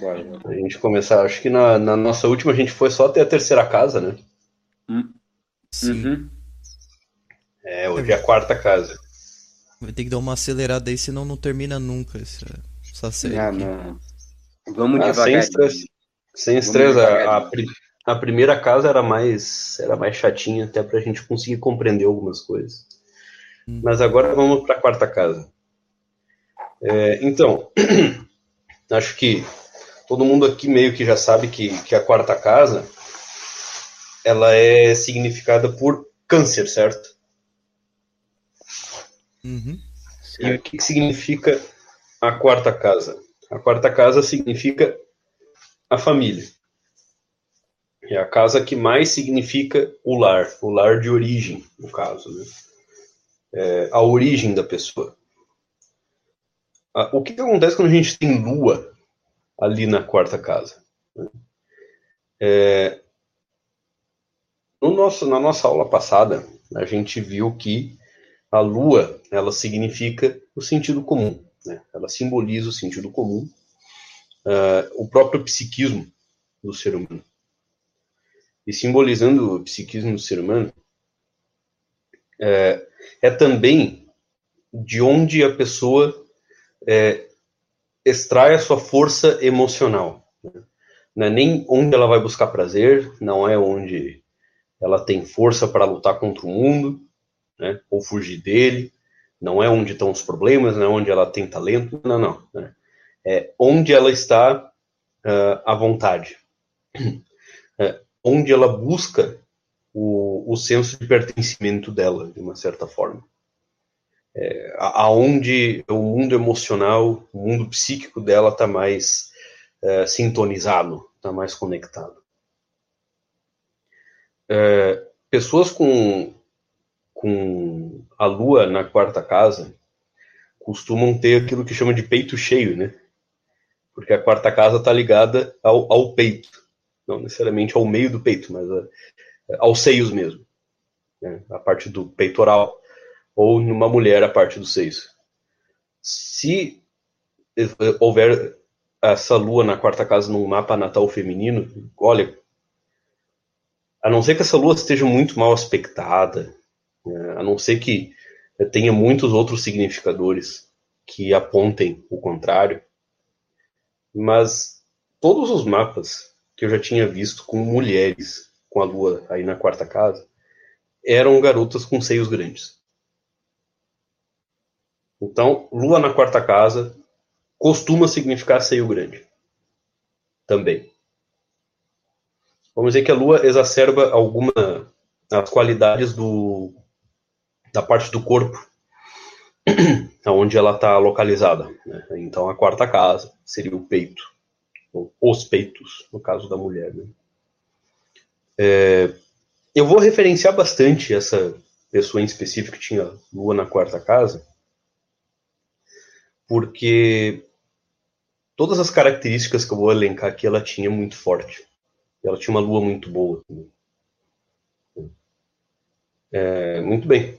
Bora. A gente começar, acho que na, na, nossa última a gente foi só até a terceira casa, né? Hum. Sim. Uhum. É, hoje é a quarta casa. Vai ter que dar uma acelerada aí, senão não termina nunca essa, essa série. Ah, não. Vamos ah, devagar. Sem estresse. Sem estresse. A, a, a, primeira casa era mais, era mais chatinha, até pra gente conseguir compreender algumas coisas. Hum. Mas agora vamos pra quarta casa. É, então, acho que todo mundo aqui meio que já sabe que, que a quarta casa ela é significada por câncer, certo? Uhum. E o que significa a quarta casa? A quarta casa significa a família. É a casa que mais significa o lar, o lar de origem, no caso. Né? É a origem da pessoa. O que, que acontece quando a gente tem lua ali na quarta casa? É, no nosso, na nossa aula passada, a gente viu que a lua ela significa o sentido comum, né? ela simboliza o sentido comum, uh, o próprio psiquismo do ser humano. E simbolizando o psiquismo do ser humano, é, é também de onde a pessoa é, extrai a sua força emocional. Né? Não é nem onde ela vai buscar prazer, não é onde ela tem força para lutar contra o mundo, né, ou fugir dele, não é onde estão os problemas, não é onde ela tem talento, não, não. Né, é onde ela está uh, à vontade, é onde ela busca o, o senso de pertencimento dela, de uma certa forma. É, aonde o mundo emocional, o mundo psíquico dela está mais é, sintonizado, está mais conectado. É, pessoas com com a lua na quarta casa costumam ter aquilo que chama de peito cheio, né? Porque a quarta casa está ligada ao, ao, peito, não necessariamente ao meio do peito, mas a, aos seios mesmo, né? a parte do peitoral, ou numa mulher a parte dos seios. Se houver essa lua na quarta casa num mapa natal feminino, olha, a não ser que essa lua esteja muito mal aspectada, a não ser que tenha muitos outros significadores que apontem o contrário. Mas todos os mapas que eu já tinha visto com mulheres com a lua aí na quarta casa eram garotas com seios grandes. Então, lua na quarta casa costuma significar seio grande. Também. Vamos dizer que a lua exacerba alguma as qualidades do da parte do corpo onde ela está localizada. Né? Então, a quarta casa seria o peito, ou os peitos, no caso da mulher. Né? É, eu vou referenciar bastante essa pessoa em específico que tinha lua na quarta casa, porque todas as características que eu vou elencar aqui ela tinha muito forte. Ela tinha uma lua muito boa. É, muito bem.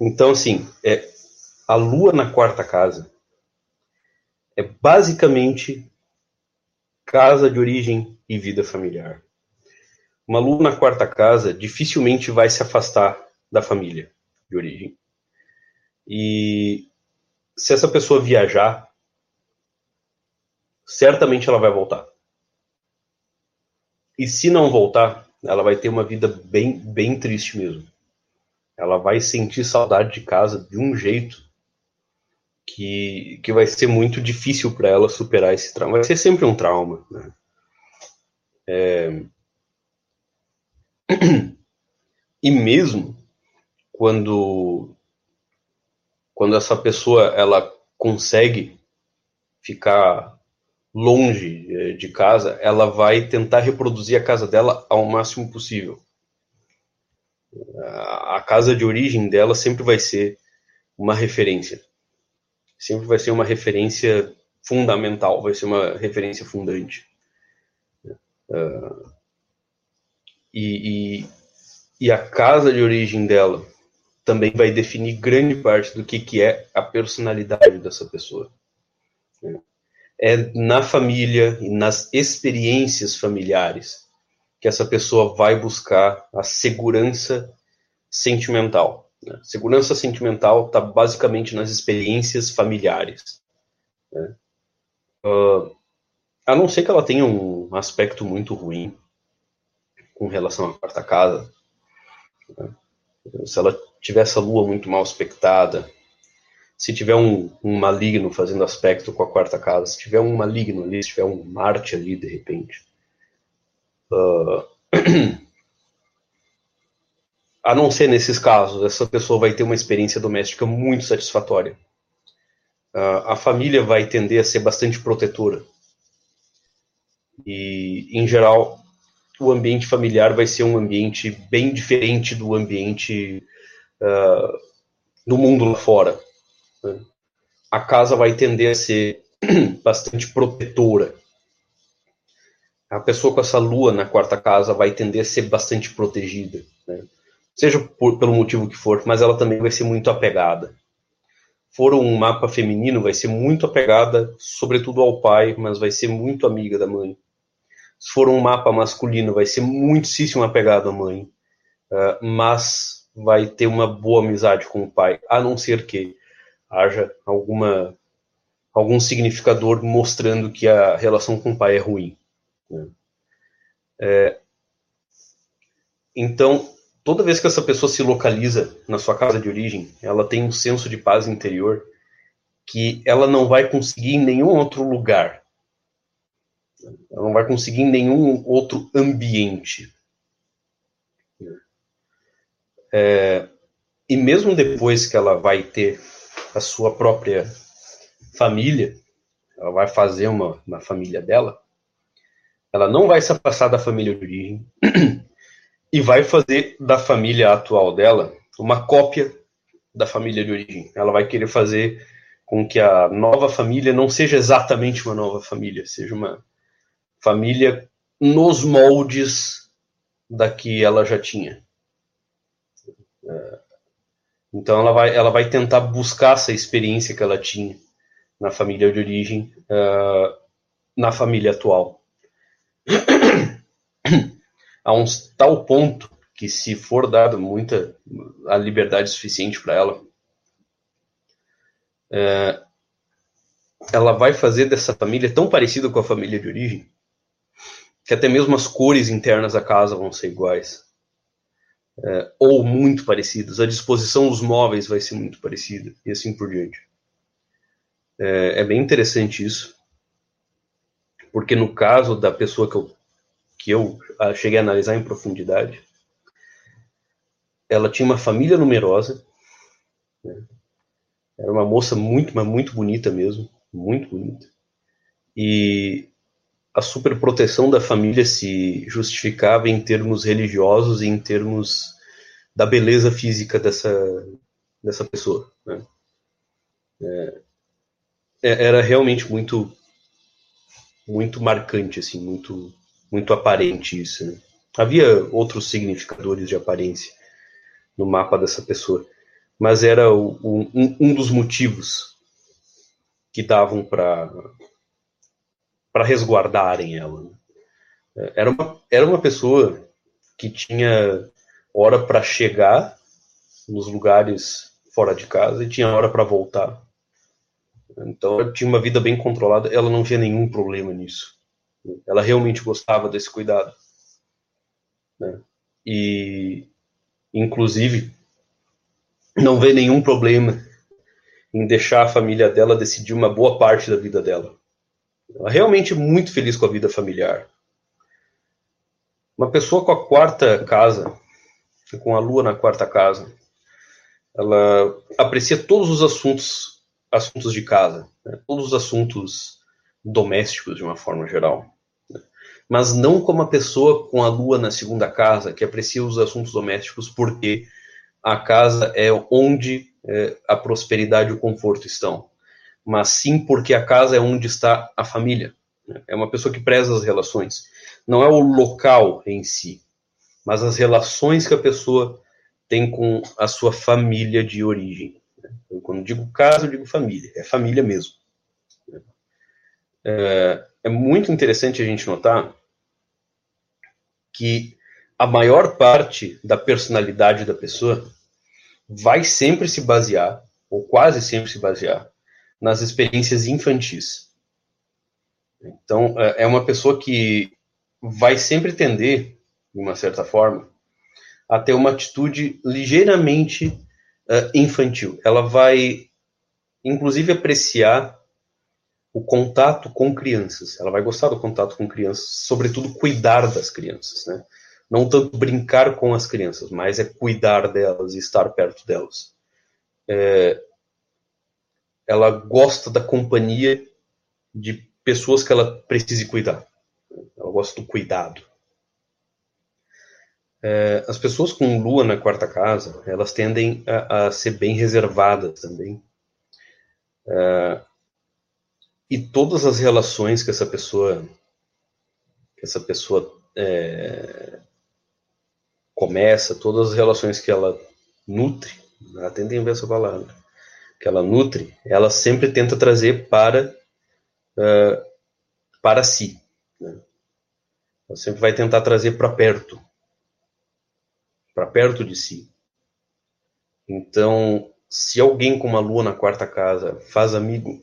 Então, assim, é, a Lua na quarta casa é basicamente casa de origem e vida familiar. Uma Lua na quarta casa dificilmente vai se afastar da família de origem. E se essa pessoa viajar, certamente ela vai voltar. E se não voltar, ela vai ter uma vida bem, bem triste mesmo ela vai sentir saudade de casa de um jeito que, que vai ser muito difícil para ela superar esse trauma. Vai ser sempre um trauma. Né? É... E mesmo quando, quando essa pessoa ela consegue ficar longe é, de casa, ela vai tentar reproduzir a casa dela ao máximo possível a casa de origem dela sempre vai ser uma referência. Sempre vai ser uma referência fundamental, vai ser uma referência fundante. Uh, e, e, e, a casa de origem dela também vai definir grande parte do que, que é a personalidade dessa pessoa. é na família e nas experiências familiares que essa pessoa vai buscar a segurança sentimental. Né? Segurança sentimental está basicamente nas experiências familiares. Né? Uh, a não ser que ela tenha um aspecto muito ruim com relação à quarta casa. Né? Se ela tiver essa lua muito mal aspectada, se tiver um, um, maligno fazendo aspecto com a quarta casa, se tiver um maligno ali, se tiver um Marte ali de repente. Uh, a não ser nesses casos, essa pessoa vai ter uma experiência doméstica muito satisfatória. Uh, a família vai tender a ser bastante protetora. E, em geral, o ambiente familiar vai ser um ambiente bem diferente do ambiente uh, do mundo lá fora né? A casa vai tender a ser bastante protetora. A pessoa com essa lua na quarta casa vai tender a ser bastante protegida, né? seja por, pelo motivo que for, mas ela também vai ser muito apegada. For um mapa feminino, vai ser muito apegada, sobretudo ao pai, mas vai ser muito amiga da mãe. Se for um mapa masculino, vai ser muitíssimo apegado à mãe, uh, mas vai ter uma boa amizade com o pai, a não ser que haja alguma algum significador mostrando que a relação com o pai é ruim. Né? É, então, toda vez que essa pessoa se localiza na sua casa de origem, ela tem um senso de paz interior que ela não vai conseguir em nenhum outro lugar. Ela não vai conseguir em nenhum outro ambiente. É, e mesmo depois que ela vai ter a sua própria família, ela vai fazer uma, uma família dela, ela não vai se afastar da família de origem e vai fazer da família atual dela uma cópia da família de origem. Ela vai querer fazer com que a nova família não seja exatamente uma nova família, seja uma família nos moldes da que ela já tinha. É, então ela vai, ela vai tentar buscar essa experiência que ela tinha na família de origem, uh, na família atual. a um tal ponto que se for dado muita a liberdade suficiente para ela, uh, ela vai fazer dessa família tão parecida com a família de origem que até mesmo as cores internas da casa vão ser iguais é, ou muito parecidas. A disposição dos móveis vai ser muito parecida e assim por diante. É, é, bem interessante isso, porque no caso da pessoa que eu, que eu ah, cheguei a analisar em profundidade, ela tinha uma família numerosa, né? era uma moça muito, mas muito bonita mesmo, muito bonita, e a superproteção da família se justificava em termos religiosos e em termos da beleza física dessa, dessa pessoa. Né? É, é, era realmente muito muito marcante, assim, muito muito aparente isso. Né? Havia outros significadores de aparência no mapa dessa pessoa, mas era o, um, um dos motivos que davam para para resguardarem ela. Né? Era uma, era uma pessoa que tinha hora para chegar nos lugares fora de casa e tinha hora para voltar. Então ela tinha uma vida bem controlada, ela não via nenhum problema nisso. Ela realmente gostava desse cuidado. Né? E, inclusive, não vê nenhum problema em deixar a família dela decidir uma boa parte da vida dela. É realmente muito feliz com a vida familiar. Uma pessoa com a quarta casa, com a lua na quarta casa, ela aprecia todos os assuntos, assuntos de casa, né? todos os assuntos domésticos de uma forma geral. Né? Mas não como a pessoa com a lua na segunda casa, que aprecia os assuntos domésticos porque a casa é onde é, a prosperidade e o conforto estão mas sim porque a casa é onde está a família. Né? É uma pessoa que preza as relações. Não é o local em si, mas as relações que a pessoa tem com a sua família de origem. Né? Então, quando digo casa, eu digo família. É família mesmo. Né? é, é muito interessante a gente notar que a maior parte da personalidade da pessoa vai sempre se basear, ou quase sempre se basear, nas experiências infantis. Então, é, é uma pessoa que vai sempre tender, de uma certa forma, a ter uma atitude ligeiramente uh, infantil. Ela vai, inclusive, apreciar o contato com crianças. Ela vai gostar do contato com crianças, sobretudo cuidar das crianças, né? Não tanto brincar com as crianças, mas é cuidar delas e estar perto delas. É, ela gosta da companhia de pessoas que ela precise cuidar. Ela gosta do cuidado. É, as pessoas com lua na quarta casa, elas tendem a, a ser bem reservadas também. É, e todas as relações que essa pessoa que essa pessoa é, começa, todas as relações que ela nutre, atentem ver essa palavra, que ela nutre, ela sempre tenta trazer para uh, para si. Né? Ela sempre vai tentar trazer para perto, para perto de si. Então, se alguém com uma lua na quarta casa faz amigo,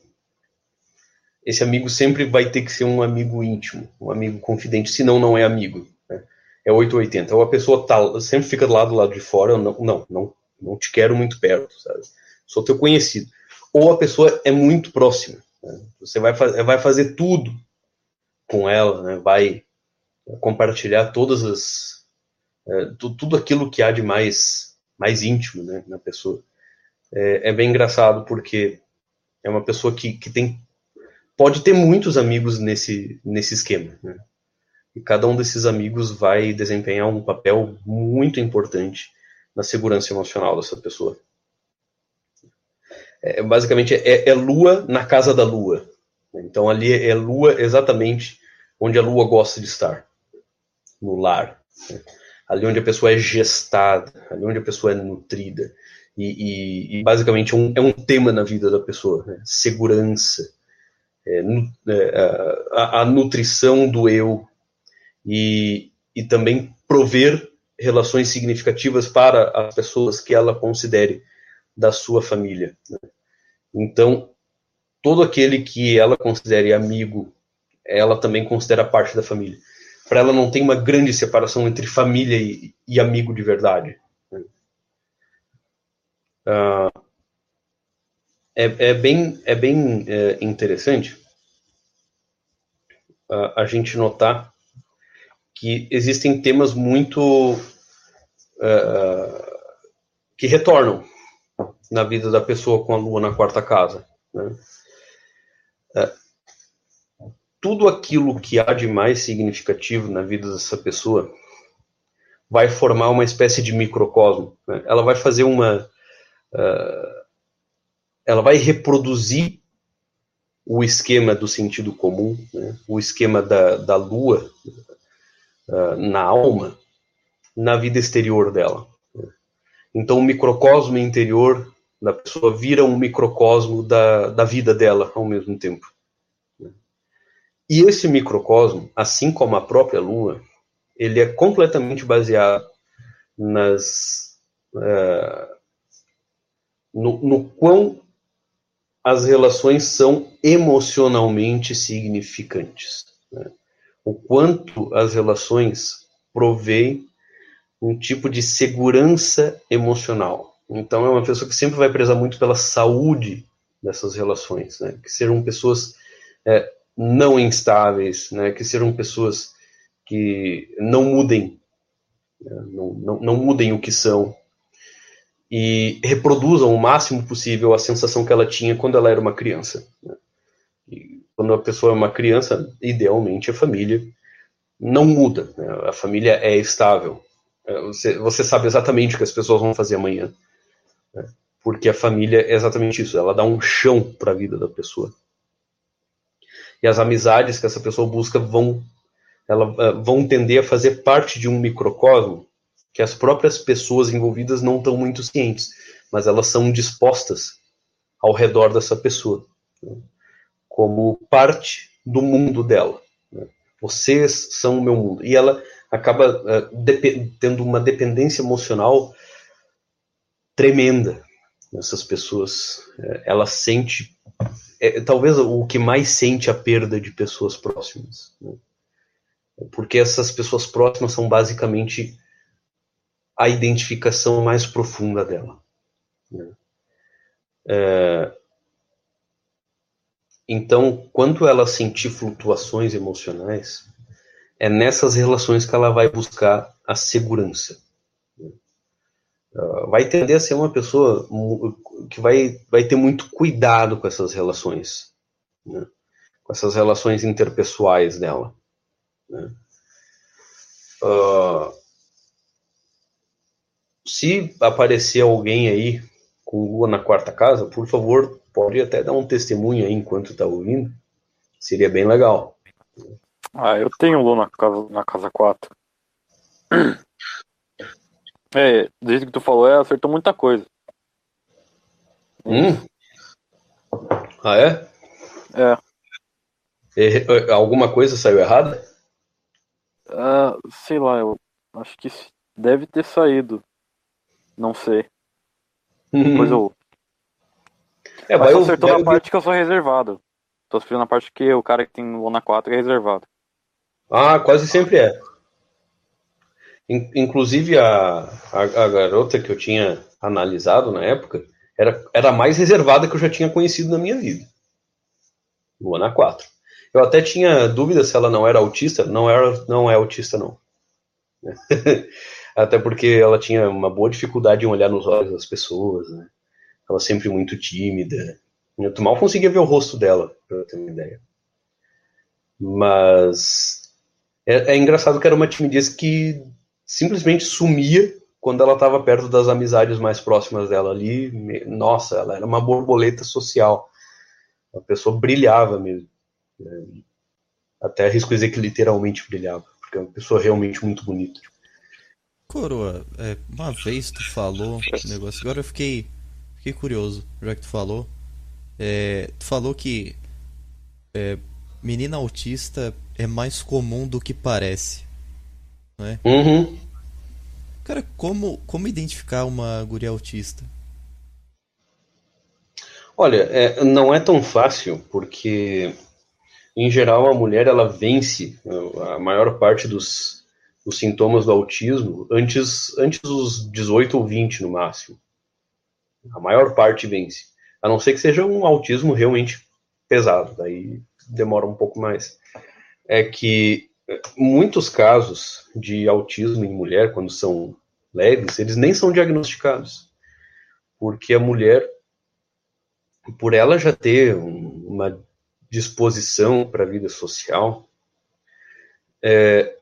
esse amigo sempre vai ter que ser um amigo íntimo, um amigo confidente, senão não é amigo. Né? É 880. Ou a pessoa tá, sempre fica lado, do lado de fora, não, não, não, não te quero muito perto, sabe? Sou teu conhecido. Ou a pessoa é muito próxima. Né? Você vai, vai fazer tudo com ela, né? vai compartilhar todas as é, tudo aquilo que há de mais mais íntimo né, na pessoa. É, é, bem engraçado porque é uma pessoa que, que tem pode ter muitos amigos nesse nesse esquema. Né? E cada um desses amigos vai desempenhar um papel muito importante na segurança emocional dessa pessoa. É, basicamente é, é lua na casa da lua. Então ali é lua exatamente onde a lua gosta de estar, no lar. Ali onde a pessoa é gestada, ali onde a pessoa é nutrida. E, e, e basicamente um, é um tema na vida da pessoa: né? segurança, é, é, a, a, nutrição do eu e, e também prover relações significativas para as pessoas que ela considere da sua família. Né? Então, todo aquele que ela considere amigo, ela também considera parte da família. Para ela não tem uma grande separação entre família e, e amigo de verdade. Né? Uh, é, é, bem, é bem é, interessante uh, a gente notar que existem temas muito uh, que retornam na vida da pessoa com a lua na quarta casa. Né? É, tudo aquilo que há de mais significativo na vida dessa pessoa vai formar uma espécie de microcosmo. Né? Ela vai fazer uma. Uh, ela vai reproduzir o esquema do sentido comum, né? o esquema da, da lua uh, na alma, na vida exterior dela. Né? Então, o microcosmo interior da pessoa vira um microcosmo da, da vida dela ao mesmo tempo. E esse microcosmo, assim como a própria Lua, ele é completamente baseado nas uh, no, no quão as relações são emocionalmente significantes. Né? O quanto as relações provêm um tipo de segurança emocional. Então é uma pessoa que sempre vai prezar muito pela saúde dessas relações, né? que serão pessoas é, não instáveis, né? que serão pessoas que não mudem, né? não, não, não mudem o que são, e reproduzam o máximo possível a sensação que ela tinha quando ela era uma criança. Né? E quando a pessoa é uma criança, idealmente a família não muda, né? a família é estável. É, você, você sabe exatamente o que as pessoas vão fazer amanhã. Né? Porque a família é exatamente isso, ela dá um chão para a vida da pessoa. E as amizades que essa pessoa busca vão, ela, eh, vão tender a fazer parte de um microcosmo que as próprias pessoas envolvidas não estão muito cientes, mas elas são dispostas ao redor dessa pessoa, né? como parte do mundo dela. Né? Vocês são o meu mundo. E ela acaba uh, tendo uma dependência emocional tremenda nessas pessoas. Uh, ela sente, é, talvez o que mais sente a perda de pessoas próximas. Né? Porque essas pessoas próximas são basicamente a identificação mais profunda dela. Né? É, então, quando ela sentir flutuações emocionais, é nessas relações que ela vai buscar a segurança. Vai tender a ser uma pessoa que vai, vai ter muito cuidado com essas relações, né? com essas relações interpessoais dela. Né? Uh, se aparecer alguém aí com Lua na quarta casa, por favor, pode até dar um testemunho aí enquanto está ouvindo. Seria bem legal. Ah, eu tenho Lua na casa, na casa 4. É, desde que tu falou, é, acertou muita coisa. Hum? Ah, é? É. E, alguma coisa saiu errada? Ah, sei lá, eu acho que deve ter saído. Não sei. Depois eu. É, Mas eu acertou na parte que eu sou reservado. Tô acertando na parte que o cara que tem Luna 4 é reservado. Ah, quase sempre é. Inclusive a, a, a, garota que eu tinha analisado na época era, era a mais reservada que eu já tinha conhecido na minha vida. Luana 4. Eu até tinha dúvida se ela não era autista. Não, era, não é autista, não. até porque ela tinha uma boa dificuldade em olhar nos olhos das pessoas, né? Ela sempre muito tímida. Eu mal conseguia ver o rosto dela, pra ter uma ideia. Mas é, é engraçado que era uma timidez que simplesmente sumia quando ela estava perto das amizades mais próximas dela ali. Nossa, ela era uma borboleta social. A pessoa brilhava mesmo. Né? Até arrisco dizer que literalmente brilhava, porque é uma pessoa realmente muito bonita. Coroa, é, uma vez tu falou negócio, agora eu fiquei, fiquei curioso, já que tu falou. É, tu falou que é, menina autista é mais comum do que parece. Né? Uhum. Cara, como, como identificar uma guria autista? Olha, é, não é tão fácil, porque em geral a mulher ela vence a maior parte dos os sintomas do autismo antes, antes dos 18 ou 20 no máximo. A maior parte vence. A não ser que seja um autismo realmente pesado, daí demora um pouco mais. É que muitos casos de autismo em mulher, quando são leves, eles nem são diagnosticados. Porque a mulher, por ela já ter uma disposição para a vida social, é,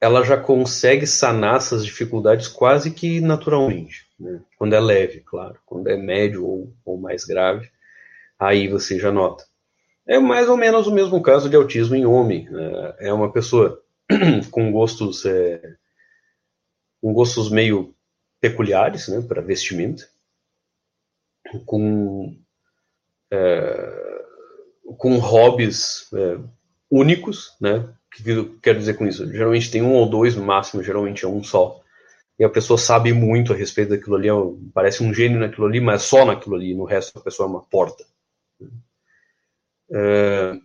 ela já consegue sanar essas dificuldades quase que naturalmente, né? quando é leve, claro, quando é médio ou, ou mais grave, aí você já nota. É mais ou menos o mesmo caso de autismo em homem. Né? É uma pessoa com gostos, é, com gostos meio peculiares, né, para vestimenta, com é, com hobbies é, únicos, né, o que eu quero dizer com isso? Geralmente tem um ou dois no máximo, geralmente é um só. E a pessoa sabe muito a respeito daquilo ali, é parece um gênio naquilo ali, mas só naquilo ali, no resto a pessoa é uma porta. É,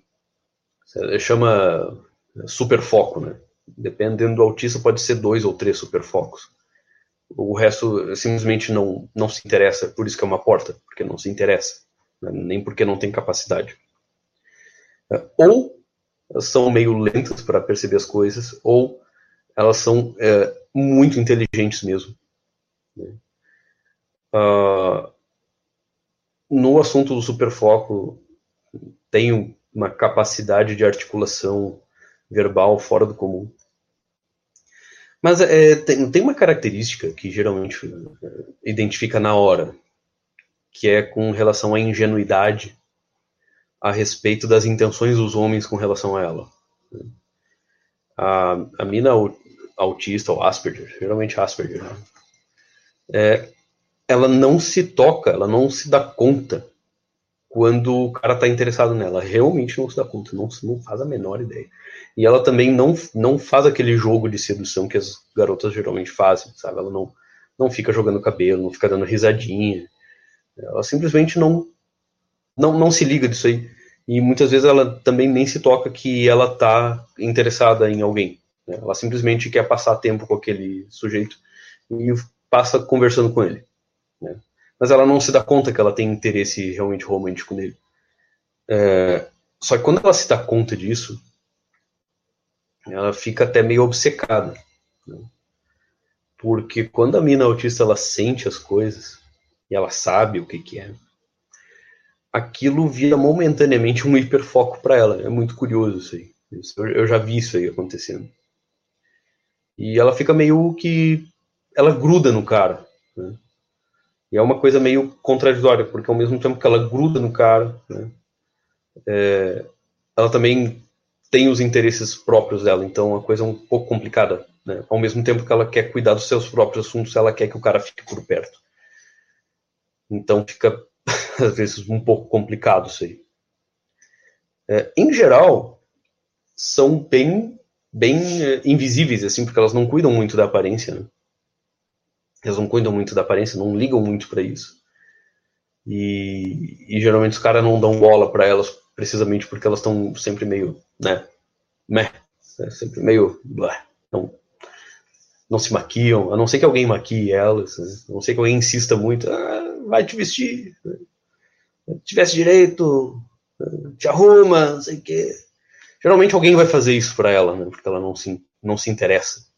chama superfoco, né? Dependendo do autista, pode ser dois ou três superfocos. O resto simplesmente não, não se interessa, por isso que é uma porta, porque não se interessa, né? nem porque não tem capacidade. É, ou são meio lentas para perceber as coisas, ou elas são é, muito inteligentes mesmo. Né? Uh, no assunto do superfoco, tem uma capacidade de articulação verbal fora do comum. Mas é, tem, tem uma característica que geralmente é, identifica na hora, que é com relação à ingenuidade a respeito das intenções dos homens com relação a ela. A, a mina autista, ou Asperger, geralmente Asperger, né? é, ela não se toca, ela não se dá conta quando o cara tá interessado nela. Realmente não se dá conta, não, não faz a menor ideia. E ela também não, não faz aquele jogo de sedução que as garotas geralmente fazem, sabe? Ela não, não fica jogando cabelo, não fica dando risadinha. Ela simplesmente não, não, não se liga disso aí. E muitas vezes ela também nem se toca que ela tá interessada em alguém. Né? Ela simplesmente quer passar tempo com aquele sujeito e passa conversando com ele. Mas ela não se dá conta que ela tem interesse realmente romântico nele. É, só que quando ela se dá conta disso, ela fica até meio obcecada. Né? Porque quando a mina autista ela sente as coisas e ela sabe o que, que é, aquilo vira momentaneamente um hiperfoco para ela. É muito curioso isso aí. Eu já vi isso aí acontecendo. E ela fica meio que. Ela gruda no cara. E é uma coisa meio contraditória, porque ao mesmo tempo que ela gruda no cara, né, é, ela também tem os interesses próprios dela, então a coisa é um pouco complicada. Né? Ao mesmo tempo que ela quer cuidar dos seus próprios assuntos, ela quer que o cara fique por perto. Então fica, às vezes, um pouco complicado isso aí. É, em geral, são bem, bem é, invisíveis, assim, porque elas não cuidam muito da aparência. Né? Elas não cuidam muito da aparência, não ligam muito para isso. E, e, geralmente os caras não dão bola para elas precisamente porque elas estão sempre meio, né, meh, é sempre meio, não, não se maquiam, a não ser que alguém maquie elas, né? a não ser que alguém insista muito, ah, vai te vestir, né? tivesse direito, te arruma, não sei o quê. Geralmente alguém vai fazer isso para ela, né, porque ela não se, não se interessa.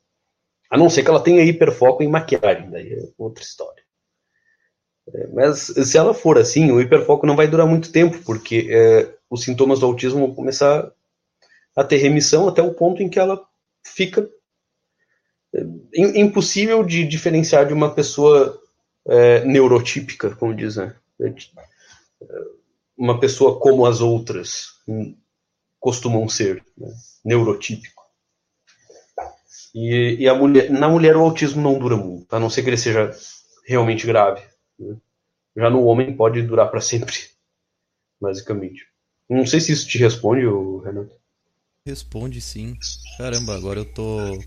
A não ser que ela tenha hiperfoco em maquiagem, daí é outra história. É, mas se ela for assim, o hiperfoco não vai durar muito tempo, porque é, os sintomas do autismo vão começar a ter remissão até o ponto em que ela fica é, impossível de diferenciar de uma pessoa é, neurotípica, como dizem. Né? É, uma pessoa como as outras hum, costumam ser, né? neurotípico. E, e, a mulher, na mulher o autismo não dura muito, a não ser que ele seja realmente grave. Né? Já no homem pode durar para sempre, basicamente. Não sei se isso te responde, Renato. Responde sim. Caramba, agora eu tô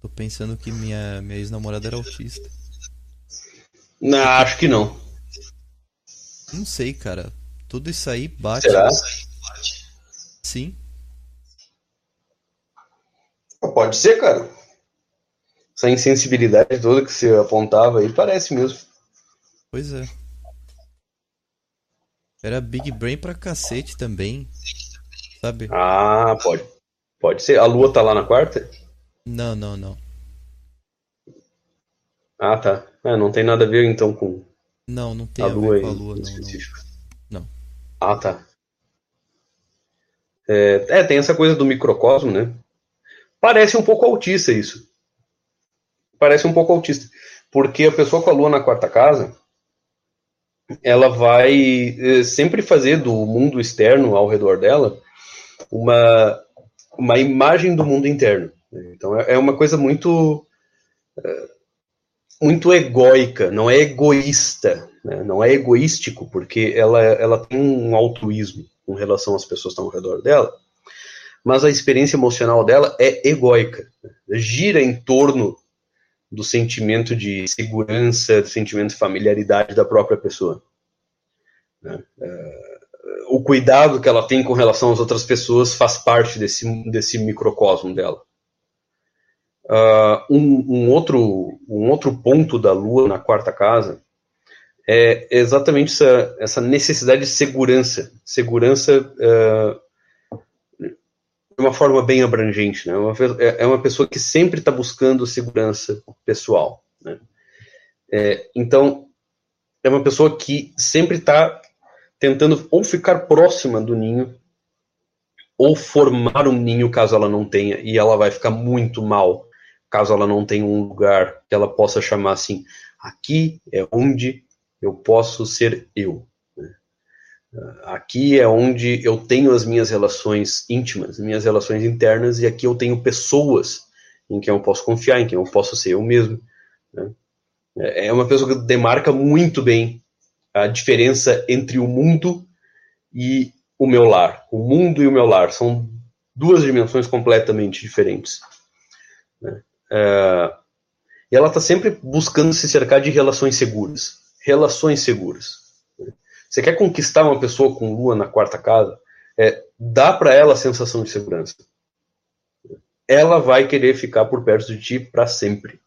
tô pensando que minha minha ex-namorada era autista. Não, acho que não. Não sei, cara. Tudo isso aí bate. Será? Sim. Pode ser, cara. Essa insensibilidade toda que você apontava aí parece mesmo. Pois é. Era Big Brain pra cacete também. Sabe? Ah, pode. Pode ser. A lua tá lá na quarta? Não, não, não. Ah, tá. É, não tem nada a ver então com. Não, não tem a, a lua com a lua, não, não. não. Ah, tá. É, é, tem essa coisa do microcosmo, né? Parece um pouco autista isso. Parece um pouco autista. Porque a pessoa com a lua na quarta casa, ela vai eh, sempre fazer do mundo externo ao redor dela uma, uma imagem do mundo interno. Então é, é uma coisa muito eh, muito egóica, não é egoísta, né? não é egoístico, porque ela, ela tem um altruísmo com relação às pessoas que estão ao redor dela, mas a experiência emocional dela é egóica, gira em torno do sentimento de segurança, do sentimento de familiaridade da própria pessoa. Né? É, o cuidado que ela tem com relação às outras pessoas faz parte desse, desse microcosmo dela. Uh, um, um, outro, um outro ponto da Lua na quarta casa é exatamente essa, essa necessidade de segurança. Segurança uh, uma forma bem abrangente. Né? É, é uma pessoa que sempre está buscando segurança pessoal. Né? É, então, é uma pessoa que sempre está tentando ou ficar próxima do ninho ou formar um ninho caso ela não tenha, e ela vai ficar muito mal caso ela não tenha um lugar que ela possa chamar assim: aqui é onde eu posso ser eu. Aqui é onde eu tenho as minhas relações íntimas, minhas relações internas, e aqui eu tenho pessoas em quem eu posso confiar, em quem eu posso ser eu mesmo. Né? É uma pessoa que demarca muito bem a diferença entre o mundo e o meu lar. O mundo e o meu lar são duas dimensões completamente diferentes. Né? É, e ela está sempre buscando se cercar de relações seguras. Relações seguras. Você quer conquistar uma pessoa com lua na quarta casa? É, dá para ela a sensação de segurança. Ela vai querer ficar por perto de ti para sempre.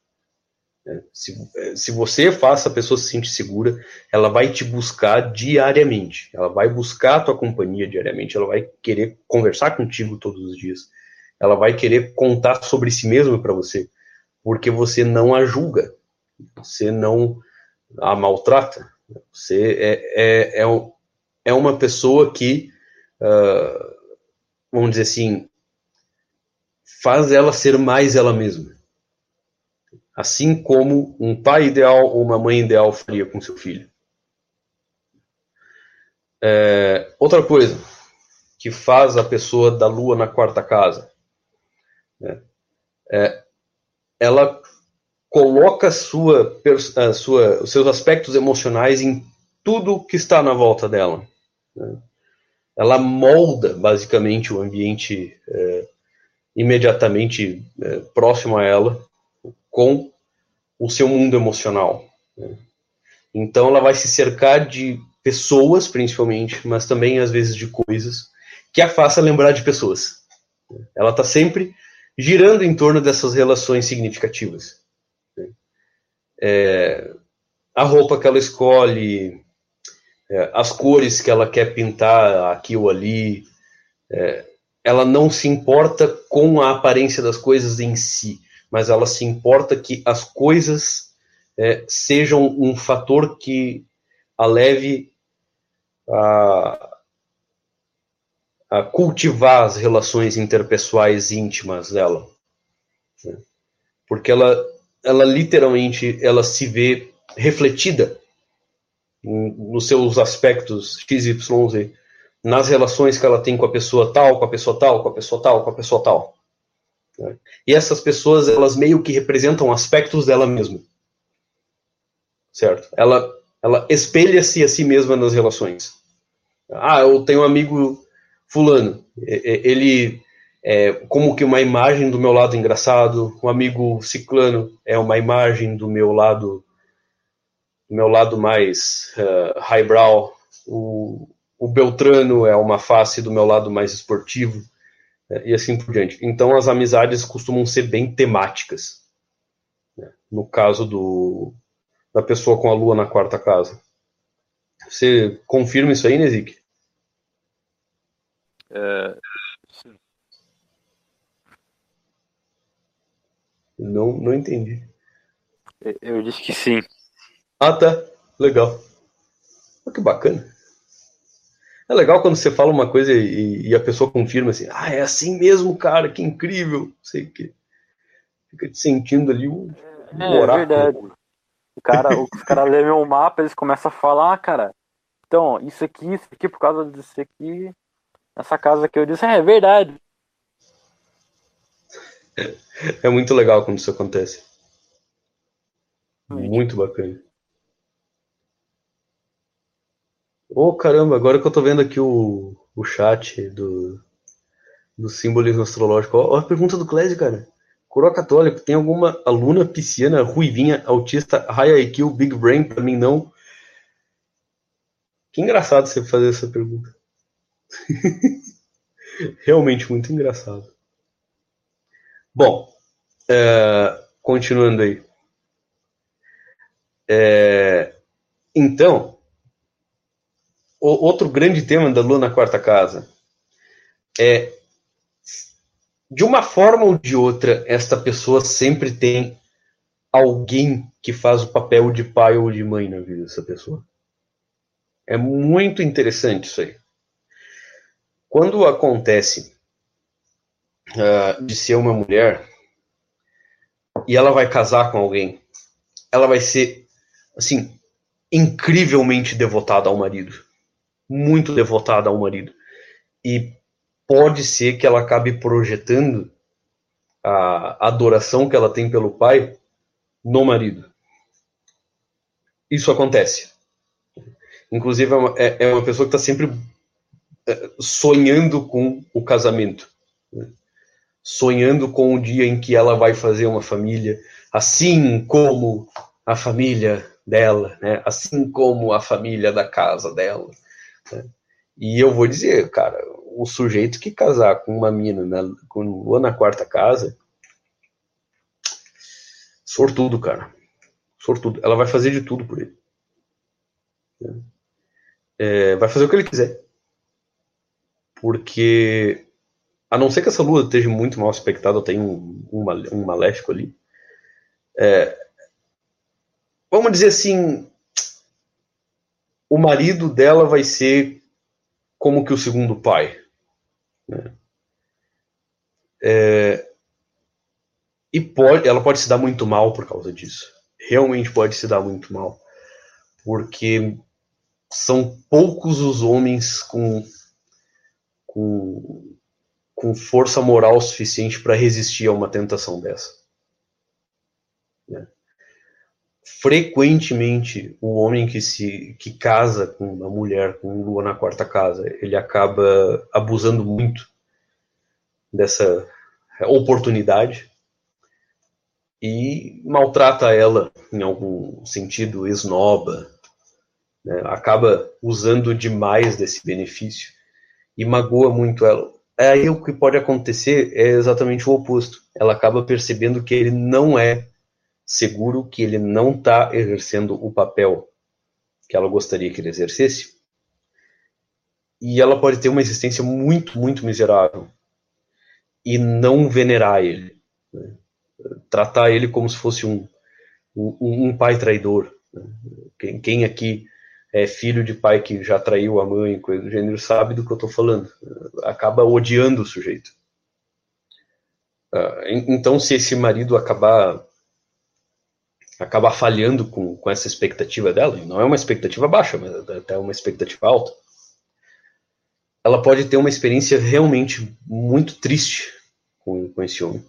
É, se, é, se você faz a pessoa se sentir segura, ela vai te buscar diariamente. Ela vai buscar a tua companhia diariamente. Ela vai querer conversar contigo todos os dias. Ela vai querer contar sobre si mesma para você porque você não a julga, você não a maltrata. Você é, é, é, é uma pessoa que, uh, vamos dizer assim, faz ela ser mais ela mesma. Assim como um pai ideal ou uma mãe ideal faria com seu filho. É, outra coisa que faz a pessoa da lua na quarta casa né, é, ela coloca sua, a sua, os seus aspectos emocionais em tudo que está na volta dela. Né? Ela molda basicamente o ambiente é, imediatamente é, próximo a ela com o seu mundo emocional. Né? Então ela vai se cercar de pessoas, principalmente, mas também às vezes de coisas que a faça lembrar de pessoas. Ela está sempre girando em torno dessas relações significativas. É, a roupa que ela escolhe, é, as cores que ela quer pintar aqui ou ali, é, ela não se importa com a aparência das coisas em si, mas ela se importa que as coisas é, sejam um fator que a leve a, a cultivar as relações interpessoais íntimas dela. Né? Porque ela, ela literalmente ela se vê refletida nos seus aspectos XYZ, nas relações que ela tem com a pessoa tal, com a pessoa tal, com a pessoa tal, com a pessoa tal. Né? E essas pessoas, elas meio que representam aspectos dela mesma. Certo? Ela, ela espelha-se a si mesma nas relações. Ah, eu tenho um amigo fulano, ele é como que uma imagem do meu lado engraçado, o amigo ciclano é uma imagem do meu lado do meu lado mais uh, highbrow, o, o Beltrano é uma face do meu lado mais esportivo, né, e assim por diante. Então as amizades costumam ser bem temáticas. Né, no caso do, da pessoa com a lua na quarta casa. Você confirma isso aí, Nezik? É, não, não entendi. Eu disse que sim. Ah, tá. Legal. Oh, que bacana. É legal quando você fala uma coisa e, e, a pessoa confirma assim, ah, é assim mesmo, cara, que incrível. Sei que fica te sentindo ali o, um é, é verdade. O cara, os caras lê meu mapa, eles começam a falar, ah, cara, então, isso aqui, isso aqui, por causa disso aqui, essa casa que eu disse, é, é verdade. É muito legal quando isso acontece. Muito bacana. Ô oh, caramba, agora que eu tô vendo aqui o, o chat do, do simbolismo astrológico. Ó, a pergunta do Clésio, cara. Coroa católico, tem alguma aluna pisciana, ruivinha, autista, high IQ, big brain? Pra mim, não. Que engraçado você fazer essa pergunta. Realmente muito engraçado. Bom, é, continuando aí. É, então, o, outro grande tema da Lua na quarta casa é de uma forma ou de outra, esta pessoa sempre tem alguém que faz o papel de pai ou de mãe na vida dessa pessoa. É muito interessante isso aí. Quando acontece uh, de ser uma mulher e ela vai casar com alguém, ela vai ser, assim, incrivelmente devotada ao marido. Muito devotada ao marido. E pode ser que ela acabe projetando a adoração que ela tem pelo pai no marido. Isso acontece. Inclusive, é uma, é, é uma pessoa que está sempre é, sonhando com o casamento? Sonhando com o dia em que ela vai fazer uma família, assim como a família dela, né? assim como a família da casa dela. Né? E eu vou dizer, cara, o sujeito que casar com uma mina na, com lua na quarta casa, sortudo, cara. Sortudo. Ela vai fazer de tudo por ele. É, vai fazer o que ele quiser. Porque, a não ser que essa lua esteja muito mal aspectada, tem um, um, um maléfico ali. É, vamos dizer assim, o marido dela vai ser como que o segundo pai. Né? É, e pode, ela pode se dar muito mal por causa disso. Realmente pode se dar muito mal. Porque são poucos os homens com, com, com força moral suficiente para resistir a uma tentação dessa. Né? Frequentemente, o homem que se que casa com uma mulher com lua na quarta casa, ele acaba abusando muito dessa oportunidade e maltrata ela em algum sentido, esnoba, né? acaba usando demais desse benefício e magoa muito ela. Aí o que pode acontecer é exatamente o oposto. Ela acaba percebendo que ele não é seguro, que ele não está exercendo o papel que ela gostaria que ele exercesse. E ela pode ter uma existência muito, muito miserável e não venerar ele. Né? Tratar ele como se fosse um, um, um pai traidor. Né? Quem, quem aqui é filho de pai que já traiu a mãe, coisa do gênero, sabe do que eu estou falando. Acaba odiando o sujeito. Uh, então, se esse marido acabar acabar falhando com, com essa expectativa dela, e não é uma expectativa baixa, mas é até uma expectativa alta, ela pode ter uma experiência realmente muito triste com, com esse homem.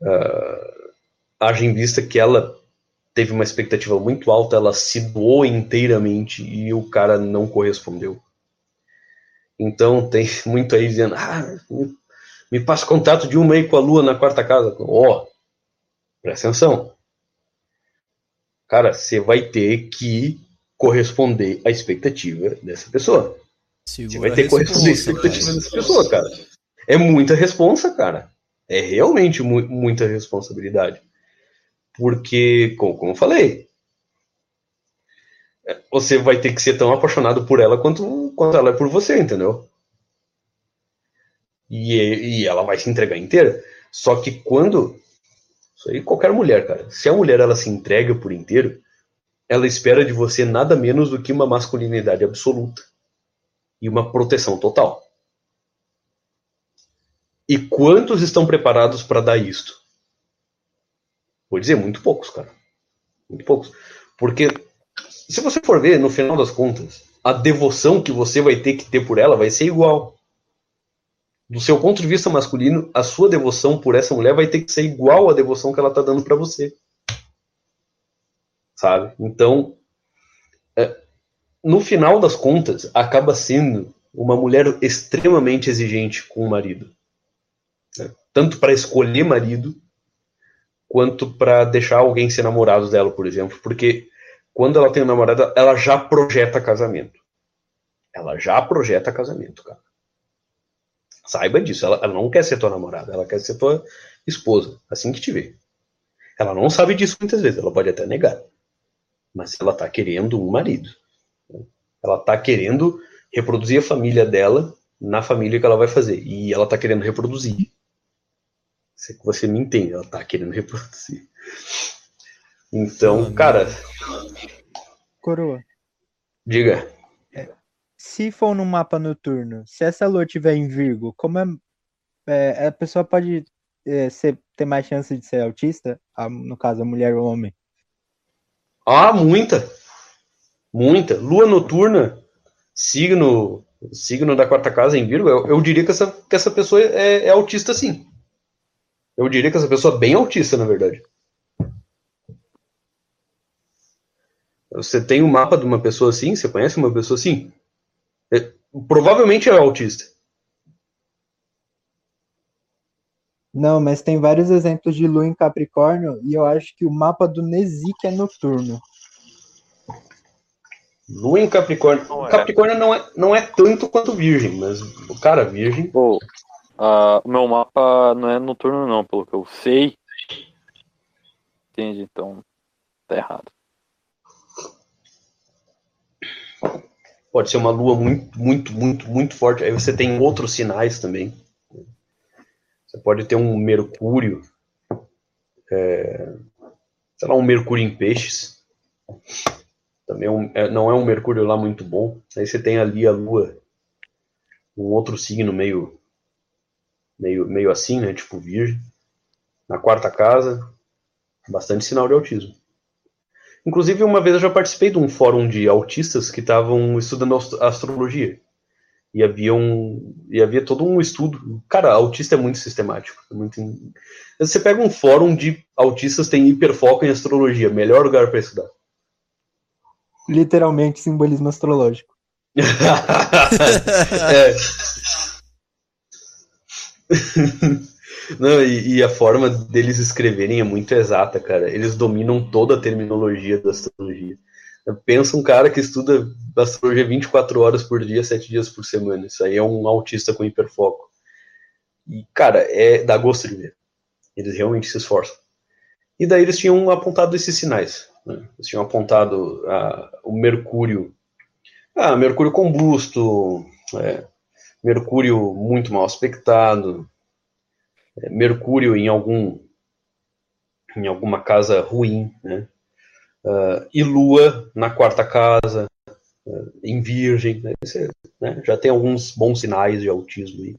Uh, haja em vista que ela teve uma expectativa muito alta, ela se doou inteiramente e o cara não correspondeu. Então tem muito aí dizendo, ah, me, passa contato de uma aí com a lua na quarta casa. Ó, oh, presta atenção. Cara, você vai ter que corresponder à expectativa dessa pessoa. Segura você vai ter que corresponder à expectativa cara. dessa pessoa, cara. É muita responsa, cara. É realmente mu muita responsabilidade. Porque, como, eu falei, você vai ter que ser tão apaixonado por ela quanto, quanto ela é por você, entendeu? E, e ela vai se entregar inteira. Só que quando. Isso aí qualquer mulher, cara. Se a mulher ela se entrega por inteiro, ela espera de você nada menos do que uma masculinidade absoluta e uma proteção total. E quantos estão preparados para dar isto? Vou dizer, muito poucos, cara. Muito poucos. Porque, se você for ver, no final das contas, a devoção que você vai ter que ter por ela vai ser igual. Do seu ponto de vista masculino, a sua devoção por essa mulher vai ter que ser igual à devoção que ela está dando para você. Sabe? Então, é, no final das contas, acaba sendo uma mulher extremamente exigente com o marido. Né? Tanto para escolher marido, quanto para deixar alguém ser namorado dela, por exemplo, porque quando ela tem um namorado, ela já projeta casamento. Ela já projeta casamento, cara. Saiba disso, ela, ela não quer ser tua namorada, ela quer ser tua esposa, assim que te vê. Ela não sabe disso muitas vezes, ela pode até negar. Mas ela tá querendo um marido. Ela tá querendo reproduzir a família dela na família que ela vai fazer. E ela tá querendo reproduzir você me entende, ela tá querendo reproduzir. Então, ah, cara. Coroa. Diga. É, se for no mapa noturno, se essa lua tiver em Virgo, como é, é a pessoa pode é, ser, ter mais chance de ser autista? A, no caso, a mulher ou o homem? Ah, muita. Muita. Lua noturna, signo, signo da quarta casa em Virgo, eu, eu diria que essa, que essa pessoa é, é autista sim. Eu diria que essa pessoa é bem autista, na verdade. Você tem um mapa de uma pessoa assim? Você conhece uma pessoa assim? É, provavelmente é autista. Não, mas tem vários exemplos de lua em Capricórnio e eu acho que o mapa do Nezik é noturno. Lua em Capricórnio. Não é. Capricórnio não é, não é tanto quanto Virgem, mas o cara, Virgem. Pô, uh, o meu mapa não é noturno, não, pelo que eu sei. Entende? Então, tá errado. Pode ser uma lua muito, muito, muito, muito forte. Aí você tem outros sinais também. Você pode ter um Mercúrio, é, sei lá, um Mercúrio em peixes. Também é um, é, não é um Mercúrio lá muito bom. Aí você tem ali a Lua, um outro signo meio, meio, meio assim, né? Tipo Virgem. Na quarta casa, bastante sinal de autismo. Inclusive, uma vez eu já participei de um fórum de autistas que estavam estudando astrologia e havia um e havia todo um estudo. Cara, autista é muito sistemático. É muito... Você pega um fórum de autistas tem hiperfoco em astrologia, melhor lugar para estudar. Literalmente simbolismo astrológico. é. Não, e, e, a forma deles escreverem é muito exata, cara. Eles dominam toda a terminologia da astrologia. Pensa um cara que estuda astrologia 24 horas por dia, 7 dias por semana. Isso aí é um autista com hiperfoco. E, cara, é dá gosto de ver. Eles realmente se esforçam. E daí eles tinham apontado esses sinais. Né? Eles tinham apontado ah, o Mercúrio. Ah, Mercúrio combusto, é, Mercúrio muito mal aspectado, é, Mercúrio em algum em alguma casa ruim, né? uh, e Lua na quarta casa, uh, em Virgem. Né? Você, né? Já tem alguns bons sinais de autismo aí.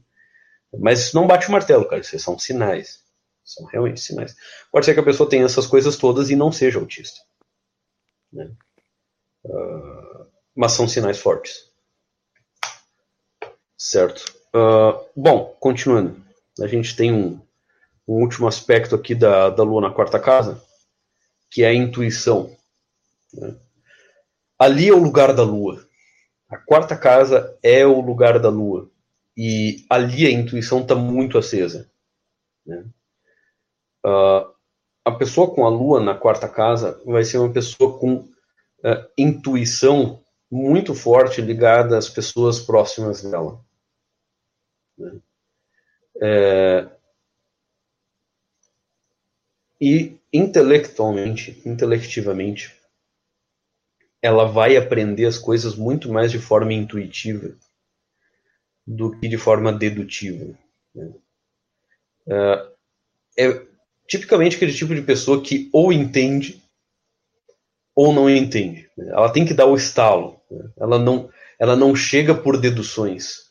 Mas isso não bate o martelo, cara. Isso são sinais. São realmente sinais. Pode ser que a pessoa tenha essas coisas todas e não seja autista. Né? Uh, mas são sinais fortes. Certo. Uh, bom, continuando. A gente tem um, um último aspecto aqui da, da Lua na quarta casa, que é a intuição. Né? Ali é o lugar da lua. A quarta casa é o lugar da lua. E ali a intuição está muito acesa. Né? Uh, a pessoa com a lua na quarta casa vai ser uma pessoa com uh, intuição muito forte ligada às pessoas próximas dela. Né? É, e intelectualmente, intelectivamente, ela vai aprender as coisas muito mais de forma intuitiva do que de forma dedutiva. Né? Uh, é tipicamente aquele tipo de pessoa que ou entende ou não entende. Né? Ela tem que dar o estalo. Né? Ela, não, ela não chega por deduções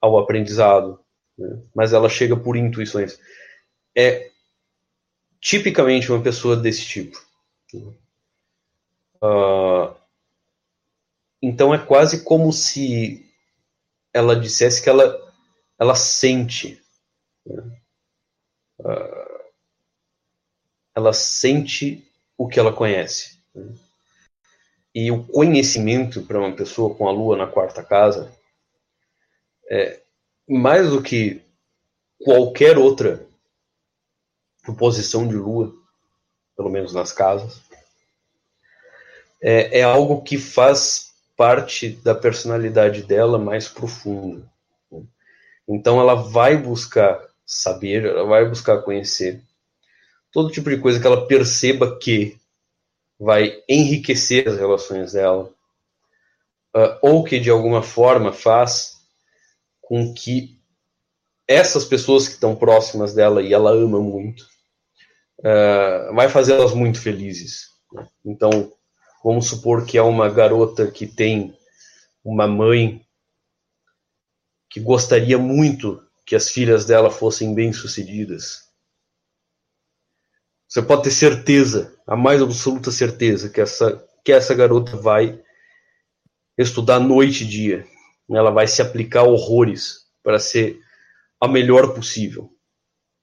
ao aprendizado, né? mas ela chega por intuições. É tipicamente uma pessoa desse tipo. Uh, então é quase como se ela dissesse que ela, ela sente. Né? Uh, ela sente o que ela conhece. Né? E o conhecimento para uma pessoa com a lua na quarta casa é mais do que qualquer outra posição de lua, pelo menos nas casas, é, é algo que faz parte da personalidade dela mais profunda. Então ela vai buscar saber, ela vai buscar conhecer todo tipo de coisa que ela perceba que vai enriquecer as relações dela, uh, ou que de alguma forma faz com que essas pessoas que estão próximas dela e ela ama muito, uh, vai fazê-las muito felizes. Então, vamos supor que é uma garota que tem uma mãe que gostaria muito que as filhas dela fossem bem-sucedidas. Você pode ter certeza, a mais absoluta certeza, que essa, que essa garota vai estudar noite e dia. Ela vai se aplicar horrores para ser a melhor possível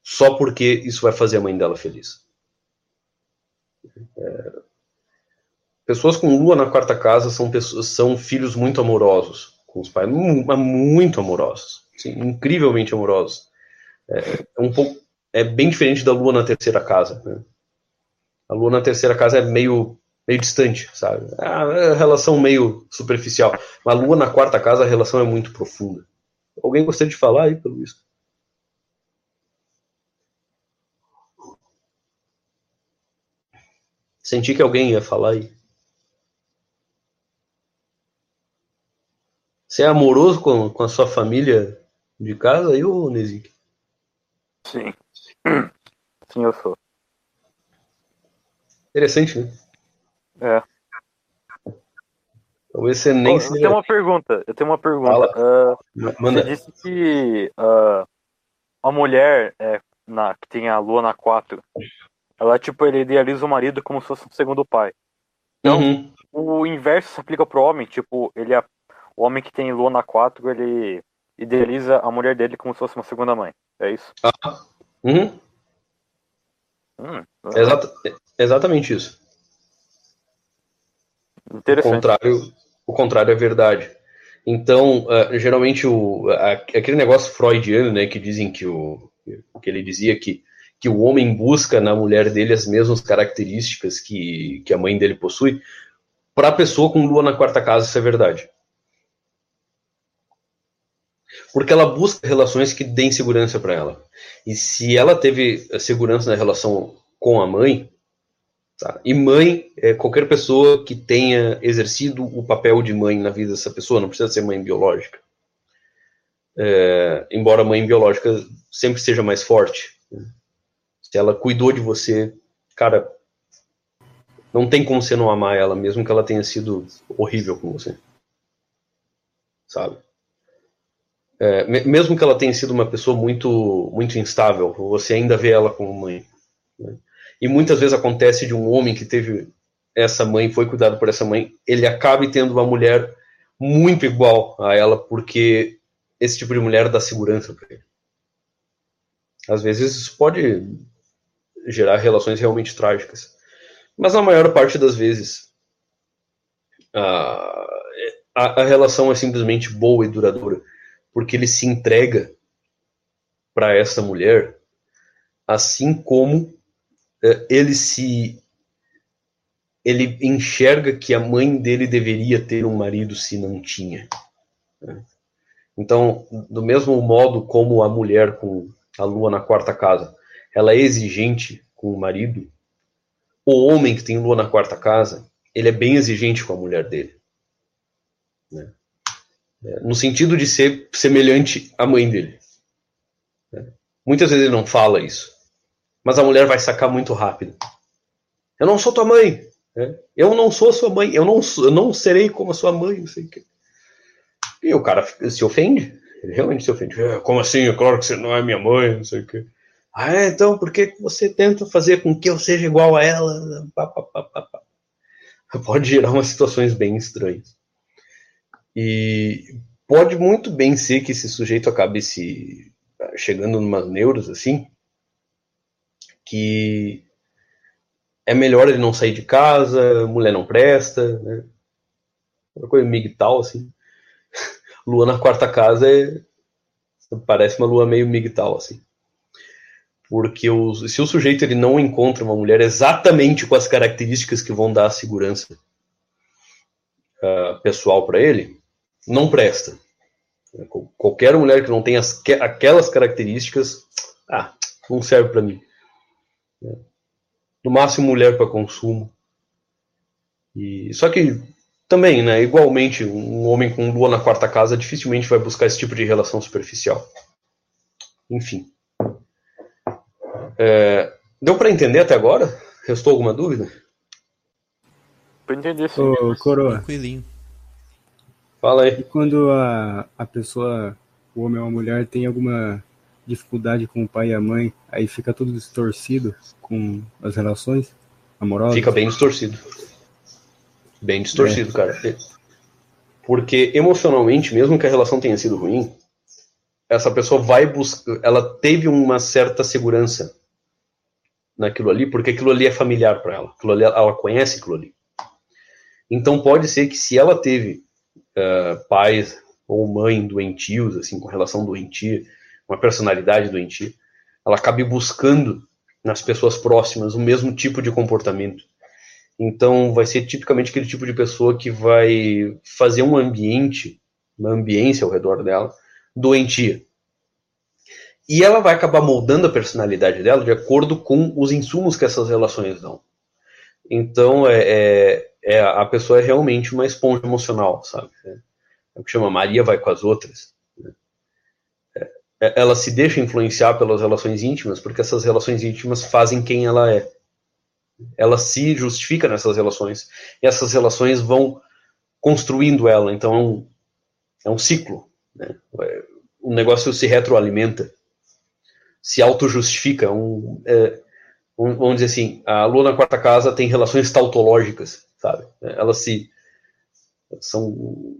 só porque isso vai fazer a mãe dela feliz. É... Pessoas com lua na quarta casa são, pessoas, são filhos muito amorosos, com os pais, muito amorosos, assim, incrivelmente amorosos. É, é, um pouco, é bem diferente da lua na terceira casa. Né? A lua na terceira casa é meio, meio distante, sabe? É a relação meio superficial. A lua na quarta casa, a relação é muito profunda. Alguém gostaria de falar aí, pelo visto? Senti que alguém ia falar aí. Você é amoroso com, com a sua família de casa aí, ô Nezik? Sim. Sim, eu sou. Interessante, né? É. Talvez você nem se. Eu tenho uma pergunta. Eu tenho uma pergunta. Uh, Manda. Você disse que uh, a mulher é, na, que tem a lua na 4, ela tipo, ele idealiza o marido como se fosse um segundo pai. Então, uhum. o inverso se aplica pro homem, tipo, ele é o homem que tem lua na 4, ele idealiza a mulher dele como se fosse uma segunda mãe. É isso? Ah. Uhum. Hum, Exata, exatamente isso. O contrário, o contrário é verdade. Então, uh, geralmente, o, aquele negócio freudiano, né, que dizem que, o, que ele dizia que, que o homem busca na mulher dele as mesmas características que, que a mãe dele possui, para a pessoa com lua na quarta casa, isso é verdade porque ela busca relações que deem segurança para ela. E se ela teve segurança na relação com a mãe, tá? e mãe é qualquer pessoa que tenha exercido o papel de mãe na vida dessa pessoa, não precisa ser mãe biológica. É, embora a mãe biológica sempre seja mais forte. Né? Se ela cuidou de você, cara, não tem como você não amar ela, mesmo que ela tenha sido horrível com você. Sabe? é, mesmo que ela tenha sido uma pessoa muito, muito instável, você ainda vê ela como mãe. Né? E muitas vezes acontece de um homem que teve essa mãe, foi cuidado por essa mãe, ele acabe tendo uma mulher muito igual a ela, porque esse tipo de mulher dá segurança para ele. Às vezes isso pode gerar relações realmente trágicas. Mas na maior parte das vezes, a, a, a relação é simplesmente boa e duradoura porque ele se entrega para essa mulher, assim como ele se ele enxerga que a mãe dele deveria ter um marido se não tinha. Né? Então, do mesmo modo como a mulher com a lua na quarta casa, ela é exigente com o marido, o homem que tem lua na quarta casa, ele é bem exigente com a mulher dele. Né? no sentido de ser semelhante à mãe dele. Muitas vezes ele não fala isso, mas a mulher vai sacar muito rápido. Eu não sou tua mãe. Eu não sou sua mãe. Eu não, eu não serei como a sua mãe. Não sei o quê. E o cara se ofende. Ele realmente se ofende. É, como assim? É claro que você não é minha mãe. Não sei o quê. Ah, é, então por que você tenta fazer com que eu seja igual a ela? Pá, pá, pá, Pode gerar umas situações bem estranhas. E pode muito bem ser que esse sujeito acabe se chegando numas neuras assim, que é melhor ele não sair de casa, mulher não presta, né? Uma coisa migtal, assim. Lua na quarta casa é, parece uma lua meio migtal, assim. Porque se o sujeito ele não encontra uma mulher exatamente com as características que vão dar a segurança uh, pessoal para ele, não presta. Qualquer mulher que não tenha as, aquelas características, ah, não serve para mim. No máximo, mulher para consumo. E, só que também, né, igualmente, um homem com lua na quarta casa dificilmente vai buscar esse tipo de relação superficial. Enfim. É, deu para entender até agora? Restou alguma dúvida? Para entender sim. Ô, Coroa. Tranquilinho. Fala aí. E quando a, a pessoa, o homem ou a mulher, tem alguma dificuldade com o pai e a mãe, aí fica tudo distorcido com as relações amorosas? Fica bem distorcido. Bem distorcido, é. cara. Porque emocionalmente, mesmo que a relação tenha sido ruim, essa pessoa vai buscar. Ela teve uma certa segurança naquilo ali, porque aquilo ali é familiar para ela. Aquilo ali, ela conhece aquilo ali. Então pode ser que se ela teve uh, pais ou mãe doentios, assim, com relação doentia, uma personalidade doentia, ela acabe buscando nas pessoas próximas o mesmo tipo de comportamento. Então, vai ser tipicamente aquele tipo de pessoa que vai fazer um ambiente, uma ambiência ao redor dela, doentia. E ela vai acabar moldando a personalidade dela de acordo com os insumos que essas relações dão. Então, é, é, é a pessoa é realmente uma esponja emocional, sabe? É, o que chama Maria vai com as outras. É, é, ela se deixa influenciar pelas relações íntimas, porque essas relações íntimas fazem quem ela é. Ela se justifica nessas relações, e essas relações vão construindo ela. Então, é um, é um ciclo. Né? O negócio se retroalimenta, se auto-justifica. Um, é, um, vamos dizer assim, a lua na quarta casa tem relações tautológicas, sabe? Elas se são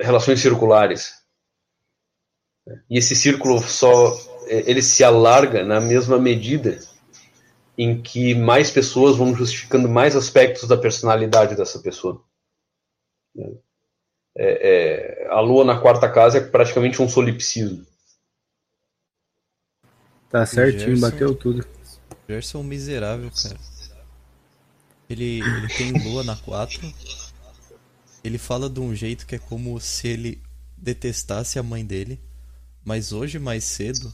relações circulares. E esse círculo só ele se alarga na mesma medida em que mais pessoas vão justificando mais aspectos da personalidade dessa pessoa. É, é, a lua na quarta casa é praticamente um solipsismo. Tá certinho, Gerson, bateu tudo. Gerson é um miserável, cara. Ele, ele tem lua na 4. Ele fala de um jeito que é como se ele detestasse a mãe dele. Mas hoje, mais cedo,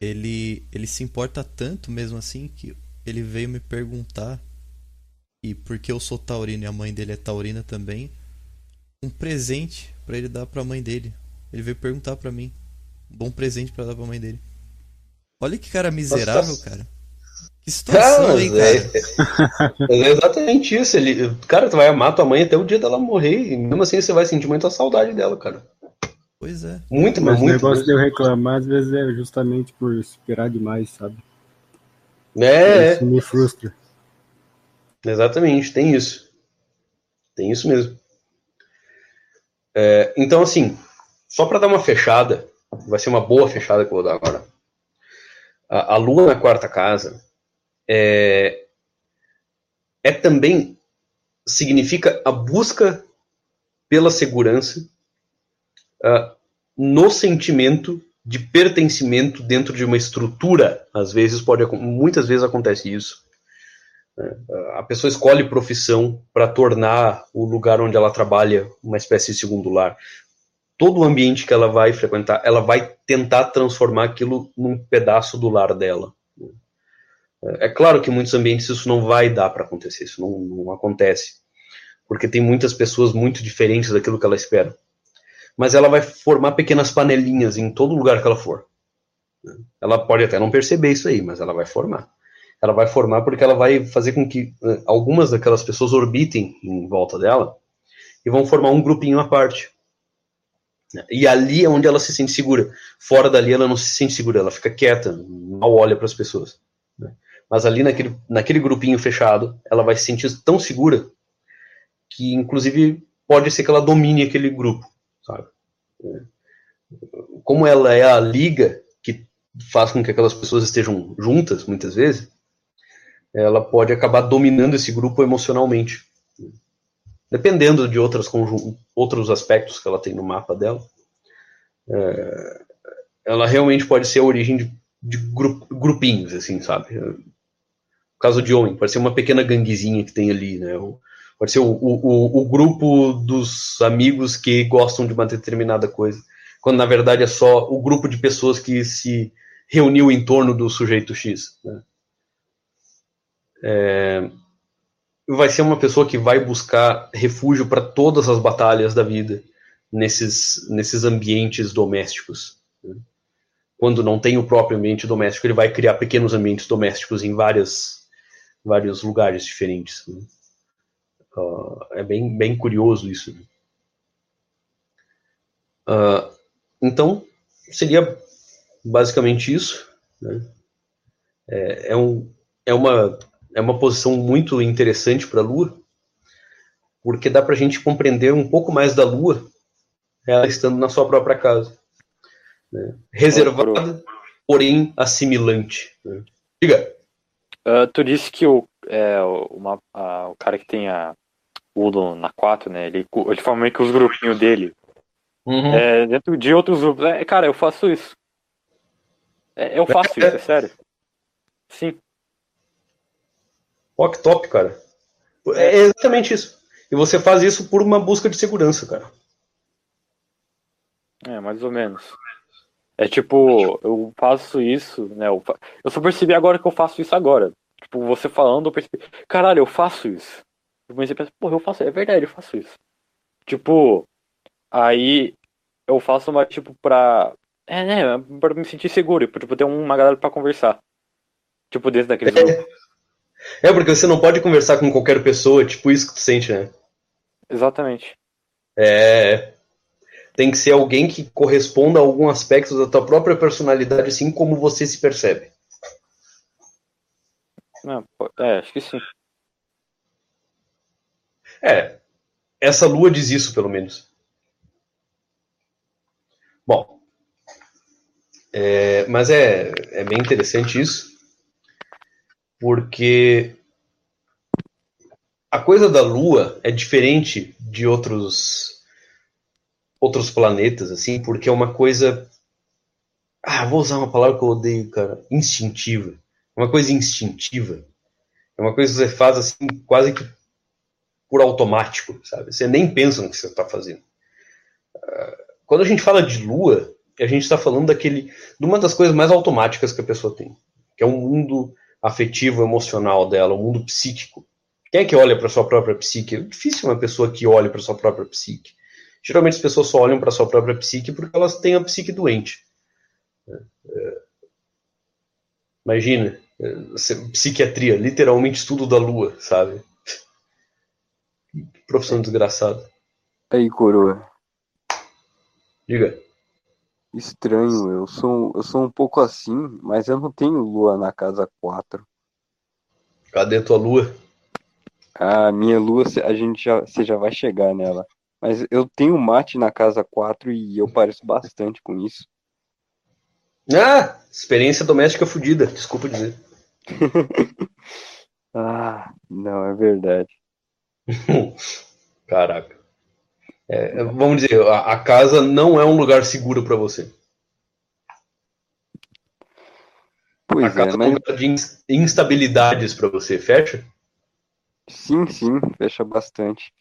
ele, ele se importa tanto mesmo assim que ele veio me perguntar. E porque eu sou taurino e a mãe dele é taurina também, um presente para ele dar para a mãe dele. Ele veio perguntar para mim. Um bom presente para dar para a mãe dele. Olha que cara miserável, cara. Que situação, ah, hein, cara? É, é, exatamente isso. Ele, cara, tu vai amar tua mãe até o dia dela morrer. E mesmo assim você vai sentir muita saudade dela, cara. Pois é. Muito, mas, mas muito. O negócio muito. de eu reclamar, às vezes, é justamente por esperar demais, sabe? É. Isso me frustra. Exatamente, tem isso. Tem isso mesmo. É, então, assim, só para dar uma fechada, vai ser uma boa fechada que eu vou dar agora a, a Lua na quarta casa é, é também significa a busca pela segurança uh, no sentimento de pertencimento dentro de uma estrutura. Às vezes pode, muitas vezes acontece isso. Né? A pessoa escolhe profissão para tornar o lugar onde ela trabalha uma espécie de segundo lar todo o ambiente que ela vai frequentar, ela vai tentar transformar aquilo num pedaço do lar dela. É claro que em muitos ambientes isso não vai dar para acontecer, isso não, não, acontece, porque tem muitas pessoas muito diferentes daquilo que ela espera. Mas ela vai formar pequenas panelinhas em todo lugar que ela for. Ela pode até não perceber isso aí, mas ela vai formar. Ela vai formar porque ela vai fazer com que eh, algumas daquelas pessoas orbitem em volta dela e vão formar um grupinho à parte. E ali é onde ela se sente segura. Fora dali ela não se sente segura, ela fica quieta, mal olha para as pessoas. Né? Mas ali naquele, naquele grupinho fechado, ela vai se sentir tão segura que, inclusive, pode ser que ela domine aquele grupo, sabe? É. Como ela é a liga que faz com que aquelas pessoas estejam juntas, muitas vezes, ela pode acabar dominando esse grupo emocionalmente dependendo de outras outros aspectos que ela tem no mapa dela, é, ela realmente pode ser a origem de, de grupinhos, assim, sabe? No caso de homem, pode ser uma pequena ganguezinha que tem ali, né? Pode ser o, o, o grupo dos amigos que gostam de uma determinada coisa, quando na verdade é só o grupo de pessoas que se reuniu em torno do sujeito X. Né? É, vai ser uma pessoa que vai buscar refúgio para todas as batalhas da vida nesses, nesses ambientes domésticos. Né? Quando não tem o próprio ambiente doméstico, ele vai criar pequenos ambientes domésticos em várias, vários lugares diferentes. Né? É bem, bem curioso isso. Uh, então, seria basicamente isso. Né? É, é, um, é uma é uma posição muito interessante para a Lua, porque dá para a gente compreender um pouco mais da Lua, ela estando na sua própria casa. Né? Reservada, porém assimilante. Né? Diga. Uh, tu disse que o, é, uma, o cara que tem a Udo na 4, né? Ele, ele forma meio que os grupinhos dele. Uhum. É, dentro de outros grupos. É, cara, eu faço isso. É, eu faço isso, é sério. Sim. Que top, cara. É exatamente isso. E você faz isso por uma busca de segurança, cara. É, mais ou menos. É tipo, eu faço isso, né? Eu, fa... eu só percebi agora que eu faço isso agora. Tipo, você falando, eu percebi, caralho, eu faço isso. Eu comecei a pensar, porra, eu faço, é verdade, eu faço isso. Tipo, aí eu faço uma, tipo, pra. É, né, pra me sentir seguro, tipo, ter uma galera pra conversar. Tipo, dentro daquele é. grupo. É, porque você não pode conversar com qualquer pessoa, tipo isso que tu sente, né? Exatamente. É. Tem que ser alguém que corresponda a algum aspecto da tua própria personalidade, assim como você se percebe. Não, é, acho que sim. É, essa lua diz isso, pelo menos. Bom, é, mas é, é bem interessante isso, porque a coisa da Lua é diferente de outros outros planetas, assim, porque é uma coisa. Ah, vou usar uma palavra que eu odeio, cara. Instintiva. É uma coisa instintiva. É uma coisa que você faz assim, quase que por automático, sabe? Você nem pensa no que você está fazendo. Ah, quando a gente fala de lua, a gente está falando daquele, de uma das coisas mais automáticas que a pessoa tem, que é o um mundo afetivo, emocional dela, o um mundo psíquico. Quem é que olha para sua própria psique? É difícil uma pessoa que olhe para sua própria psique. Geralmente as pessoas só olham para sua própria psique porque elas têm a psique doente. É, é, imagina, psiquiatria, literalmente estudo da lua, sabe? Profissão desgraçada. Aí, coroa. Diga. Estranho, eu sou, eu sou um pouco assim, mas eu não tenho lua na casa 4. Cadê tua lua? A minha lua, a gente já, você já vai chegar nela. Mas eu tenho mate na casa 4 e eu pareço bastante com isso. Ah, experiência doméstica fodida, desculpa dizer. ah, não, é verdade. Caraca. É, é, vamos dizer, a, a, casa não é um lugar seguro para você. Pois a casa é, mas... é um lugar de instabilidades para você, fecha? Sim, sim, fecha bastante.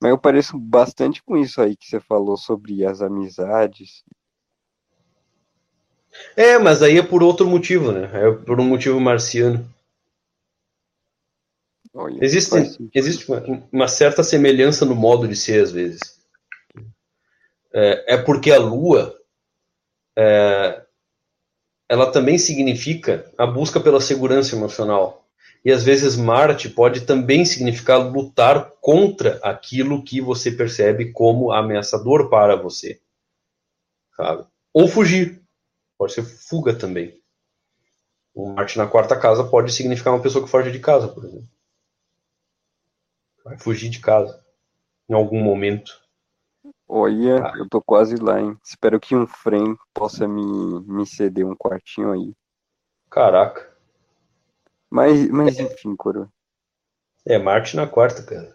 Mas eu pareço bastante com isso aí que você falou sobre as amizades. É, mas aí é por outro motivo, né? É por um motivo marciano. Olha, existe existe uma, uma, certa semelhança no modo de ser, às vezes. É, é porque a Lua é, ela também significa a busca pela segurança emocional. E às vezes Marte pode também significar lutar contra aquilo que você percebe como ameaçador para você. Sabe? Ou fugir. Pode ser fuga também. O Marte na quarta casa pode significar uma pessoa que foge de casa, por exemplo vai fugir de casa em algum momento. Olha, ah. eu tô quase lá, hein? Espero que um frame possa me, me ceder um quartinho aí. Caraca. Mas, mas enfim, Coro. É Marte na quarta, cara.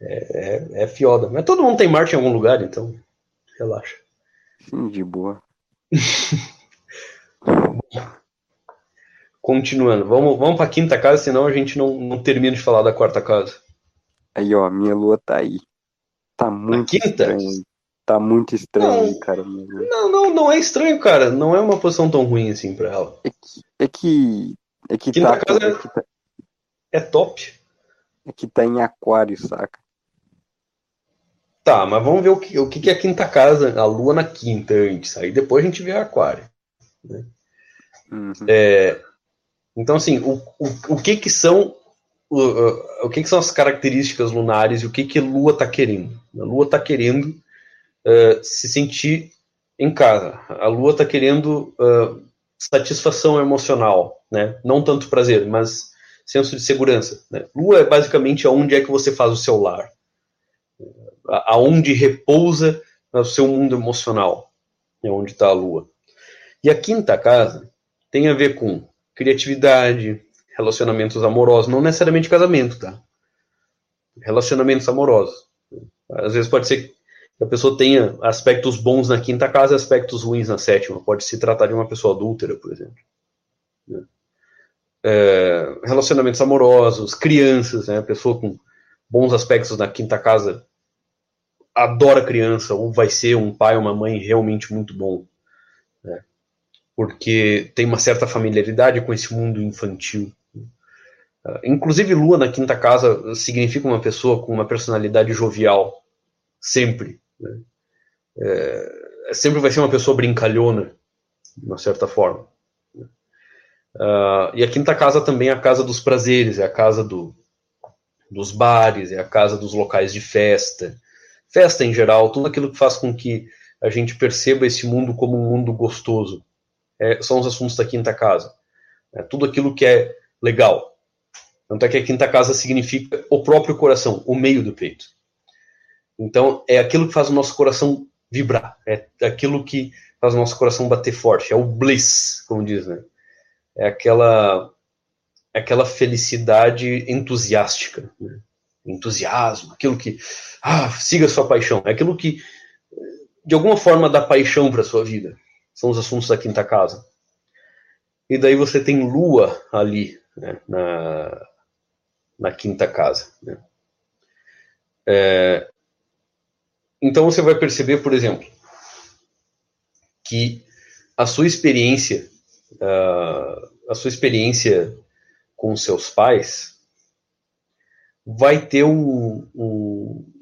É, é, é fioda. Mas todo mundo tem Marte em algum lugar, então relaxa. Sim, de boa. Continuando, vamos, vamos para a quinta casa, senão a gente não, não termina de falar da quarta casa. Aí, ó, minha lua tá aí. Tá muito estranho. Tá muito estranho, não, cara. Não, não, não é estranho, cara. Não é uma posição tão ruim assim pra ela. É que. É que, é que tá, casa é, que tá, é top. É que tá em aquário, saca? Tá, mas vamos ver o que, o que é a quinta casa, a lua na quinta antes. Aí depois a gente vê a aquário. Né? Uhum. É, então, assim, o, o, o que que são o, que, que, são as características lunares e o que, que a Lua está querendo. A Lua está querendo uh, se sentir em casa. A Lua está querendo uh, satisfação emocional, né? Não tanto prazer, mas senso de segurança. Né? Lua é basicamente aonde é que você faz o seu lar, aonde repousa o seu mundo emocional, é onde está a Lua. E a quinta casa tem a ver com criatividade, relacionamentos amorosos, não necessariamente casamento, tá? Relacionamentos amorosos. Às vezes pode ser que a pessoa tenha aspectos bons na quinta casa e aspectos ruins na sétima. Pode se tratar de uma pessoa adúltera, por exemplo. Né? É, relacionamentos amorosos, crianças, né? A pessoa com bons aspectos na quinta casa adora criança, ou vai ser um pai ou uma mãe realmente muito bom. Né? Porque tem uma certa familiaridade com esse mundo infantil. Uh, inclusive, Lua na quinta casa significa uma pessoa com uma personalidade jovial, sempre. Né? É, sempre vai ser uma pessoa brincalhona, de uma certa forma. Uh, e a quinta casa também é a casa dos prazeres, é a casa do, dos bares, é a casa dos locais de festa, festa em geral, tudo aquilo que faz com que a gente perceba esse mundo como um mundo gostoso. É, são os assuntos da quinta casa. É, tudo aquilo que é legal. Tanto é que a quinta casa significa o próprio coração, o meio do peito. Então, é aquilo que faz o nosso coração vibrar, é aquilo que faz o nosso coração bater forte, é o bliss, como diz, né? É aquela, aquela felicidade entusiástica, né? entusiasmo, aquilo que, ah, siga sua paixão, é aquilo que, de alguma forma, dá paixão para sua vida. São os assuntos da quinta casa. E daí você tem lua ali, né, na, na quinta casa. Né? É, então você vai perceber, por exemplo, que a sua experiência, a sua experiência com seus pais vai ter um, um,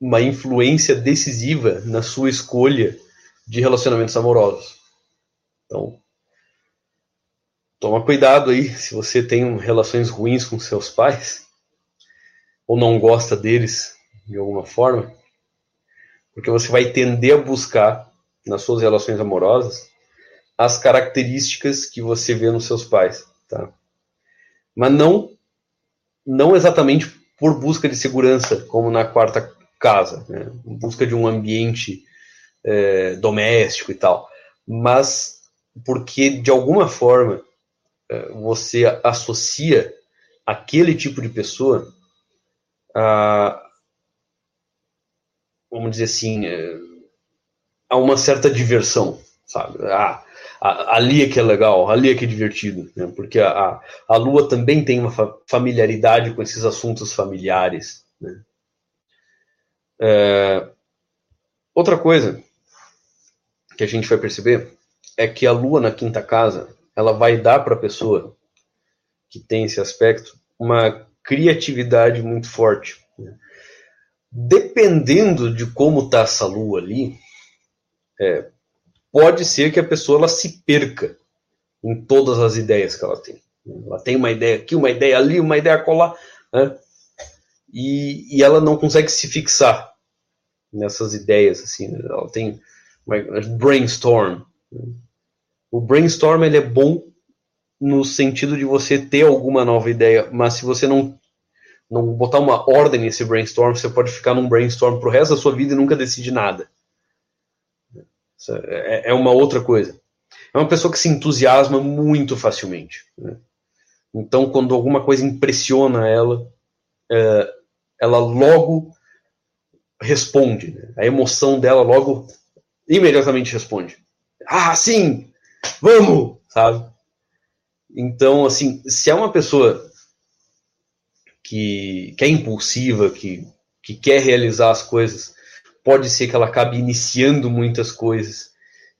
uma influência decisiva na sua escolha de relacionamentos amorosos. Então, toma cuidado aí se você tem relações ruins com seus pais ou não gosta deles de alguma forma porque você vai tender a buscar nas suas relações amorosas as características que você vê nos seus pais, tá? Mas não não exatamente por busca de segurança, como na quarta casa, né? busca de um ambiente é, doméstico e tal, mas porque de alguma forma você associa aquele tipo de pessoa a, vamos dizer assim, é, a uma certa diversão, sabe? Ah, ali é que é legal, ali é que é divertido, né? porque a, a Lua também tem uma familiaridade com esses assuntos familiares. Né? É, outra coisa que a gente vai perceber é que a Lua na quinta casa ela vai dar para a pessoa que tem esse aspecto uma criatividade muito forte. Né? dependendo de como está essa lua ali, é, pode ser que a pessoa ela se perca em todas as ideias que ela tem. Ela tem uma ideia aqui, uma ideia ali, uma ideia colar, né? e, e ela não consegue se fixar nessas ideias. Assim, né? ela tem uma, brainstorm. O brainstorm ele é bom no sentido de você ter alguma nova ideia, mas se você não não botar uma ordem nesse brainstorm, você pode ficar num brainstorm pro resto da sua vida e nunca decide nada. É, é uma outra coisa. É uma pessoa que se entusiasma muito facilmente. Né? Então, quando alguma coisa impressiona ela, é, ela logo responde. Né? A emoção dela logo, imediatamente responde. Ah, sim! Vamos! Sabe? Então, assim, se é uma pessoa que, que é impulsiva, que, que quer realizar as coisas, pode ser que ela acabe iniciando muitas coisas.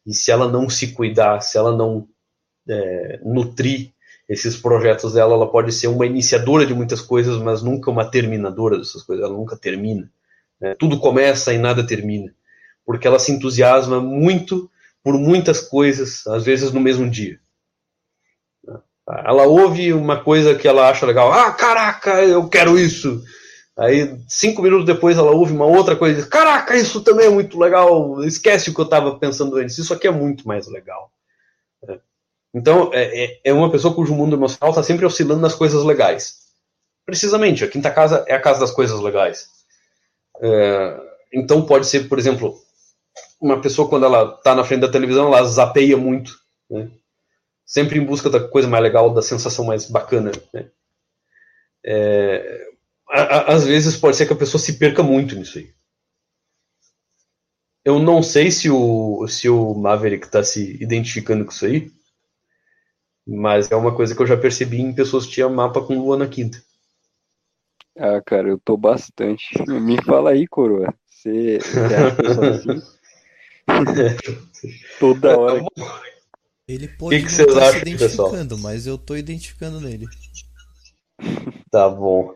E se ela não se cuidar, se ela não é, nutrir esses projetos dela, ela pode ser uma iniciadora de muitas coisas, mas nunca uma terminadora dessas coisas. Ela nunca termina. Né? Tudo começa e nada termina. Porque ela se entusiasma muito por muitas coisas, às vezes no mesmo dia. Ela ouve uma coisa que ela acha legal. Ah, caraca, eu quero isso. Aí, cinco minutos depois, ela ouve uma outra coisa e diz: Caraca, isso também é muito legal. Esquece o que eu estava pensando antes. Isso aqui é muito mais legal. É. Então, é, é, é uma pessoa cujo mundo emocional está sempre oscilando nas coisas legais. Precisamente, a quinta casa é a casa das coisas legais. É, então, pode ser, por exemplo, uma pessoa, quando ela está na frente da televisão, ela zapeia muito. Né? sempre em busca da coisa mais legal, da sensação mais bacana. Né? É, às vezes pode ser que a pessoa se perca muito nisso aí. eu não sei se o, se o Maverick está se identificando com isso aí, mas é uma coisa que eu já percebi em pessoas que tinham mapa com lua na quinta. Ah, cara, eu tô bastante. Me fala aí, coroa. Você, você acha assim? Toda hora. Ele pode que que vocês estar se acham, pessoal? identificando, mas eu tô identificando nele. Tá bom.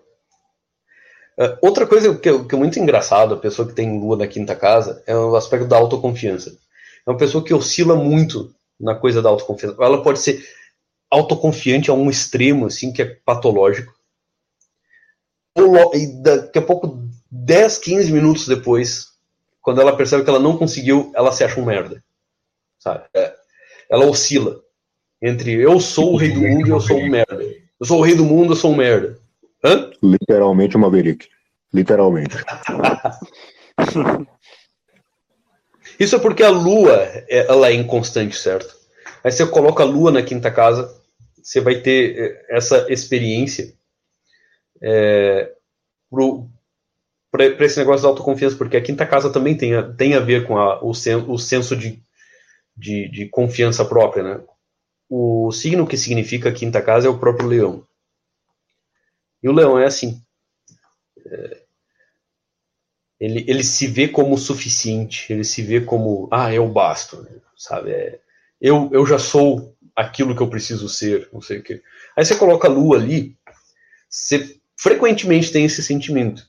É, outra coisa que é, que é muito engraçado, a pessoa que tem lua na quinta casa, é o aspecto da autoconfiança. É uma pessoa que oscila muito na coisa da autoconfiança. Ela pode ser autoconfiante a um extremo, assim, que é patológico. E daqui a pouco, 10, 15 minutos depois, quando ela percebe que ela não conseguiu, ela se acha um merda. Sabe? É, ela oscila entre eu sou o rei do mundo e eu sou um merda. Eu sou o rei do mundo, eu sou um merda. Hã? Literalmente o Maverick. Literalmente. Isso é porque a lua é- ela é inconstante, certo? Aí você coloca a lua na quinta casa, você vai ter eh, essa experiência é, para esse negócio da autoconfiança, porque a quinta casa também tem a, tem a ver com a- o, sen, o senso de, de, de confiança própria, né? O signo que significa quinta casa é o próprio leão. E o leão é assim. É, ele, ele se vê como suficiente, ele se vê como, ah, eu basto, sabe? É, eu, eu já sou aquilo que eu preciso ser, não sei o quê. Aí você coloca a lua ali, você frequentemente tem esse sentimento.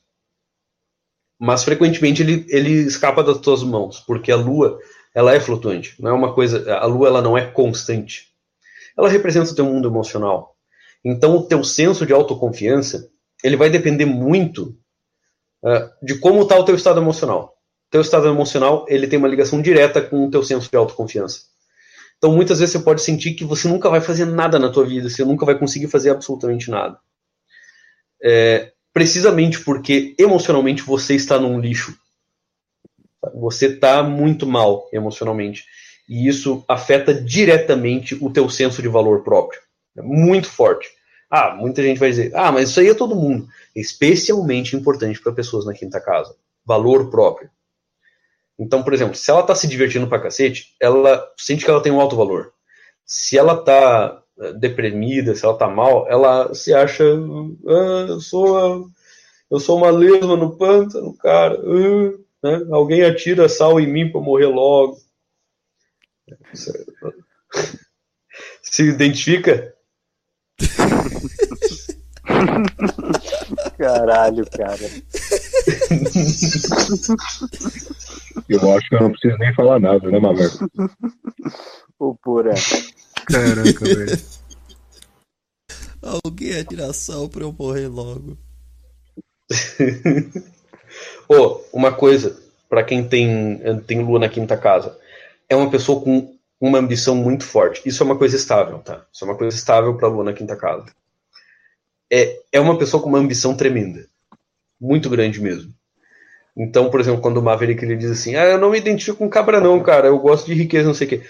Mas frequentemente ele, ele escapa das tuas mãos, porque a lua, ela é flutuante, não é uma coisa, a lua ela não é constante. Ela representa o teu mundo emocional. Então o teu senso de autoconfiança, ele vai depender muito uh, de como está o teu estado emocional. Teu estado emocional, ele tem uma ligação direta com o teu senso de autoconfiança. Então muitas vezes você pode sentir que você nunca vai fazer nada na tua vida, você nunca vai conseguir fazer absolutamente nada. É, precisamente porque emocionalmente você está num lixo. Você está muito mal emocionalmente. E isso afeta diretamente o teu senso de valor próprio. É muito forte. Ah, muita gente vai dizer, ah, mas isso aí é todo mundo. Especialmente importante para pessoas na quinta casa. Valor próprio. Então, por exemplo, se ela está se divertindo pra cacete, ela sente que ela tem um alto valor. Se ela está deprimida, se ela tá mal, ela se acha, ah, eu sou eu sou uma lesma no pântano, cara. Ah, né? Alguém atira sal em mim para morrer logo. Se identifica? Caralho, cara. Eu acho que eu não preciso nem falar nada, né, Mamer? Ô, porra. Caraca, velho. Alguém atira sal pra eu morrer logo. oh, uma coisa, para quem tem, tem lua na quinta casa, é uma pessoa com uma ambição muito forte. Isso é uma coisa estável, tá? Isso é uma coisa estável para lua na quinta casa. É, é uma pessoa com uma ambição tremenda. Muito grande mesmo. Então, por exemplo, quando o Maverick ele diz assim: Ah, eu não me identifico com cabra, não, cara, eu gosto de riqueza, não sei o quê.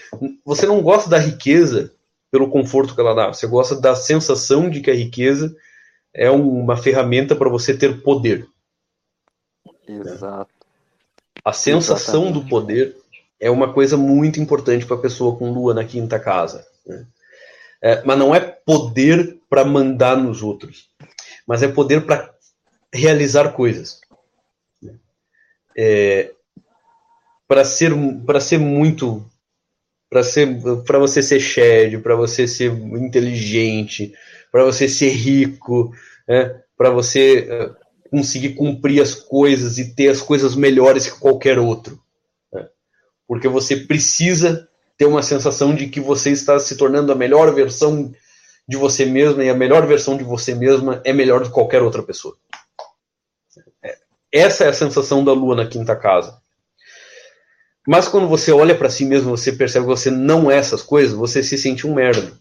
Você não gosta da riqueza pelo conforto que ela dá, você gosta da sensação de que a riqueza é uma ferramenta para você ter poder. Exato. A sensação Exatamente. do poder é uma coisa muito importante para a pessoa com lua na quinta casa. Né? É, mas não é poder para mandar nos outros, mas é poder para realizar coisas. É, para ser para ser muito para ser para você ser shed, para você ser inteligente, para você ser rico, né? para você uh, conseguir cumprir as coisas e ter as coisas melhores que qualquer outro. Né? Porque você precisa ter uma sensação de que você está se tornando a melhor versão de você mesma e a melhor versão de você mesma é melhor do que qualquer outra pessoa. Essa é a sensação da lua na quinta casa. Mas quando você olha para si mesmo, você percebe que você não é essas coisas, você se sente um merda.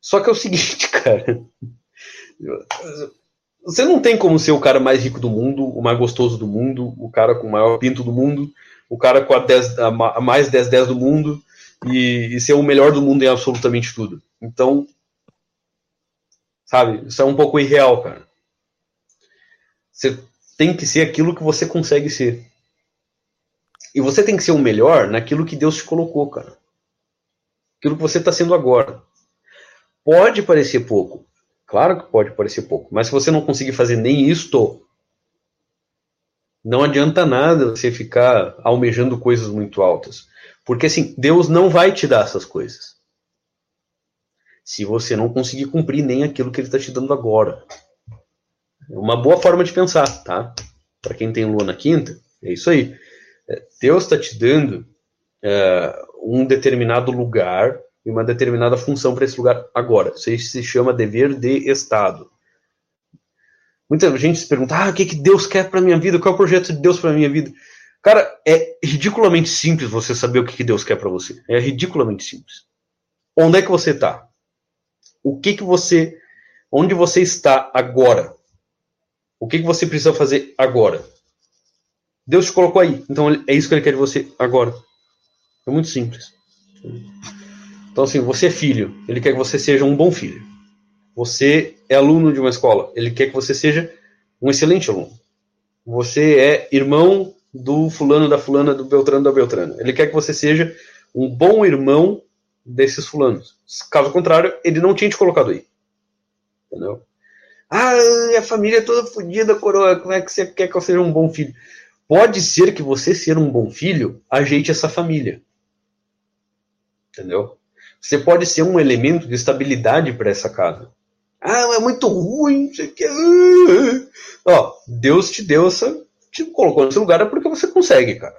Só que é o seguinte, cara. Você não tem como ser o cara mais rico do mundo, o mais gostoso do mundo, o cara com o maior pinto do mundo, o cara com a, 10, a mais 10-10 do mundo e, e ser o melhor do mundo em absolutamente tudo. Então, sabe, isso é um pouco irreal, cara. Você tem que ser aquilo que você consegue ser. E você tem que ser o melhor naquilo que Deus te colocou, cara. Aquilo que você está sendo agora. Pode parecer pouco. Claro que pode parecer pouco. Mas se você não conseguir fazer nem isto, não adianta nada você ficar almejando coisas muito altas. Porque assim, Deus não vai te dar essas coisas. Se você não conseguir cumprir nem aquilo que Ele está te dando agora. É uma boa forma de pensar, tá? Para quem tem lua na quinta, é isso aí. É, Deus está te dando é, um determinado lugar e uma determinada função para esse lugar agora. Isso aí se chama dever de Estado. Muita gente se pergunta: ah, o que, que Deus quer para minha vida? Qual é o projeto de Deus para minha vida? Cara, é ridiculamente simples você saber o que, que Deus quer para você. É ridiculamente simples. Onde é que você está? O que que você, onde você está agora? O que que você precisa fazer agora? Deus te colocou aí, então é isso que Ele quer de você agora. É muito simples. Então assim, você é filho, Ele quer que você seja um bom filho. Você é aluno de uma escola, Ele quer que você seja um excelente aluno. Você é irmão do fulano, da fulana, do Beltrano, da Beltrana. Ele quer que você seja um bom irmão desses fulanos. Caso contrário, ele não tinha te colocado aí. Entendeu? Ah, a família é toda fodida, coroa. Como é que você quer que eu seja um bom filho? Pode ser que você ser um bom filho ajeite essa família. Entendeu? Você pode ser um elemento de estabilidade para essa casa. Ah, é muito ruim, não sei o que. Ó, Deus te deu essa. Te colocou nesse lugar é porque você consegue, cara.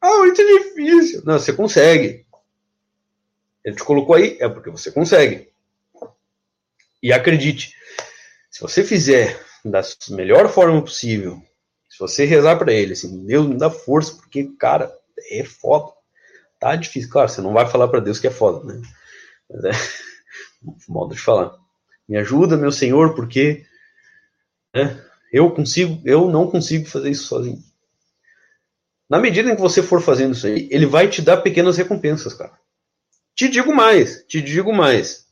Ah, muito difícil. Não, você consegue. Ele te colocou aí, é porque você consegue. E acredite, se você fizer da melhor forma possível, se você rezar para ele, assim, Deus me dá força, porque, cara, é foda. Tá difícil. Claro, você não vai falar para Deus que é foda, né? Mas é modo de falar. Me ajuda, meu Senhor, porque né, eu consigo, eu não consigo fazer isso sozinho. Na medida em que você for fazendo isso aí, ele vai te dar pequenas recompensas, cara. Te digo mais, te digo mais.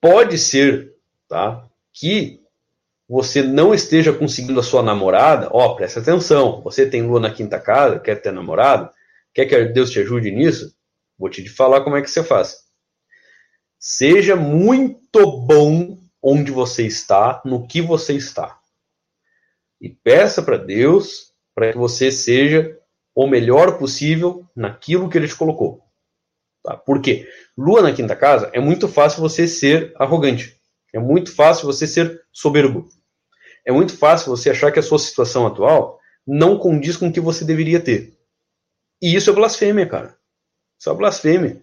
Pode ser, tá, que você não esteja conseguindo a sua namorada, ó, presta atenção, você tem lua na quinta casa, quer ter namorado, quer que Deus te ajude nisso? Vou te falar como é que você faz. Seja muito bom onde você está, no que você está. E peça para Deus para que você seja o melhor possível naquilo que ele te colocou. Tá? Por quê? Lua na quinta casa é muito fácil você ser arrogante. É muito fácil você ser soberbo. É muito fácil você achar que a sua situação atual não condiz com o que você deveria ter. E isso é blasfêmia, cara. Isso é blasfêmia.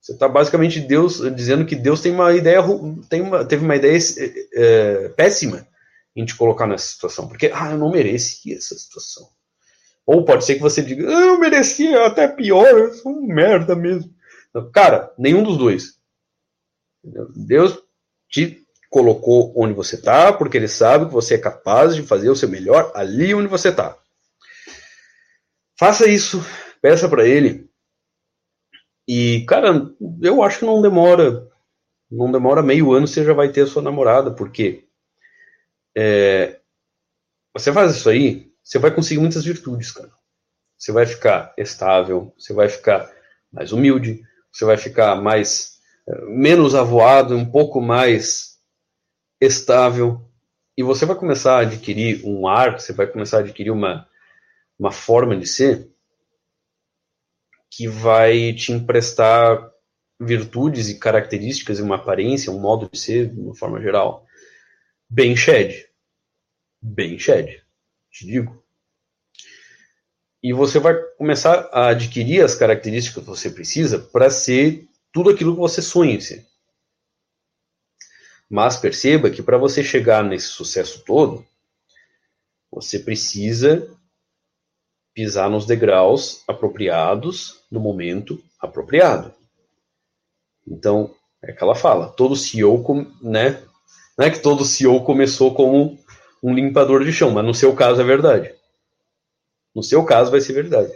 Você está basicamente Deus dizendo que Deus tem uma ideia, tem uma, teve uma ideia é, péssima em te colocar nessa situação, porque ah, eu não merecia essa situação. Ou pode ser que você diga, ah, eu merecia até pior, eu sou um merda mesmo. Cara, nenhum dos dois. Deus te colocou onde você está, porque ele sabe que você é capaz de fazer o seu melhor ali onde você está. Faça isso, peça para ele. E, cara, eu acho que não demora, não demora meio ano você já vai ter a sua namorada, porque é, você faz isso aí, você vai conseguir muitas virtudes, cara. Você vai ficar estável, você vai ficar mais humilde, você vai ficar mais menos avoado, um pouco mais estável, e você vai começar a adquirir um ar, você vai começar a adquirir uma, uma forma de ser que vai te emprestar virtudes e características e uma aparência, um modo de ser, de uma forma geral, bem shed. Bem shed te digo. E você vai começar a adquirir as características que você precisa para ser tudo aquilo que você sonha. Mas perceba que para você chegar nesse sucesso todo, você precisa pisar nos degraus apropriados no momento apropriado. Então, é que ela fala, todo CEO, né? Não é que todo CEO começou como um limpador de chão, mas no seu caso é verdade. No seu caso vai ser verdade.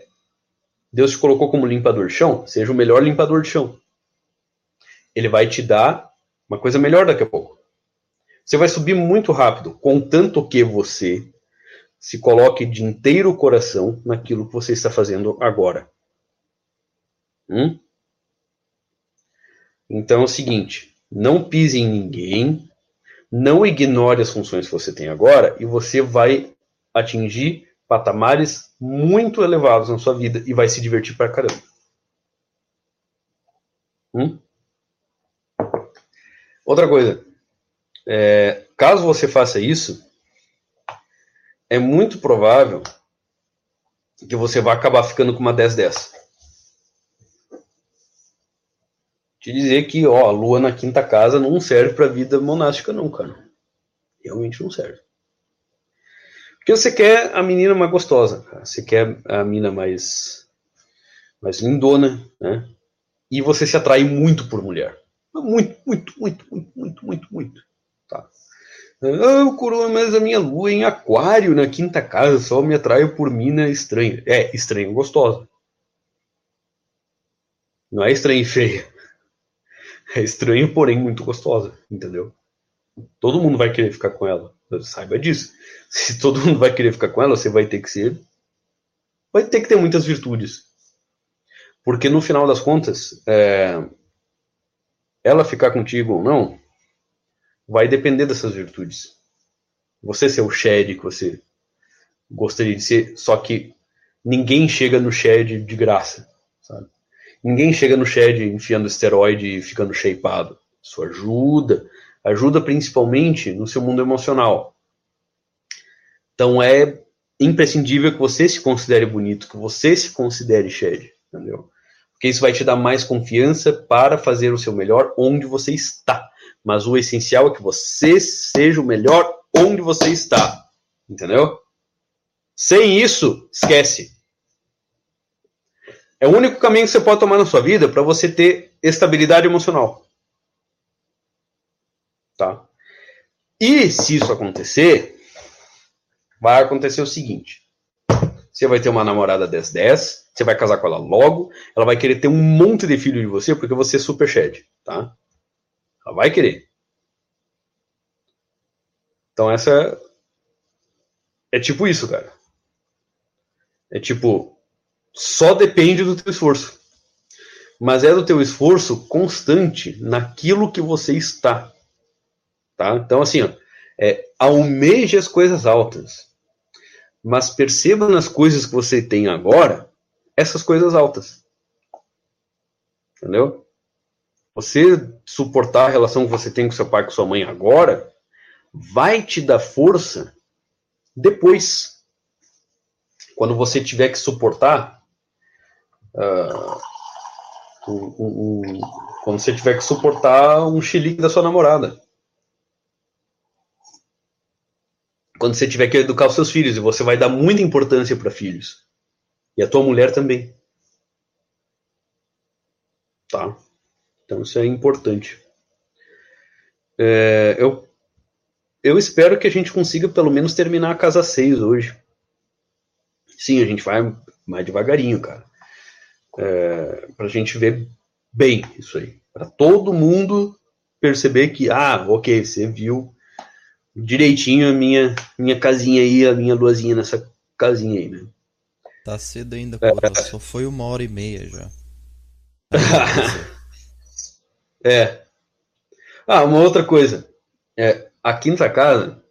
Deus te colocou como limpador de chão, seja o melhor limpador de chão. Ele vai te dar uma coisa melhor daqui a pouco. Você vai subir muito rápido, contanto que você se coloque de inteiro coração naquilo que você está fazendo agora. Hum? Então é o seguinte: não pise em ninguém, não ignore as funções que você tem agora e você vai atingir patamares muito elevados na sua vida e vai se divertir pra caramba. Hum? Outra coisa, é, caso você faça isso, é muito provável que você vá acabar ficando com uma 10 dessa. Te dizer que, ó, a lua na quinta casa não serve para vida monástica, não, cara. Realmente não serve. Porque você quer a menina mais gostosa, cara. Você quer a menina mais, mais lindona, né? E você se atrai muito por mulher. Muito, muito, muito, muito, muito, muito, muito. Tá. Ah, coroa, mas a minha lua é em aquário na quinta casa, só me atrai por mina estranha. É, estranha gostosa. Não é estranha e feia. É estranha, porém muito gostosa, entendeu? Todo mundo vai querer ficar com ela. Saiba disso. Se todo mundo vai querer ficar com ela, você vai ter que ser. Vai ter que ter muitas virtudes. Porque no final das contas, é... ela ficar contigo ou não, vai depender dessas virtudes. Você ser o Shed que você gostaria de ser, só que ninguém chega no Shed de graça, sabe? Ninguém chega no Shed enfiando esteroide e ficando shapeado. Isso ajuda, ajuda principalmente no seu mundo emocional. Então é imprescindível que você se considere bonito, que você se considere Shed, entendeu? Porque isso vai te dar mais confiança para fazer o seu melhor onde você está. Mas o essencial é que você seja o melhor onde você está. Entendeu? Sem isso, esquece. É o único caminho que você pode tomar na sua vida para você ter estabilidade emocional. Tá? E se isso acontecer, vai acontecer o seguinte: você vai ter uma namorada 10-10, você vai casar com ela logo, ela vai querer ter um monte de filho de você porque você é super shed, tá? Ela vai querer. Então essa é, é tipo isso, cara. É tipo só depende do teu esforço. Mas é do teu esforço constante naquilo que você está. Tá? Então, assim, ó, é, almeje as coisas altas. Mas perceba nas coisas que você tem agora essas coisas altas. Entendeu? Você suportar a relação que você tem com seu pai, com sua mãe agora, vai te dar força depois. Quando você tiver que suportar. Uh, um, um, quando você tiver que suportar um xilique da sua namorada. Quando você tiver que educar os seus filhos, e você vai dar muita importância para filhos. E a tua mulher também. Tá? Então isso é importante. É, eu, eu espero que a gente consiga pelo menos terminar a casa 6 hoje. Sim, a gente vai mais devagarinho, cara. É, pra gente ver bem isso aí. Para todo mundo perceber que, ah, ok, você viu direitinho a minha, minha casinha aí, a minha luazinha nessa casinha aí, né? Tá cedo ainda, pô. É. Só foi uma hora e meia já. É. Ah, uma outra coisa. É, a quinta casa,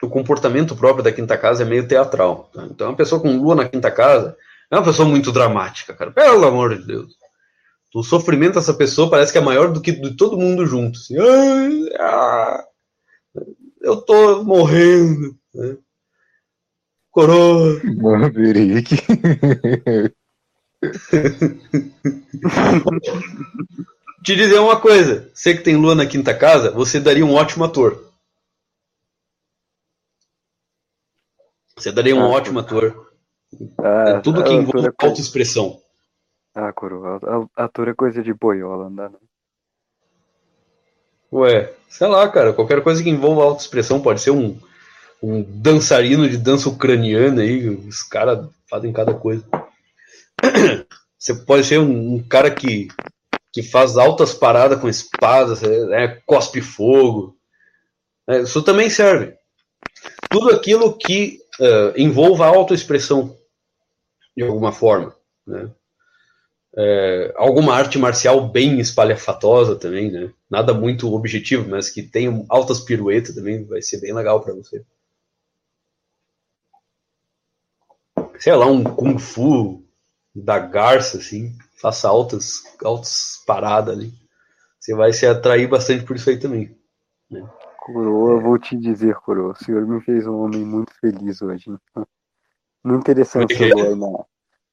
o comportamento próprio da quinta casa é meio teatral. Tá? Então, uma pessoa com lua na quinta casa é uma pessoa muito dramática, cara. Pelo amor de Deus. O sofrimento dessa pessoa parece que é maior do que de todo mundo junto. Assim, ah, eu tô morrendo. Né? Coroa. Maverick. te dizer uma coisa: você que tem lua na quinta casa, você daria um ótimo ator. Você daria um ah, ótimo ator. Ah, é tudo que envolve é autoexpressão. Ah, coroa, ator é coisa de boiola, não dá não. Ué, sei lá, cara, qualquer coisa que envolva autoexpressão pode ser um, um dançarino de dança ucraniana aí, os caras fazem cada coisa. Você pode ser um, um cara que que faz altas paradas com espadas, é, cospe fogo. É, isso também serve. Tudo aquilo que uh, envolva autoexpressão de alguma forma, né? É, alguma arte marcial bem espalhafatosa também, né? Nada muito objetivo, mas que tenha altas piruetas também vai ser bem legal para você. Sei lá, um kung fu da garça, assim, faça altas, altas paradas ali. Você vai se atrair bastante por isso aí também. Né? Coroa, vou te dizer, Coroa, o senhor me fez um homem muito feliz hoje. Muito interessante na.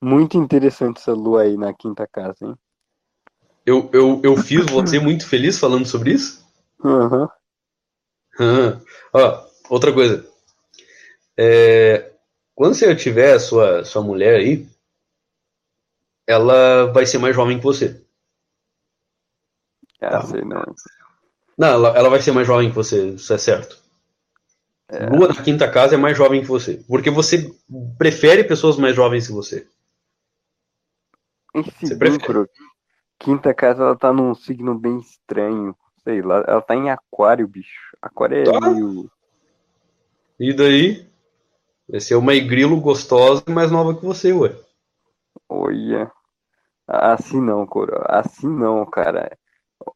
Muito interessante essa lua aí na quinta casa, hein? Eu, eu, eu fiz você muito feliz falando sobre isso? Aham. Uhum. Ó, outra coisa. É, quando você tiver a sua, sua mulher aí, ela vai ser mais jovem que você. Ah, tá. sei não. Não, ela, ela vai ser mais jovem que você, isso é certo. É. Lua na quinta casa é mais jovem que você. Porque você prefere pessoas mais jovens que você. Esse prefere. Quinta casa ela tá num signo bem estranho. Sei lá, ela tá em aquário, bicho. Aquário é tá. meio. E daí? Vai ser uma grilo gostosa e mais nova que você, ué. Olha. Assim não, coro. Assim não, cara.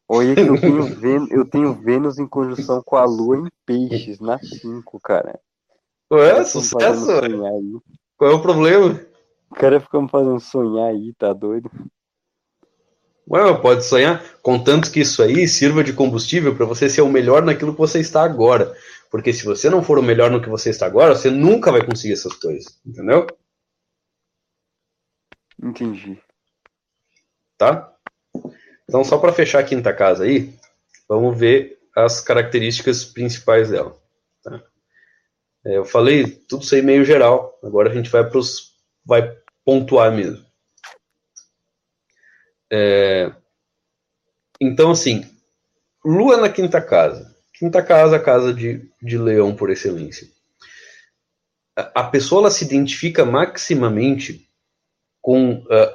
Olha que eu tenho, Vênus, eu tenho Vênus em conjunção com a Lua em peixes, na 5, cara. Ué, sucesso? Qual é o problema? O cara fica me fazendo sonhar aí, tá doido? Ué, pode sonhar, contanto que isso aí sirva de combustível para você ser o melhor naquilo que você está agora. Porque se você não for o melhor no que você está agora, você nunca vai conseguir essas coisas, entendeu? Entendi. Tá? Então, só para fechar a quinta casa aí, vamos ver as características principais dela. Tá? É, eu falei tudo isso aí meio geral, agora a gente vai, pros, vai pontuar mesmo. É, então, assim, Lua na quinta casa. Quinta casa, casa de, de leão por excelência. A, a pessoa ela se identifica maximamente com uh,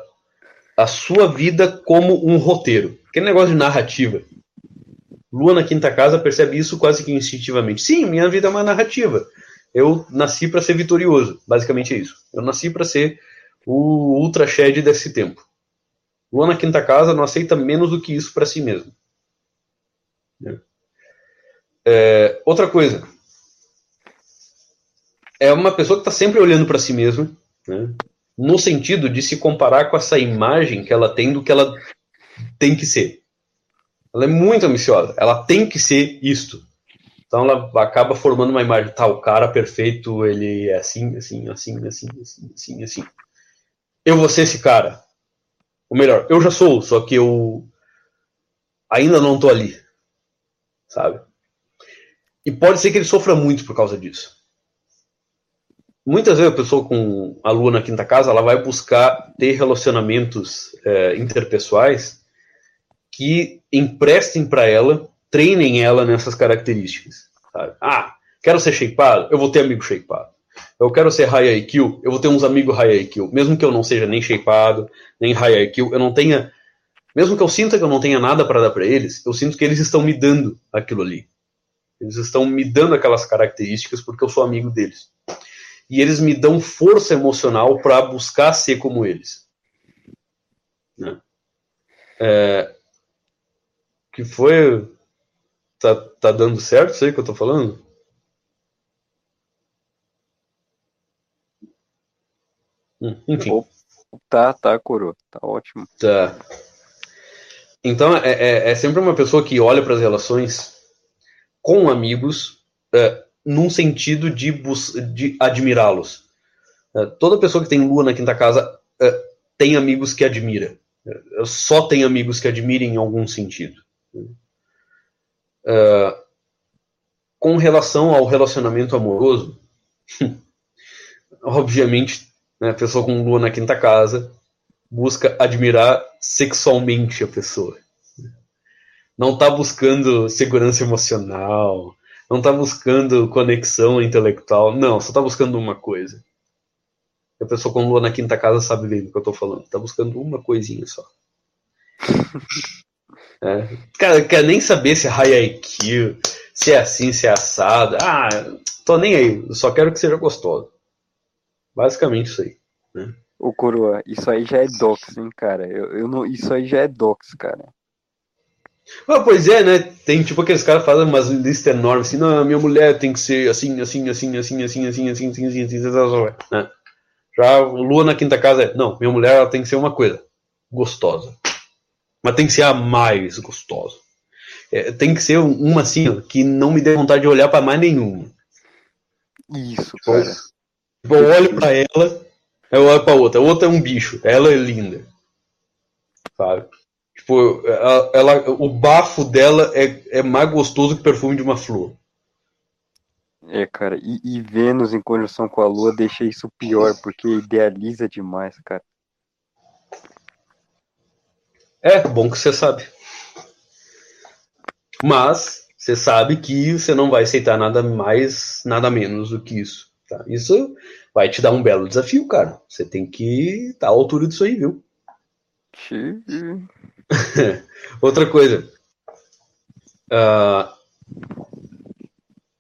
a sua vida como um roteiro. Aquele negócio de narrativa. Lua na quinta casa percebe isso quase que instintivamente. Sim, minha vida é uma narrativa. Eu nasci para ser vitorioso. Basicamente é isso. Eu nasci para ser o ultra shed desse tempo. Lua na quinta casa não aceita menos do que isso para si mesmo. É. é, outra coisa. É uma pessoa que está sempre olhando para si mesma. Né? no sentido de se comparar com essa imagem que ela tem do que ela tem que ser. Ela é muito ambiciosa, ela tem que ser isto. Então ela acaba formando uma imagem, tá, o cara perfeito, ele é assim, assim, assim, assim, assim, assim, assim. Eu vou ser esse cara. Ou melhor, eu já sou, só que eu ainda não tô ali. Sabe? E pode ser que ele sofra muito por causa disso muitas vezes a pessoa com a lua na quinta casa, ela vai buscar ter relacionamentos é, interpessoais que emprestem para ela, treinem ela nessas características. Sabe? Ah, quero ser shapeado? Eu vou ter amigo shapeado. Eu quero ser high IQ? Eu vou ter uns amigos high IQ. Mesmo que eu não seja nem shapeado, nem high IQ, eu não tenha. Mesmo que eu sinta que eu não tenha nada para dar para eles, eu sinto que eles estão me dando aquilo ali. Eles estão me dando aquelas características porque eu sou amigo deles e eles me dão força emocional para buscar ser como eles. Né? É, que foi. Tá, tá dando certo isso aí que eu tô falando? Hum, enfim. Tá, tá, coroa. Tá ótimo. Tá. Então, é, é, é sempre uma pessoa que olha para as relações com amigos é, num sentido de, de admirá-los. Uh, toda pessoa que tem lua na quinta casa uh, tem amigos que admira. Uh, só tem amigos que admirem em algum sentido. com relação ao relacionamento amoroso, obviamente, né, a pessoa com lua na quinta casa busca admirar sexualmente a pessoa. Não está buscando segurança emocional, não está buscando conexão intelectual, não, só está buscando uma coisa. A pessoa com lua na quinta casa sabe bem do que eu estou falando. Está buscando uma coisinha só. É. Cara, quer nem saber se é high IQ, se é assim, se é assado. Ah, tô nem aí. Eu só quero que seja gostoso. Basicamente isso aí. Né? Ô, Coroa, isso aí já é dox, hein, cara? Eu, eu não, isso aí já é dox, cara. Ah, pois é, né? Tem tipo aqueles caras fazendo umas listas enormes assim, não, minha mulher tem que ser assim, assim, assim, assim, assim, assim, assim, assim, assim, assim, né? Já Lua na quinta casa é, não, minha mulher ela tem que ser uma coisa, gostosa. Mas tem que ser a mais gostosa. É, tem que ser uma assim, ó, que não me dê vontade de olhar para mais nenhuma. Isso, cara. Tipo, eu olho pra ela, eu olho pra outra. A outra é um bicho, ela é linda. Sabe? Tipo, ela, ela, o bafo dela é, é mais gostoso que o perfume de uma flor. É, cara, e, e Vênus em conjunção com a Lua deixa isso pior, porque idealiza demais, cara. É, bom que você sabe. Mas você sabe que você não vai aceitar nada mais, nada menos do que isso. Tá? Isso vai te dar um belo desafio, cara. Você tem que estar tá à altura disso aí, viu? Outra coisa. Uh,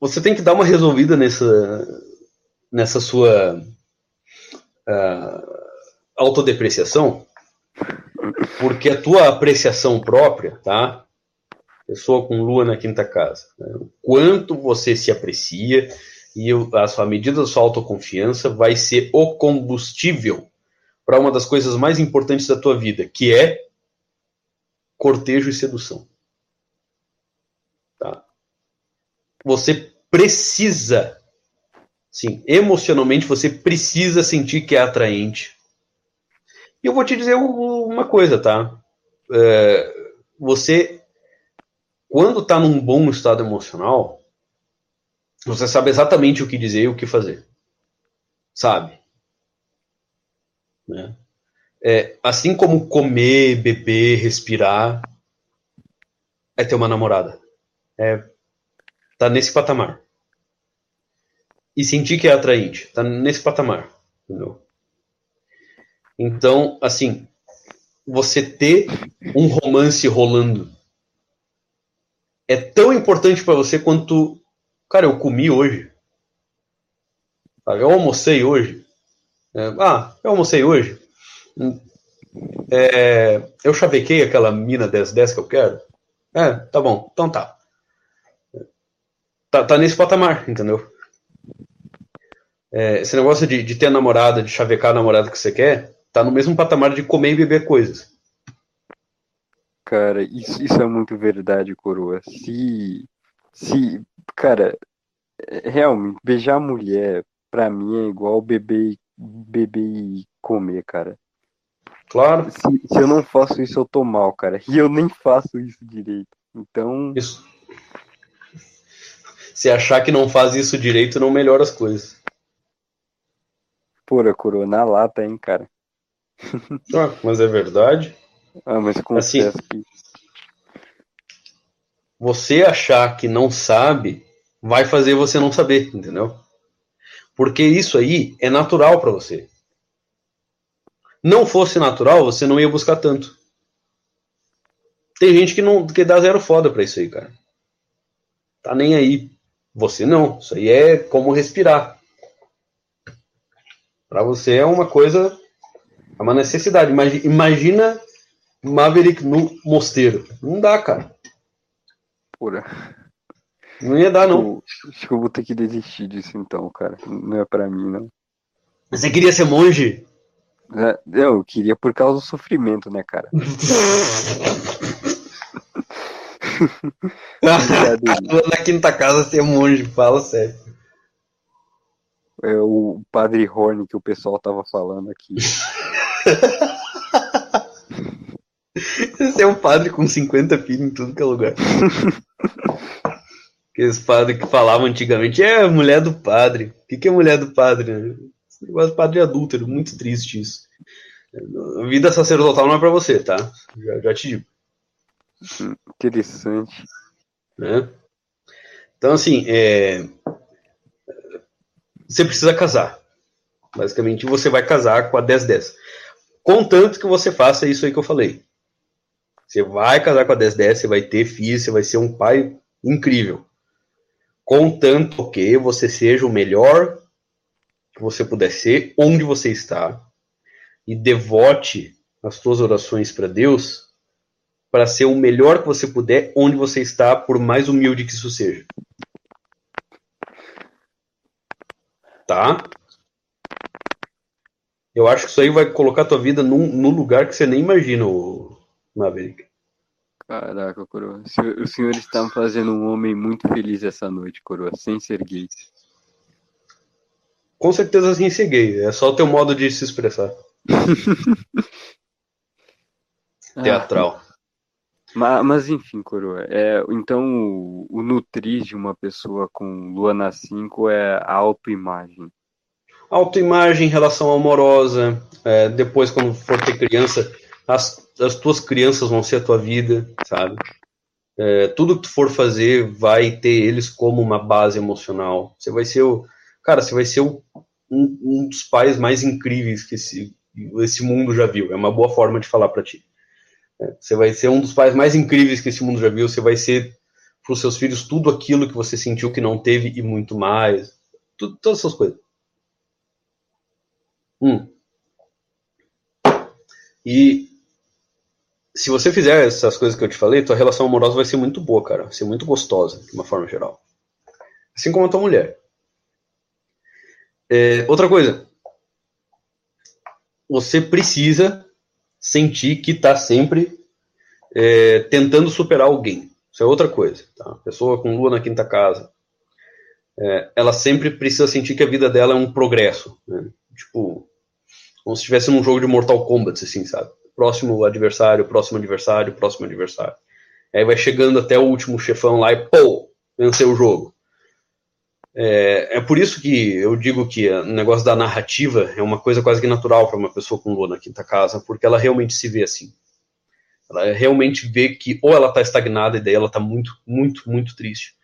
você tem que dar uma resolvida nessa, nessa sua uh, autodepreciação, porque a tua apreciação própria, tá? Pessoa com lua na quinta casa. Né? O quanto você se aprecia e a sua medida da sua autoconfiança vai ser o combustível para uma das coisas mais importantes da tua vida, que é cortejo e sedução. Tá? Você precisa, sim, emocionalmente você precisa sentir que é atraente. E eu vou te dizer uma coisa, tá? É, você, quando está num bom estado emocional, você sabe exatamente o que dizer e o que fazer. Sabe? Né? É, assim como comer, beber, respirar, é ter uma namorada. É tá nesse patamar. E sentir que é atraente, tá nesse patamar, entendeu? Então, assim, você ter um romance rolando é tão importante para você quanto, cara, eu comi hoje. Eu almocei hoje. É, ah, eu almocei hoje. É, eu chavequei aquela mina 1010 que eu quero? É, tá bom, então tá. Tá, tá nesse patamar, entendeu? É, esse negócio de, de ter namorada, de chavecar a namorada que você quer, tá no mesmo patamar de comer e beber coisas. Cara, isso, isso é muito verdade, coroa. Se, se, cara, realmente, beijar a mulher, pra mim, é igual beber, beber e comer, cara. Claro. Se, se, eu não faço isso, eu tô mal, cara. E eu nem faço isso direito. Então. Isso. Se achar que não faz isso direito, não melhora as coisas. Pura coroa na lata, hein, cara. Ah, mas é verdade. Ah, mas confesso assim, que. Você achar que não sabe vai fazer você não saber, entendeu? Porque isso aí é natural para você não fosse natural, você não ia buscar tanto. Tem gente que não que dá zero foda pra isso aí, cara. Tá nem aí. Você não. Isso aí é como respirar. Para você é uma coisa, é uma necessidade. Imagina Maverick no mosteiro. Não dá, cara. Pura. Não ia dar, não. Acho que eu vou ter que desistir disso então, cara. Não é para mim, não. Você queria ser monge? É, eu queria por causa do sofrimento, né, cara? Na quinta casa ser monge, fala sério. É o padre Horn que o pessoal tava falando aqui. Você é um padre com 50 filhos em tudo que é lugar. Aqueles padres que falavam antigamente, é mulher do padre. O que, que é mulher do padre? Esse negócio de padre adúltero, muito triste isso. A vida sacerdotal não é para você, tá? Já, já te digo. Interessante. Né? Então, assim, é... você precisa casar. Basicamente, você vai casar com a 1010. Contanto que você faça isso aí que eu falei. Você vai casar com a 1010, você vai ter filho, você vai ser um pai incrível. Contanto que você seja o melhor que você puder ser, onde você está, e devote as suas orações para Deus para ser o melhor que você puder onde você está, por mais humilde que isso seja. Tá? Eu acho que isso aí vai colocar a tua vida num, num lugar que você nem imagina, Maverick. Caraca, coroa. O senhor está fazendo um homem muito feliz essa noite, coroa, sem ser gay. Com certeza sem ser gay. É só o teu modo de se expressar. Teatral. Ah, mas, mas, enfim, coroa. É, então, o, o nutrir de uma pessoa com lua na 5 é a autoimagem. Autoimagem, relação amorosa. É, depois, quando for ter criança, as, as tuas crianças vão ser a tua vida, sabe? É, tudo que tu for fazer vai ter eles como uma base emocional. Você vai ser o. Cara, você vai ser o, um, um, dos pais mais incríveis que esse, esse mundo já viu. É uma boa forma de falar para ti. É, você vai ser um dos pais mais incríveis que esse mundo já viu. Você vai ser para os seus filhos tudo aquilo que você sentiu que não teve e muito mais. Tudo, todas essas coisas. Hum. E se você fizer essas coisas que eu te falei, tua relação amorosa vai ser muito boa, cara. Vai ser muito gostosa, de uma forma geral. Assim como a tua mulher. É, outra coisa. Você precisa sentir que está sempre é, tentando superar alguém. Isso é outra coisa. Tá? Pessoa com lua na quinta casa. É, ela sempre precisa sentir que a vida dela é um progresso. Né? Tipo, como se estivesse num jogo de Mortal Kombat, assim, sabe? Próximo adversário, próximo adversário, próximo adversário. Aí vai chegando até o último chefão lá e, pô, venceu o jogo. É, é por isso que eu digo que o negócio da narrativa é uma coisa quase que natural para uma pessoa com lua na quinta casa, porque ela realmente se vê assim. Ela realmente vê que ou ela está estagnada e daí ela está muito, muito, muito triste,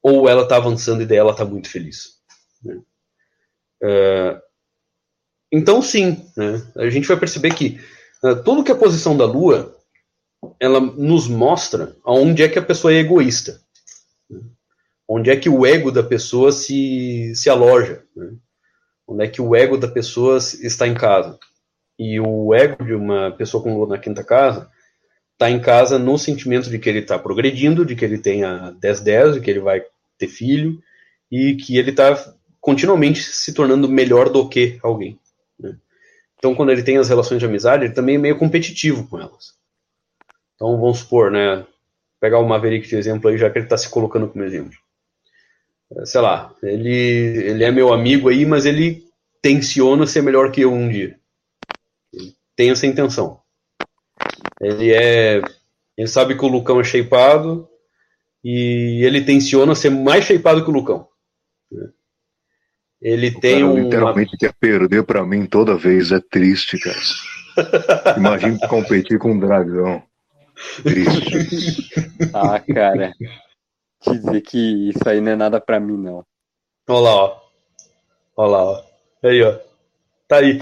ou ela está avançando e daí ela está muito feliz. Né? É, então, sim, né, a gente vai perceber que tudo que a posição da Lua, ela nos mostra aonde é que a pessoa é egoísta. Né? Onde é que o ego da pessoa se, se aloja. Né? Onde é que o ego da pessoa está em casa. E o ego de uma pessoa com Lua na quinta casa está em casa no sentimento de que ele está progredindo, de que ele tenha 10-10, de que ele vai ter filho, e que ele está continuamente se tornando melhor do que alguém. Né? Então, quando ele tem as relações de amizade, ele também é meio competitivo com elas. Então, vamos supor, né? Pegar o Maverick de exemplo aí, já que ele está se colocando como exemplo. É, sei lá, ele, ele é meu amigo aí, mas ele tenciona ser melhor que eu um dia. Ele tem essa intenção. Ele é. Ele sabe que o Lucão é shapeado e ele tenciona ser mais shapeado que o Lucão. Né? Ele o tem um. Literalmente quer perder para mim toda vez. É triste, cara. Imagina competir com um dragão. Triste. ah, cara. Te dizer que isso aí não é nada pra mim, não. Olha lá, ó. Olha lá, ó. Aí, ó. Tá aí.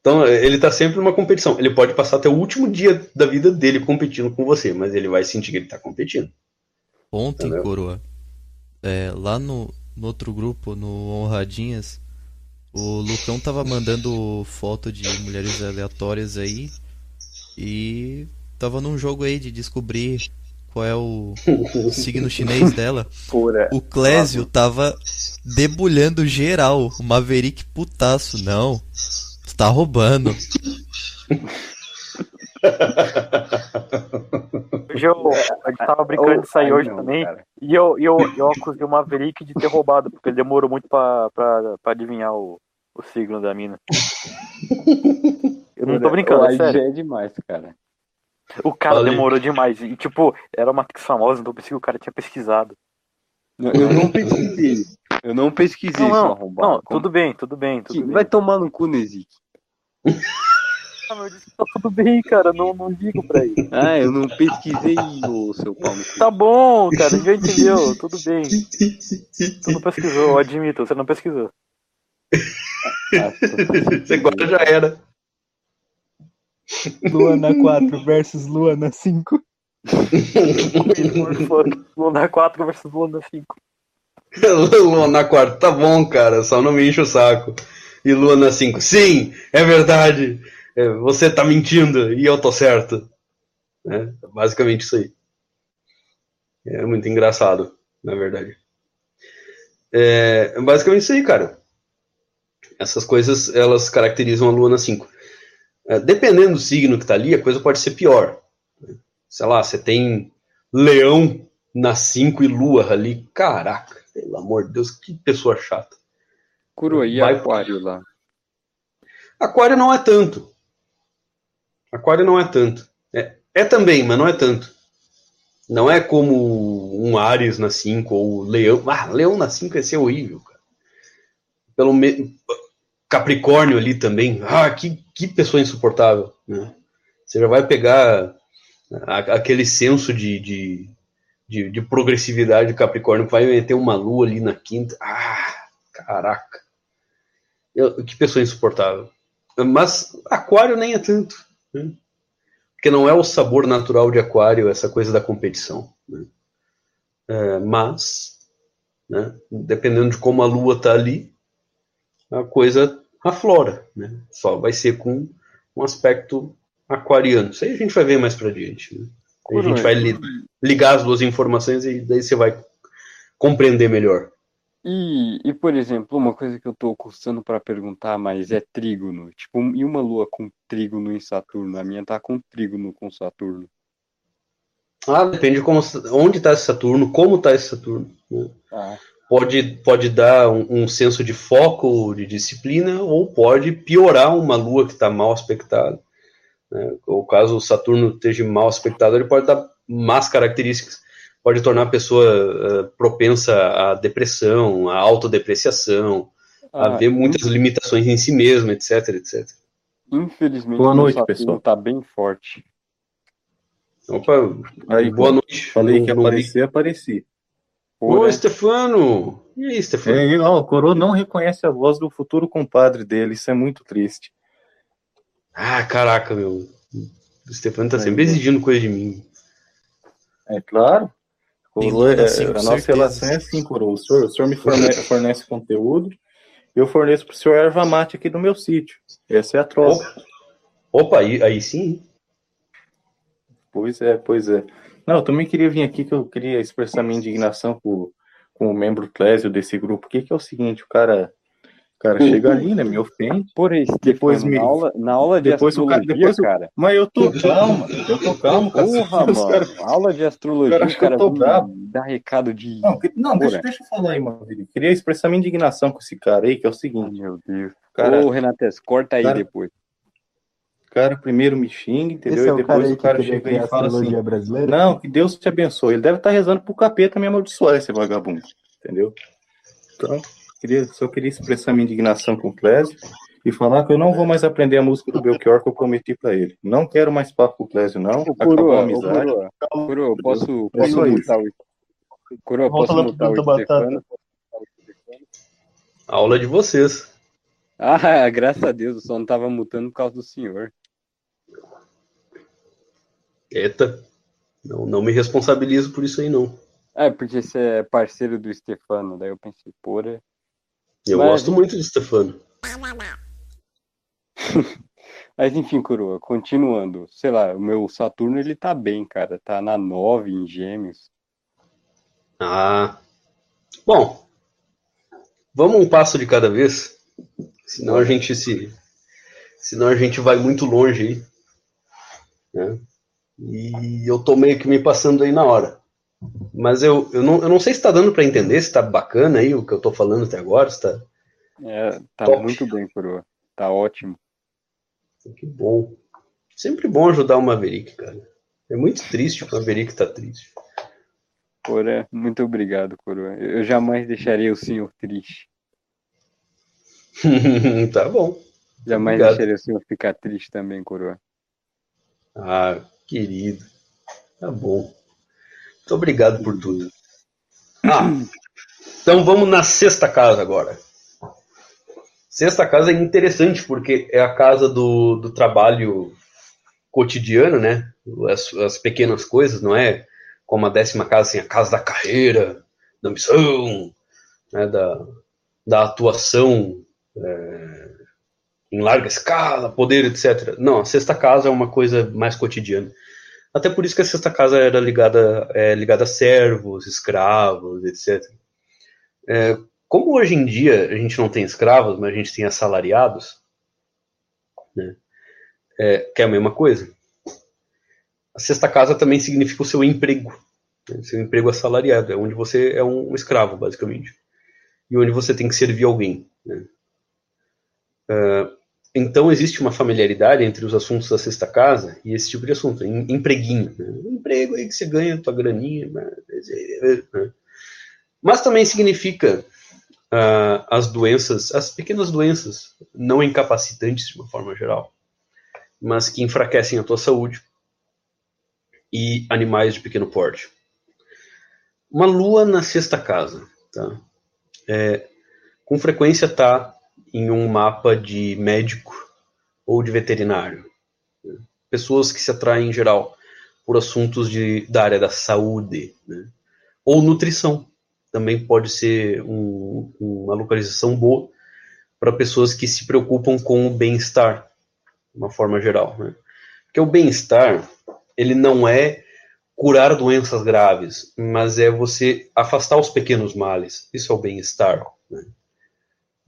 Então, ele tá sempre numa competição. Ele pode passar até o último dia da vida dele competindo com você, mas ele vai sentir que ele tá competindo. Ontem, Entendeu? Coroa, é, lá no, no outro grupo, no Honradinhas, o Lucão tava mandando foto de mulheres aleatórias aí e tava num jogo aí de descobrir qual é o signo chinês dela. Pura. O Clésio tava debulhando geral. O Maverick putaço. Não, tu tá roubando. Hoje eu, a gente tava brincando de sair hoje não, também. E eu, eu, eu acusei o Maverick de ter roubado, porque ele demorou muito pra, pra, pra adivinhar o, o signo da mina. Eu não tô brincando, é sério. é demais, cara. O cara Valeu. demorou demais. E, tipo, era uma Matrix famosa, então eu pensei que o cara tinha pesquisado. Eu não pesquisei. Eu não pesquisei, não, não, não tudo bem, tudo bem, tudo bem. Vai tomar no cu, Nezik. Eu disse que tá tudo bem, cara. Não, não digo pra ele. Ah, eu não pesquisei o seu pau. Tá bom, cara. Já entendeu. Tudo bem. Tu não pesquisou, eu admito. Você não pesquisou. Você agora já era. Luana 4 versus Luana 5. Luana 4 versus Luana 5. Lua na quarta, tá bom, cara, só não me enche o saco. E Lua na cinco, sim, é verdade. É, você tá mentindo e eu tô certo. É, basicamente isso aí. É muito engraçado, na verdade. É basicamente isso aí, cara. Essas coisas, elas caracterizam a Lua na 5. É, dependendo do signo que tá ali, a coisa pode ser pior. Sei lá, você tem leão na 5 e lua ali. Caraca, pelo amor de Deus, que pessoa chata. E Vai aquário lá? Aquário não é tanto. Aquário não é tanto. É, é também, mas não é tanto. Não é como um Ares na 5 ou Leão. Ah, Leão na 5 ia ser horrível, cara. Pelo menos. Capricórnio ali também. Ah, que, que pessoa insuportável. Né? Você já vai pegar a, aquele senso de, de, de, de, progressividade de Capricórnio vai meter uma lua ali na quinta. Ah, caraca. Eu, que pessoa insuportável. Mas Aquário nem é tanto. Né? Porque não é o sabor natural de Aquário essa coisa da competição. Né? É, mas, né, dependendo de como a lua está ali, a coisa aflora. Né? Só vai ser com um aspecto aquariano. Isso aí a gente vai ver mais para diante. Né? a gente vai li ligar as duas informações e daí você vai compreender melhor. E, e, por exemplo, uma coisa que eu estou custando para perguntar, mas é trígono. Tipo, e uma lua com trígono em Saturno? A minha tá com trígono com Saturno. Ah, depende de como, onde está esse Saturno, como está esse Saturno. Né? Ah. Pode, pode dar um, um, senso de foco, de disciplina, ou pode piorar uma lua que está mal aspectada. Né? O caso o Saturno esteja mal aspectado, ele pode dar más características pode tornar a pessoa uh, propensa à depressão, à autodepreciação, ah, a ver muitas limitações em si mesmo, etc, etc. Infelizmente, boa noite, pessoal. Tá bem forte. Opa, aí, boa noite. Falei que ia aparecer, apareci. Ô, Stefano! E aí, Stefano? É, ó, o Coro não reconhece a voz do futuro compadre dele, isso é muito triste. Ah, caraca, meu. O Stefano tá sempre exigindo coisa de mim. É claro. Coroa, é, a nossa relação é assim, Coroa. O senhor, o senhor me fornece, fornece conteúdo, eu forneço para o senhor erva mate aqui no meu sítio. Essa é a troca. Opa, Opa aí, aí sim. Pois é, pois é. Não, eu também queria vir aqui que eu queria expressar minha indignação com, com o membro Clésio desse grupo, que, que é o seguinte, o cara cara chega ali, né? Me ofende. Por isso, depois me... na, aula, na aula de depois astrologia, o cara, depois cara. Mas eu tô calmo, eu tô calmo, cara. Porra, mano. Cara... Aula de astrologia, cara, cara eu tô bravo. dá recado de. Não, não deixa, deixa eu falar aí, mano. Queria expressar minha indignação com esse cara aí, que é o seguinte. Meu Deus. Cara, Ô, Renates, corta aí cara, depois. O cara primeiro me xinga, entendeu? É o depois o cara chega e fala assim: brasileira? Não, que Deus te abençoe. Ele deve estar tá rezando pro capeta me amaldiçoar esse vagabundo, entendeu? Então. Queria, só queria expressar minha indignação com o Clésio e falar que eu não vou mais aprender a música do Belchior que eu prometi para ele. Não quero mais papo com o Clésio, não. O Coroa, a amizade. O Coroa, posso, posso mutar o Coroa, posso mutar o Stefano? Aula de vocês. Ah, graças a Deus, eu só não tava mutando por causa do senhor. Eita, não, não me responsabilizo por isso aí, não. É, porque você é parceiro do Stefano, daí eu pensei, porra. Eu Mas... gosto muito de Stefano. Mas enfim, Coroa, continuando. Sei lá, o meu Saturno ele tá bem, cara. Tá na 9 em Gêmeos. Ah. Bom. Vamos um passo de cada vez. Senão a gente se. Senão a gente vai muito longe aí. Né? E eu tô meio que me passando aí na hora. Mas eu, eu, não, eu não sei se está dando para entender, se está bacana aí o que eu estou falando até agora. Se tá... É, tá Top. muito bem, Coroa. Tá ótimo. Que bom. Sempre bom ajudar o Maverick, cara. É muito triste o Maverick tá triste. Porra, muito obrigado, Coroa. Eu jamais deixaria o senhor triste. tá bom. Jamais obrigado. deixaria o senhor ficar triste também, Coroa. Ah, querido. Tá bom. Muito obrigado por tudo. Ah, então vamos na sexta casa agora. Sexta casa é interessante porque é a casa do, do trabalho cotidiano, né? As, as pequenas coisas, não é? Como a décima casa, assim, a casa da carreira, da missão, né, da, da atuação é, em larga escala, poder, etc. Não, a sexta casa é uma coisa mais cotidiana. Até por isso que a sexta casa era ligada, é, ligada a servos, escravos, etc. É, como hoje em dia a gente não tem escravos, mas a gente tem assalariados, né, é, que é a mesma coisa. A sexta casa também significa o seu emprego, né, seu emprego assalariado, é onde você é um escravo, basicamente, e onde você tem que servir alguém. Né. Uh, então existe uma familiaridade entre os assuntos da sexta casa e esse tipo de assunto, empreguinho, né? um emprego aí que você ganha tua graninha, né? mas também significa uh, as doenças, as pequenas doenças não incapacitantes de uma forma geral, mas que enfraquecem a tua saúde e animais de pequeno porte. Uma lua na sexta casa, tá? É, com frequência está em um mapa de médico ou de veterinário. Pessoas que se atraem, em geral, por assuntos de, da área da saúde. Né? Ou nutrição. Também pode ser um, uma localização boa para pessoas que se preocupam com o bem-estar, de uma forma geral. Né? Porque o bem-estar, ele não é curar doenças graves, mas é você afastar os pequenos males. Isso é o bem-estar. Né?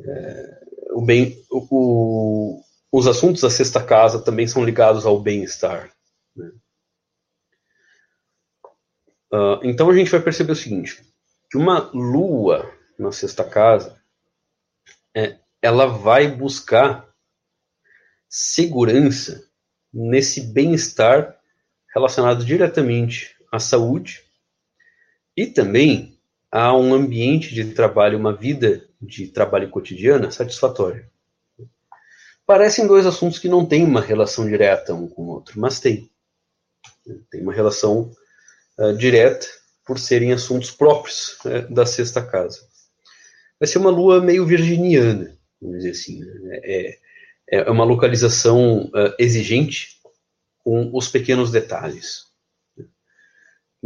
É, o bem, o, os assuntos da sexta casa também são ligados ao bem-estar. Né? Uh, então a gente vai perceber o seguinte: que uma lua na sexta casa, é, ela vai buscar segurança nesse bem-estar relacionado diretamente à saúde e também a um ambiente de trabalho, uma vida de trabalho cotidiana satisfatória. Parecem dois assuntos que não têm uma relação direta um com o outro, mas tem. Tem uma relação uh, direta por serem assuntos próprios uh, da sexta casa. Vai ser uma lua meio virginiana, vamos dizer assim. Né? É, é uma localização uh, exigente com os pequenos detalhes.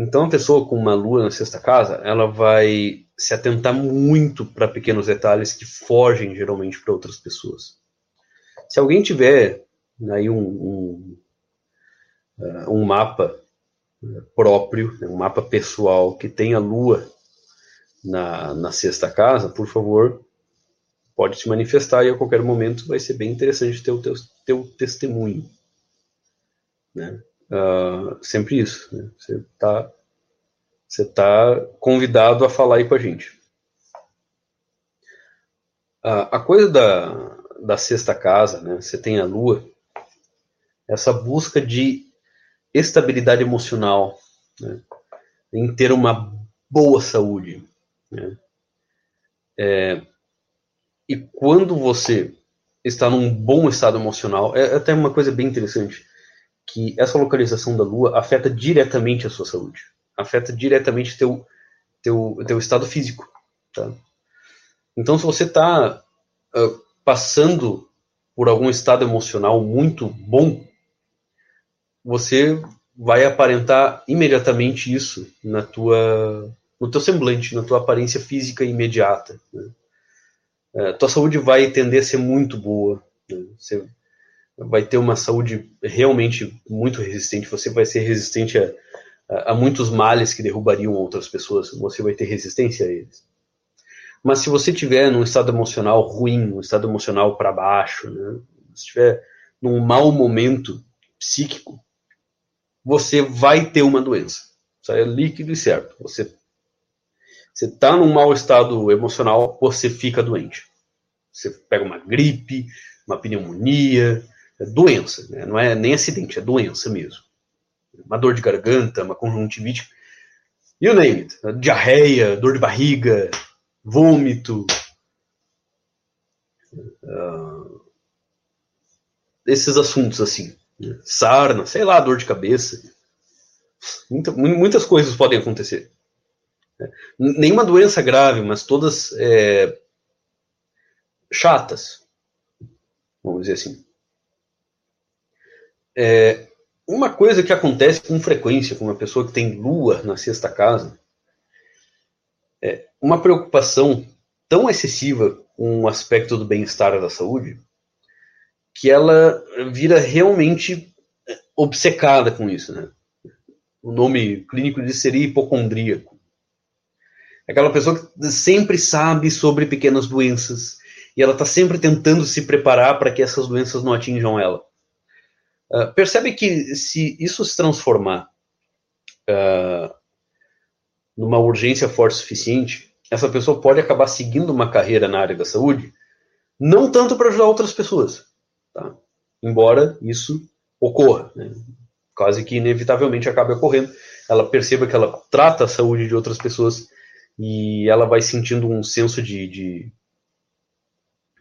Então, a pessoa com uma lua na sexta casa, ela vai se atentar muito para pequenos detalhes que fogem geralmente para outras pessoas. Se alguém tiver aí um, um, uh, um mapa próprio, né, um mapa pessoal que tenha lua na, na sexta casa, por favor, pode se manifestar e a qualquer momento vai ser bem interessante ter o teu, teu testemunho. Né? Uh, sempre isso. Né? Você está você tá convidado a falar aí com a gente. Uh, a coisa da, da sexta casa, né? você tem a lua, essa busca de estabilidade emocional, né? em ter uma boa saúde. Né? É, e quando você está num bom estado emocional, é até uma coisa bem interessante que essa localização da Lua afeta diretamente a sua saúde, afeta diretamente teu teu teu estado físico, tá? Então, se você está uh, passando por algum estado emocional muito bom, você vai aparentar imediatamente isso na tua no teu semblante, na tua aparência física imediata. Né? Uh, tua saúde vai tender a ser muito boa. Né? Você vai ter uma saúde realmente muito resistente, você vai ser resistente a, a, a, muitos males que derrubariam outras pessoas, você vai ter resistência a eles. Mas se você tiver num estado emocional ruim, um estado emocional para baixo, né, se estiver num mau momento psíquico, você vai ter uma doença. Isso é líquido e certo. Você você está num mau estado emocional, você fica doente. Você pega uma gripe, uma pneumonia, é doença, né? não é nem acidente, é doença mesmo. Uma dor de garganta, uma conjuntivite, you name it. Diarreia, dor de barriga, vômito. Uh, esses assuntos assim. Né? Sarna, sei lá, dor de cabeça. Muita, muitas coisas podem acontecer. Né? Nenhuma doença grave, mas todas é, chatas. Vamos dizer assim. É, uma coisa que acontece com frequência com uma pessoa que tem lua na sexta casa é uma preocupação tão excessiva com o aspecto do bem-estar da saúde que ela vira realmente obcecada com isso, né? O nome clínico disso seria hipocondríaco. Aquela pessoa que sempre sabe sobre pequenas doenças e ela está sempre tentando se preparar para que essas doenças não atinjam ela. Uh, percebe que se isso se transformar uh, numa urgência forte o suficiente, essa pessoa pode acabar seguindo uma carreira na área da saúde, não tanto para ajudar outras pessoas, tá? embora isso ocorra, né? quase que inevitavelmente acabe ocorrendo. Ela perceba que ela trata a saúde de outras pessoas e ela vai sentindo um senso de, de,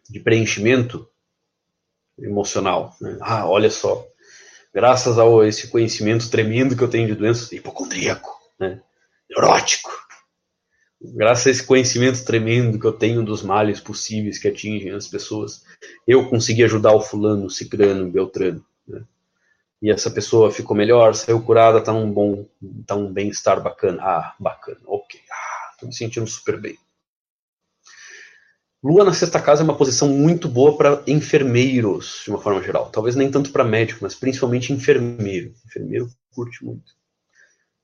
de preenchimento emocional. Né? Ah, olha só, graças a esse conhecimento tremendo que eu tenho de doenças, hipocondríaco, né? neurótico, graças a esse conhecimento tremendo que eu tenho dos males possíveis que atingem as pessoas, eu consegui ajudar o fulano, cicrano, beltrano. Né? E essa pessoa ficou melhor, saiu curada, tá num bom, tá um bem-estar bacana. Ah, bacana, ok. Ah, tô me sentindo super bem. Lua na sexta casa é uma posição muito boa para enfermeiros, de uma forma geral. Talvez nem tanto para médico, mas principalmente enfermeiro. Enfermeiro curte muito.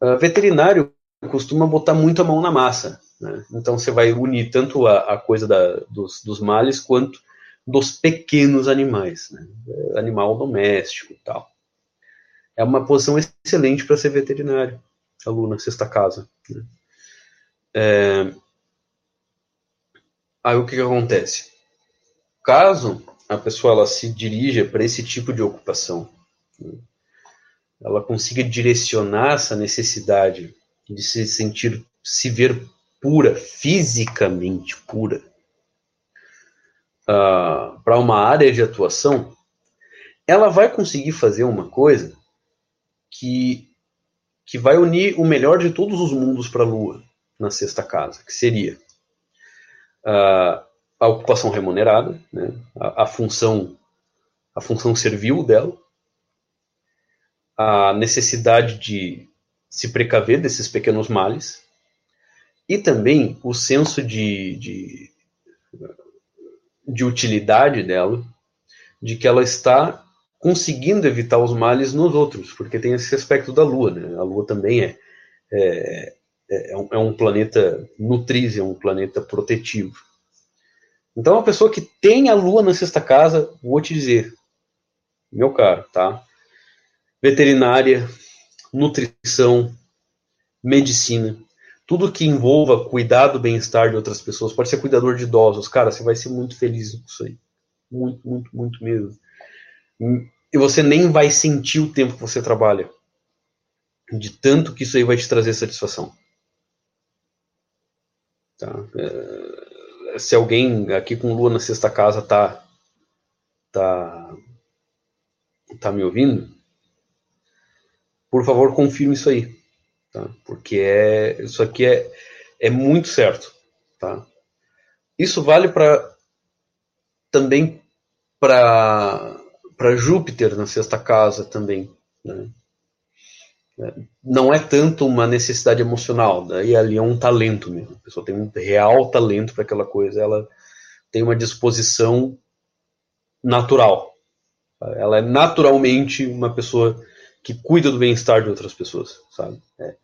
Uh, veterinário costuma botar muito a mão na massa. Né? Então você vai unir tanto a, a coisa da, dos, dos, males quanto dos pequenos animais. Né? Animal doméstico e tal. É uma posição excelente para ser veterinário, a Lua na sexta casa. Né? É, Aí o que, que acontece? Caso a pessoa ela se dirija para esse tipo de ocupação, né, ela consiga direcionar essa necessidade de se sentir, se ver pura, fisicamente pura, uh, para uma área de atuação, ela vai conseguir fazer uma coisa que, que vai unir o melhor de todos os mundos para a Lua na sexta casa, que seria a, ocupação remunerada, né, a, a, função a função servil dela, a necessidade de se precaver desses pequenos males e também o senso de, de, de utilidade dela, de que ela está conseguindo evitar os males nos outros, porque tem esse aspecto da Lua, né? A Lua também é, é, é, é, um, é um planeta nutriz, é um planeta protetivo. Então, uma pessoa que tem a lua na sexta casa, vou te dizer, meu caro, tá? Veterinária, nutrição, medicina, tudo que envolva cuidar do bem-estar de outras pessoas, pode ser cuidador de idosos, cara, você vai ser muito feliz com isso aí. Muito, muito, muito mesmo. E você nem vai sentir o tempo que você trabalha. De tanto que isso aí vai te trazer satisfação. Tá? É, se alguém aqui com lua na sexta casa tá tá tá me ouvindo, por favor confirme isso aí, tá? Porque é isso aqui é é muito certo, tá? Isso vale para também para Júpiter na sexta casa também, né? Não é tanto uma necessidade emocional, daí ali é um talento mesmo. A pessoa tem um real talento para aquela coisa, ela tem uma disposição natural. Ela é naturalmente uma pessoa que cuida do bem-estar de outras pessoas, sabe? É.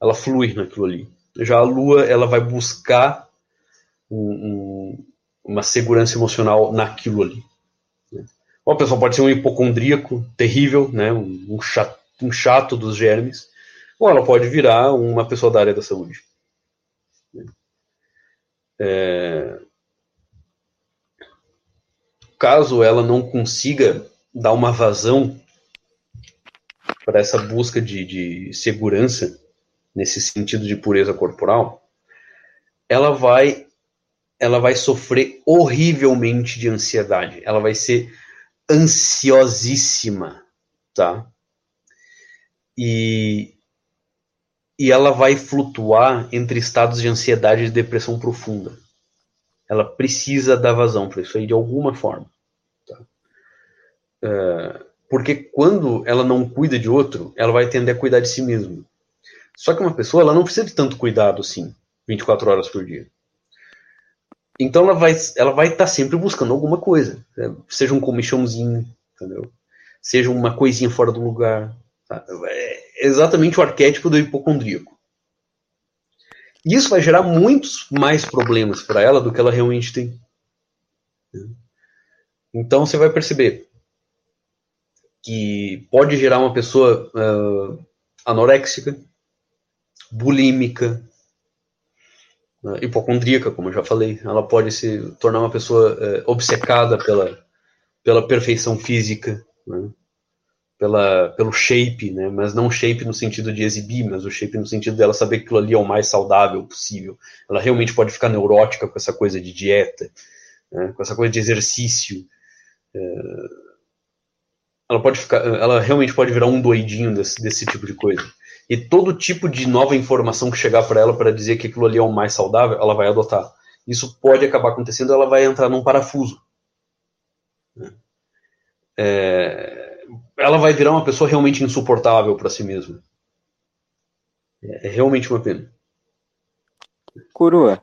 Ela flui naquilo ali. Já a Lua, ela vai buscar um, um, uma segurança emocional naquilo ali. Né? Uma pessoa pode ser um hipocondríaco terrível, né? um, um chato um chato dos germes, ou ela pode virar uma pessoa da área da saúde. É... Caso ela não consiga dar uma vazão para essa busca de, de segurança, nesse sentido de pureza corporal, ela vai ela vai sofrer horrivelmente de ansiedade. Ela vai ser ansiosíssima, tá? E, e ela vai flutuar entre estados de ansiedade e depressão profunda. Ela precisa dar vazão para isso aí de alguma forma. Tá? É, porque quando ela não cuida de outro, ela vai tender a cuidar de si mesma. Só que uma pessoa ela não precisa de tanto cuidado assim, 24 horas por dia. então ela vai ela vai estar tá sempre buscando alguma coisa, né? seja um comichãozinho, entendeu? Seja uma coisinha fora do lugar. É exatamente o arquétipo do hipocondríaco. E isso vai gerar muitos mais problemas para ela do que ela realmente tem. Então você vai perceber que pode gerar uma pessoa uh, anoréxica, bulímica, uh, hipocondríaca, como eu já falei. Ela pode se tornar uma pessoa uh, obcecada pela, pela perfeição física, né? Pela, pelo shape, né? mas não shape no sentido de exibir, mas o shape no sentido dela saber que aquilo ali é o mais saudável possível. Ela realmente pode ficar neurótica com essa coisa de dieta, né? com essa coisa de exercício. É ela pode ficar, ela realmente pode virar um doidinho desse, desse tipo de coisa. E todo tipo de nova informação que chegar para ela para dizer que aquilo ali é o mais saudável, ela vai adotar. Isso pode acabar acontecendo, ela vai entrar num parafuso. É, ela vai virar uma pessoa realmente insuportável para si mesma. É, é realmente uma pena. Coroa.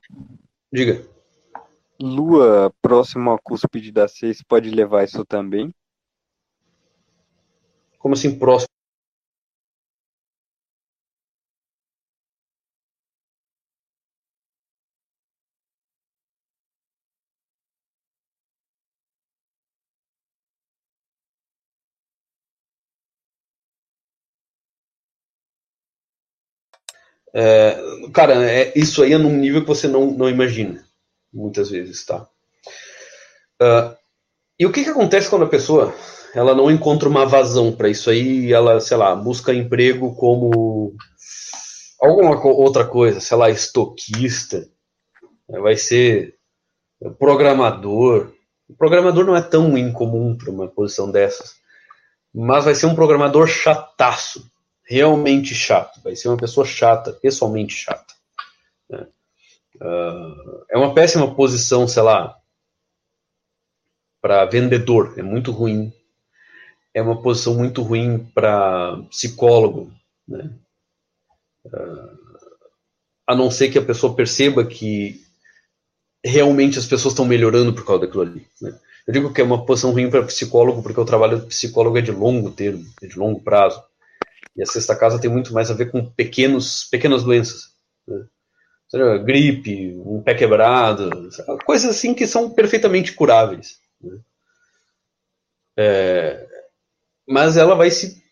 Diga. Lua próximo à cúspide da 6 pode levar isso também? Como assim próximo? É, cara, é, isso aí é num nível que você não, não imagina, muitas vezes, tá? Uh, e o que, que acontece quando a pessoa ela não encontra uma vazão para isso aí, ela, sei lá, busca emprego como alguma outra coisa, sei lá, estoquista, né, vai ser programador. O programador não é tão incomum para uma posição dessas, mas vai ser um programador chataço, realmente chato, vai ser uma pessoa chata, pessoalmente chata. Né? Uh, é uma péssima posição, sei lá, para vendedor, é muito ruim é uma posição muito ruim para psicólogo, né? Uh, a não ser que a pessoa perceba que realmente as pessoas estão melhorando por causa daquilo ali. Né? Eu digo que é uma posição ruim para psicólogo porque o trabalho do psicólogo é de longo termo, é de longo prazo. E a sexta casa tem muito mais a ver com pequenos, pequenas doenças. Né? Seja, gripe, um pé quebrado, coisas assim que são perfeitamente curáveis. Né? É, mas ela vai se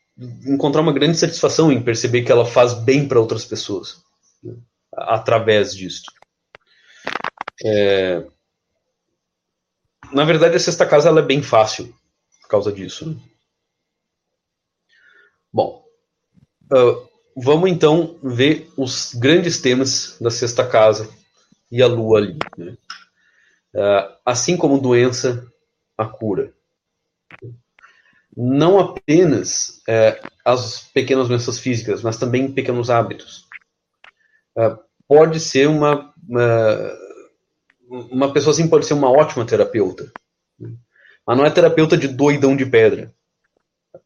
encontrar uma grande satisfação em perceber que ela faz bem para outras pessoas né, através disso. É... Na verdade, a sexta casa ela é bem fácil por causa disso. Né? Bom, uh, vamos então ver os grandes temas da sexta casa e a lua ali. Né? Uh, assim como doença, a cura não apenas é, as pequenas doenças físicas, mas também pequenos hábitos. É, pode ser uma, uma, uma pessoa assim pode ser uma ótima terapeuta, mas não é terapeuta de doidão de pedra,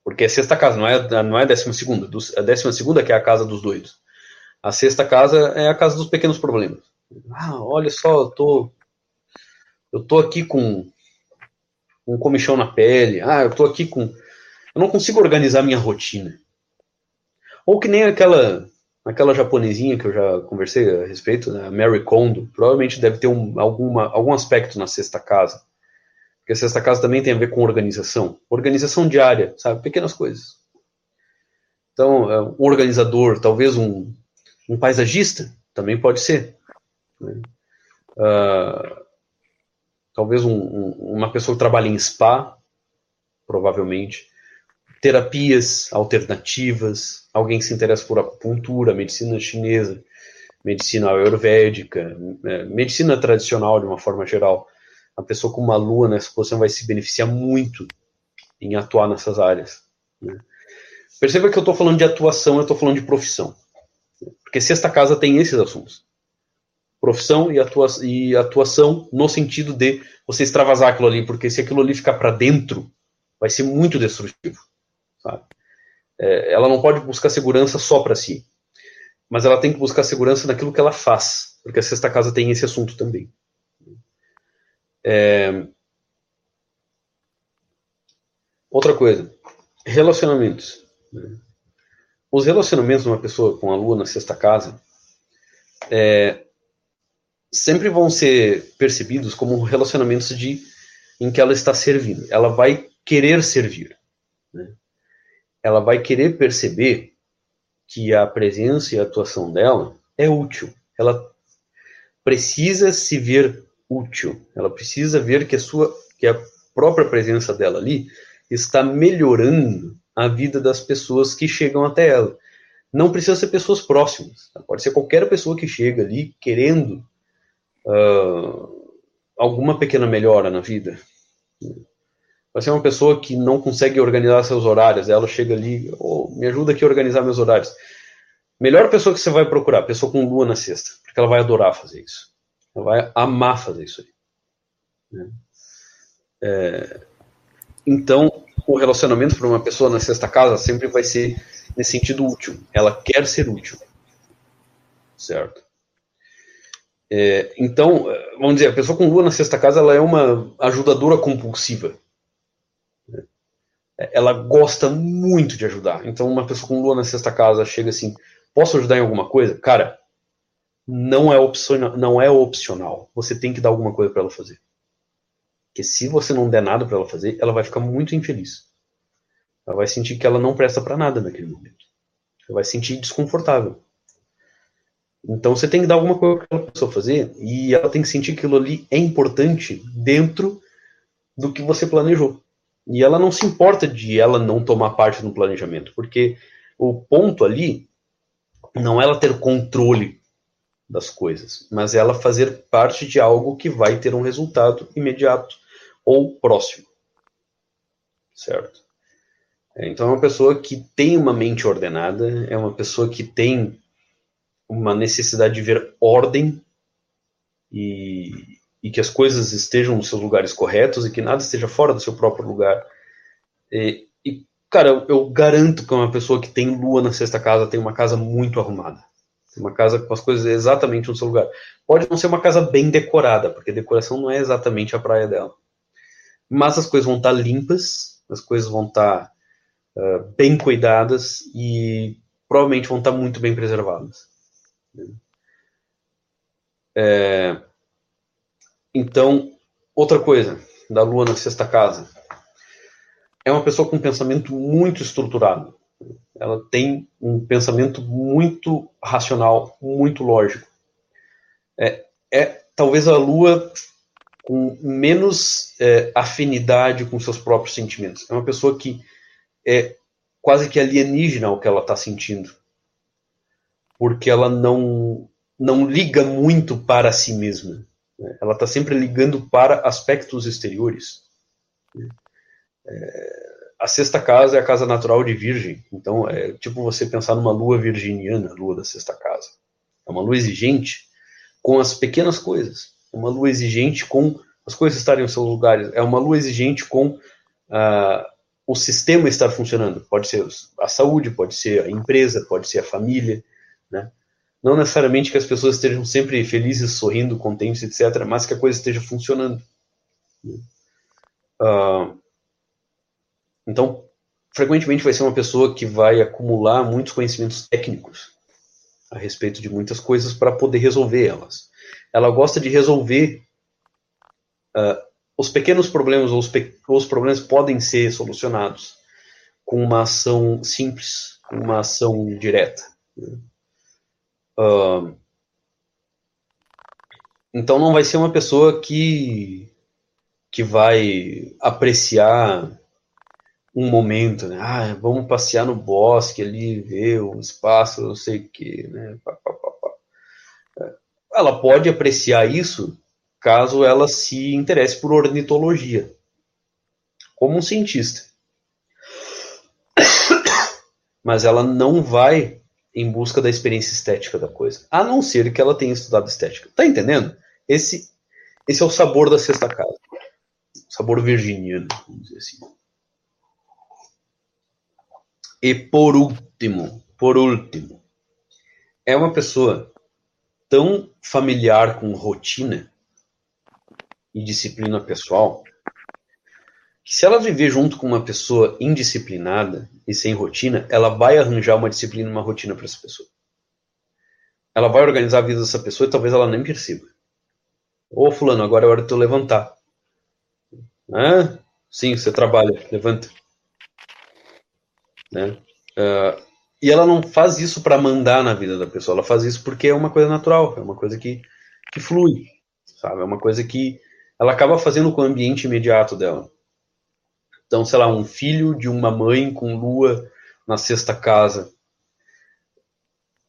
porque é sexta casa, não é não é a décima segunda, a décima segunda que é a casa dos doidos. A sexta casa é a casa dos pequenos problemas. Ah, olha só, eu tô eu tô aqui com um comichão na pele. Ah, eu tô aqui com. Eu não consigo organizar minha rotina. Ou que nem aquela aquela japonesinha que eu já conversei a respeito, né, Mary Kondo, provavelmente deve ter um, alguma, algum aspecto na sexta casa. Porque a sexta casa também tem a ver com organização. Organização diária, sabe? Pequenas coisas. Então, é, um organizador, talvez um, um paisagista, também pode ser. Né? Uh, talvez um, um, uma pessoa que trabalha em spa, provavelmente, terapias alternativas, alguém que se interessa por acupuntura, medicina chinesa, medicina ayurvédica, é, medicina tradicional de uma forma geral. A pessoa com uma lua nessa posição vai se beneficiar muito em atuar nessas áreas. Né? Perceba que eu estou falando de atuação, eu estou falando de profissão. Porque sexta casa tem esses assuntos profissão e, atua e atuação no sentido de você extravasar aquilo ali, porque se aquilo ali ficar para dentro, vai ser muito destrutivo. Sabe? É, ela não pode buscar segurança só para si, mas ela tem que buscar segurança naquilo que ela faz, porque a sexta casa tem esse assunto também. É... Outra coisa, relacionamentos. Né? Os relacionamentos de uma pessoa com a lua na sexta casa é, sempre vão ser percebidos como relacionamentos de, em que ela está servindo. Ela vai querer servir. Né? Ela vai querer perceber que a presença e a atuação dela é útil. Ela precisa se ver útil. Ela precisa ver que a sua, que a própria presença dela ali está melhorando a vida das pessoas que chegam até ela. Não precisa ser pessoas próximas. Pode ser qualquer pessoa que chega ali querendo uh, alguma pequena melhora na vida. Vai ser uma pessoa que não consegue organizar seus horários. Ela chega ali, oh, me ajuda aqui a organizar meus horários. Melhor pessoa que você vai procurar, pessoa com lua na sexta, porque ela vai adorar fazer isso. Ela vai amar fazer isso aí. Né? É, então, o relacionamento para uma pessoa na sexta casa sempre vai ser nesse sentido útil. Ela quer ser útil. Certo? É, então, vamos dizer, a pessoa com lua na sexta casa ela é uma ajudadora compulsiva. Ela gosta muito de ajudar. Então, uma pessoa com lua na sexta casa chega assim: posso ajudar em alguma coisa? Cara, não é opcional. Não é opcional. Você tem que dar alguma coisa para ela fazer. Porque se você não der nada para ela fazer, ela vai ficar muito infeliz. Ela vai sentir que ela não presta para nada naquele momento. Ela vai se sentir desconfortável. Então você tem que dar alguma coisa para aquela pessoa fazer e ela tem que sentir que aquilo ali é importante dentro do que você planejou. E ela não se importa de ela não tomar parte no planejamento, porque o ponto ali não é ela ter controle das coisas, mas ela fazer parte de algo que vai ter um resultado imediato ou próximo. Certo? É, então é uma pessoa que tem uma mente ordenada, é uma pessoa que tem uma necessidade de ver ordem e, e que as coisas estejam nos seus lugares corretos e que nada esteja fora do seu próprio lugar. E, e cara, eu, eu garanto que uma pessoa que tem lua na sexta casa tem uma casa muito arrumada. Uma casa com as coisas exatamente no seu lugar. Pode não ser uma casa bem decorada, porque decoração não é exatamente a praia dela mas as coisas vão estar limpas, as coisas vão estar uh, bem cuidadas e provavelmente vão estar muito bem preservadas. É, então, outra coisa da Lua na sexta casa é uma pessoa com um pensamento muito estruturado. Ela tem um pensamento muito racional, muito lógico. É, é talvez a Lua com menos é, afinidade com seus próprios sentimentos. É uma pessoa que é quase que alienígena ao que ela está sentindo. Porque ela não, não liga muito para si mesma. Né? Ela está sempre ligando para aspectos exteriores. É, a sexta casa é a casa natural de Virgem. Então, é tipo você pensar numa lua virginiana, lua da sexta casa. É uma lua exigente com as pequenas coisas uma lua exigente com as coisas estarem em seus lugares, é uma lua exigente com uh, o sistema estar funcionando. Pode ser a saúde, pode ser a empresa, pode ser a família, né? Não necessariamente que as pessoas estejam sempre felizes, sorrindo, contentes, etc., mas que a coisa esteja funcionando. Uh, então, frequentemente vai ser uma pessoa que vai acumular muitos conhecimentos técnicos a respeito de muitas coisas para poder resolver elas ela gosta de resolver uh, os pequenos problemas, ou os, pe os problemas podem ser solucionados com uma ação simples, uma ação direta. Uh, então não vai ser uma pessoa que, que vai apreciar um momento, né? Ah, vamos passear no bosque ali, ver o espaço, não sei o que, né? Pá, pá, pá, ela pode apreciar isso caso ela se interesse por ornitologia, como um cientista. Mas ela não vai em busca da experiência estética da coisa, a não ser que ela tenha estudado estética. Tá entendendo? Esse, esse é o sabor da sexta casa. Sabor virginiano, vamos dizer assim. E por último, por último, é uma pessoa tão familiar com rotina e disciplina pessoal, que se ela viver junto com uma pessoa indisciplinada e sem rotina, ela vai arranjar uma disciplina, uma rotina para essa pessoa. Ela vai organizar a vida dessa pessoa e talvez ela nem perceba. Ô fulano, agora é hora de tu levantar. Ah, sim, você trabalha, levanta. Né? Uh, e ela não faz isso para mandar na vida da pessoa, ela faz isso porque é uma coisa natural, é uma coisa que, que flui, sabe? É uma coisa que ela acaba fazendo com o ambiente imediato dela. Então, sei lá, um filho de uma mãe com lua na sexta casa.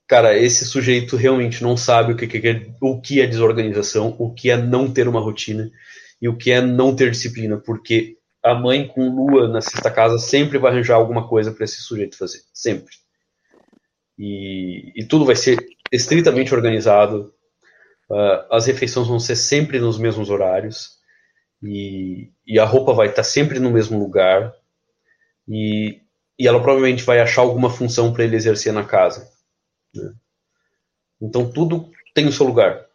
Cara, esse sujeito realmente não sabe o que, que é, o que é desorganização, o que é não ter uma rotina e o que é não ter disciplina, porque a mãe com lua na sexta casa sempre vai arranjar alguma coisa para esse sujeito fazer, sempre e, e tudo vai ser estritamente organizado. Uh, as refeições vão ser sempre nos mesmos horários e, e a roupa vai estar sempre no mesmo lugar e, e ela provavelmente vai achar alguma função para ele exercer na casa. Né? Então tudo tem o seu lugar.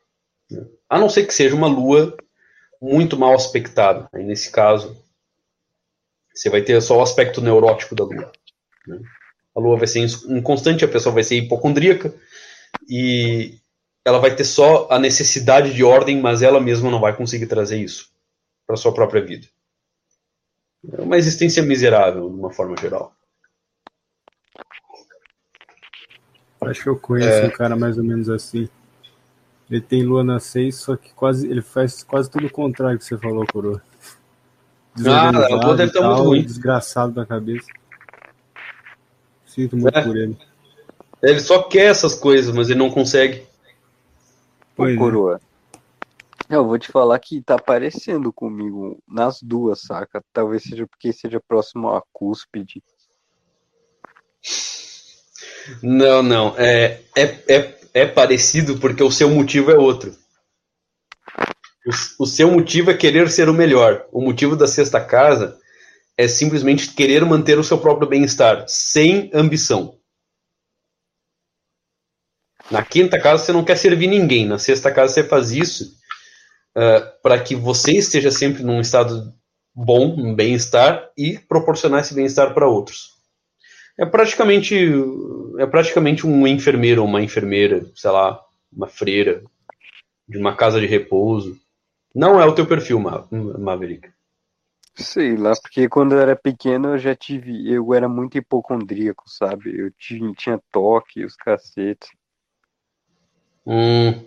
Né? A não ser que seja uma lua muito mal aspectada. Aí nesse caso, você vai ter só o aspecto neurótico da lua. Né? a lua vai ser inconstante, a pessoa vai ser hipocondríaca e ela vai ter só a necessidade de ordem, mas ela mesma não vai conseguir trazer isso para sua própria vida. É uma existência miserável, de uma forma geral. Acho que eu conheço é... um cara mais ou menos assim. Ele tem lua na 6, só que quase ele faz quase tudo o contrário que você falou, coroa. Ah, a lua deve estar muito ruim. Desgraçado da cabeça. Sinto muito é. por ele. Ele só quer essas coisas, mas ele não consegue. Pois coroa. É. Eu vou te falar que tá parecendo comigo nas duas, saca? Talvez seja porque seja próximo à cúspide. Não, não. É, é, é, é parecido porque o seu motivo é outro. O, o seu motivo é querer ser o melhor. O motivo da sexta casa é simplesmente querer manter o seu próprio bem-estar, sem ambição. Na quinta casa você não quer servir ninguém, na sexta casa você faz isso uh, para que você esteja sempre num estado bom, um bem-estar e proporcionar esse bem-estar para outros. É praticamente é praticamente um enfermeiro ou uma enfermeira, sei lá, uma freira de uma casa de repouso. Não é o teu perfil, Maverick. Sei lá, porque quando eu era pequeno eu já tive. Eu era muito hipocondríaco, sabe? Eu tinha, tinha toque, os cacetes. Hum.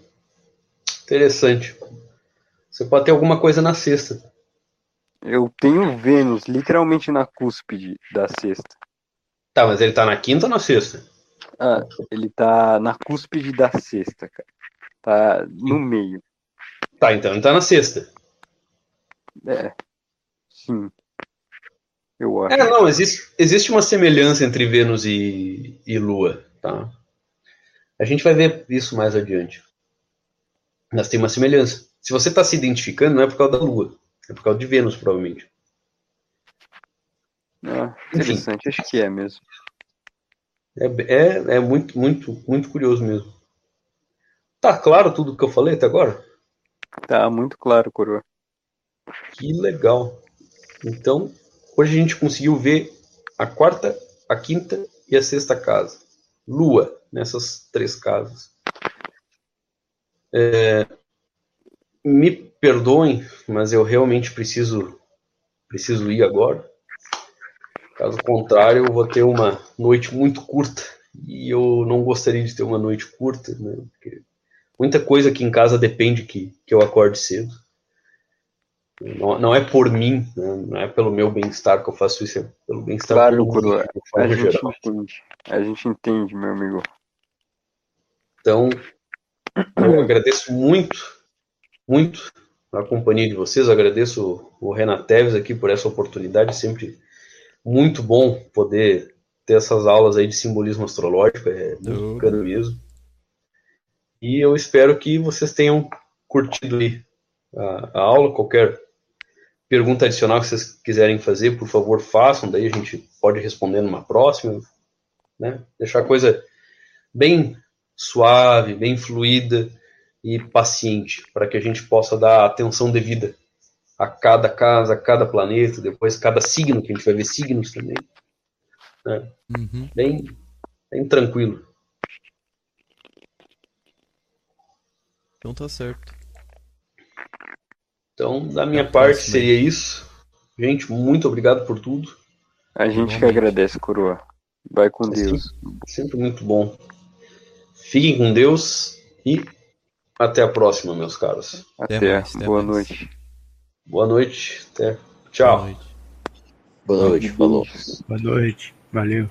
Interessante. Você pode ter alguma coisa na cesta. Eu tenho Vênus literalmente na cúspide da cesta. Tá, mas ele tá na quinta ou na sexta? Ah, ele tá na cúspide da sexta, cara. Tá no meio. Tá, então ele tá na sexta. É. Sim. Eu acho. É, não, existe, existe uma semelhança entre Vênus e, e Lua, tá? A gente vai ver isso mais adiante. Mas tem uma semelhança. Se você está se identificando, não é por causa da Lua, é por causa de Vênus, provavelmente. Ah, interessante, Enfim. acho que é mesmo. É, é, é muito, muito, muito curioso mesmo. Tá claro tudo que eu falei até agora? Tá muito claro, Coroa. Que legal. Então, hoje a gente conseguiu ver a quarta, a quinta e a sexta casa. Lua nessas três casas. É, me perdoem, mas eu realmente preciso preciso ir agora. Caso contrário, eu vou ter uma noite muito curta e eu não gostaria de ter uma noite curta, né? Porque muita coisa aqui em casa depende que, que eu acorde cedo. Não, não é por mim, né? não é pelo meu bem-estar que eu faço isso, é pelo bem-estar claro, do mundo, a gente geral. entende, a gente entende, meu amigo. Então, eu agradeço muito, muito a companhia de vocês, eu agradeço o Renan Teves aqui por essa oportunidade, sempre muito bom poder ter essas aulas aí de simbolismo astrológico, é muito bacana mesmo. E eu espero que vocês tenham curtido a, a aula, qualquer pergunta adicional que vocês quiserem fazer, por favor, façam, daí a gente pode responder numa próxima, né? Deixar a coisa bem suave, bem fluida e paciente, para que a gente possa dar atenção devida a cada casa, a cada planeta, depois cada signo, que a gente vai ver signos também. Né? Uhum. Bem, bem tranquilo. Então tá certo. Então, da minha parte, seria isso. Gente, muito obrigado por tudo. A gente que agradece, Coroa. Vai com é Deus. Sempre, sempre muito bom. Fiquem com Deus e até a próxima, meus caros. Até. até mais, Boa até noite. Mais. Boa noite. Até. Tchau. Boa noite. Boa noite. Falou. Boa noite. Valeu.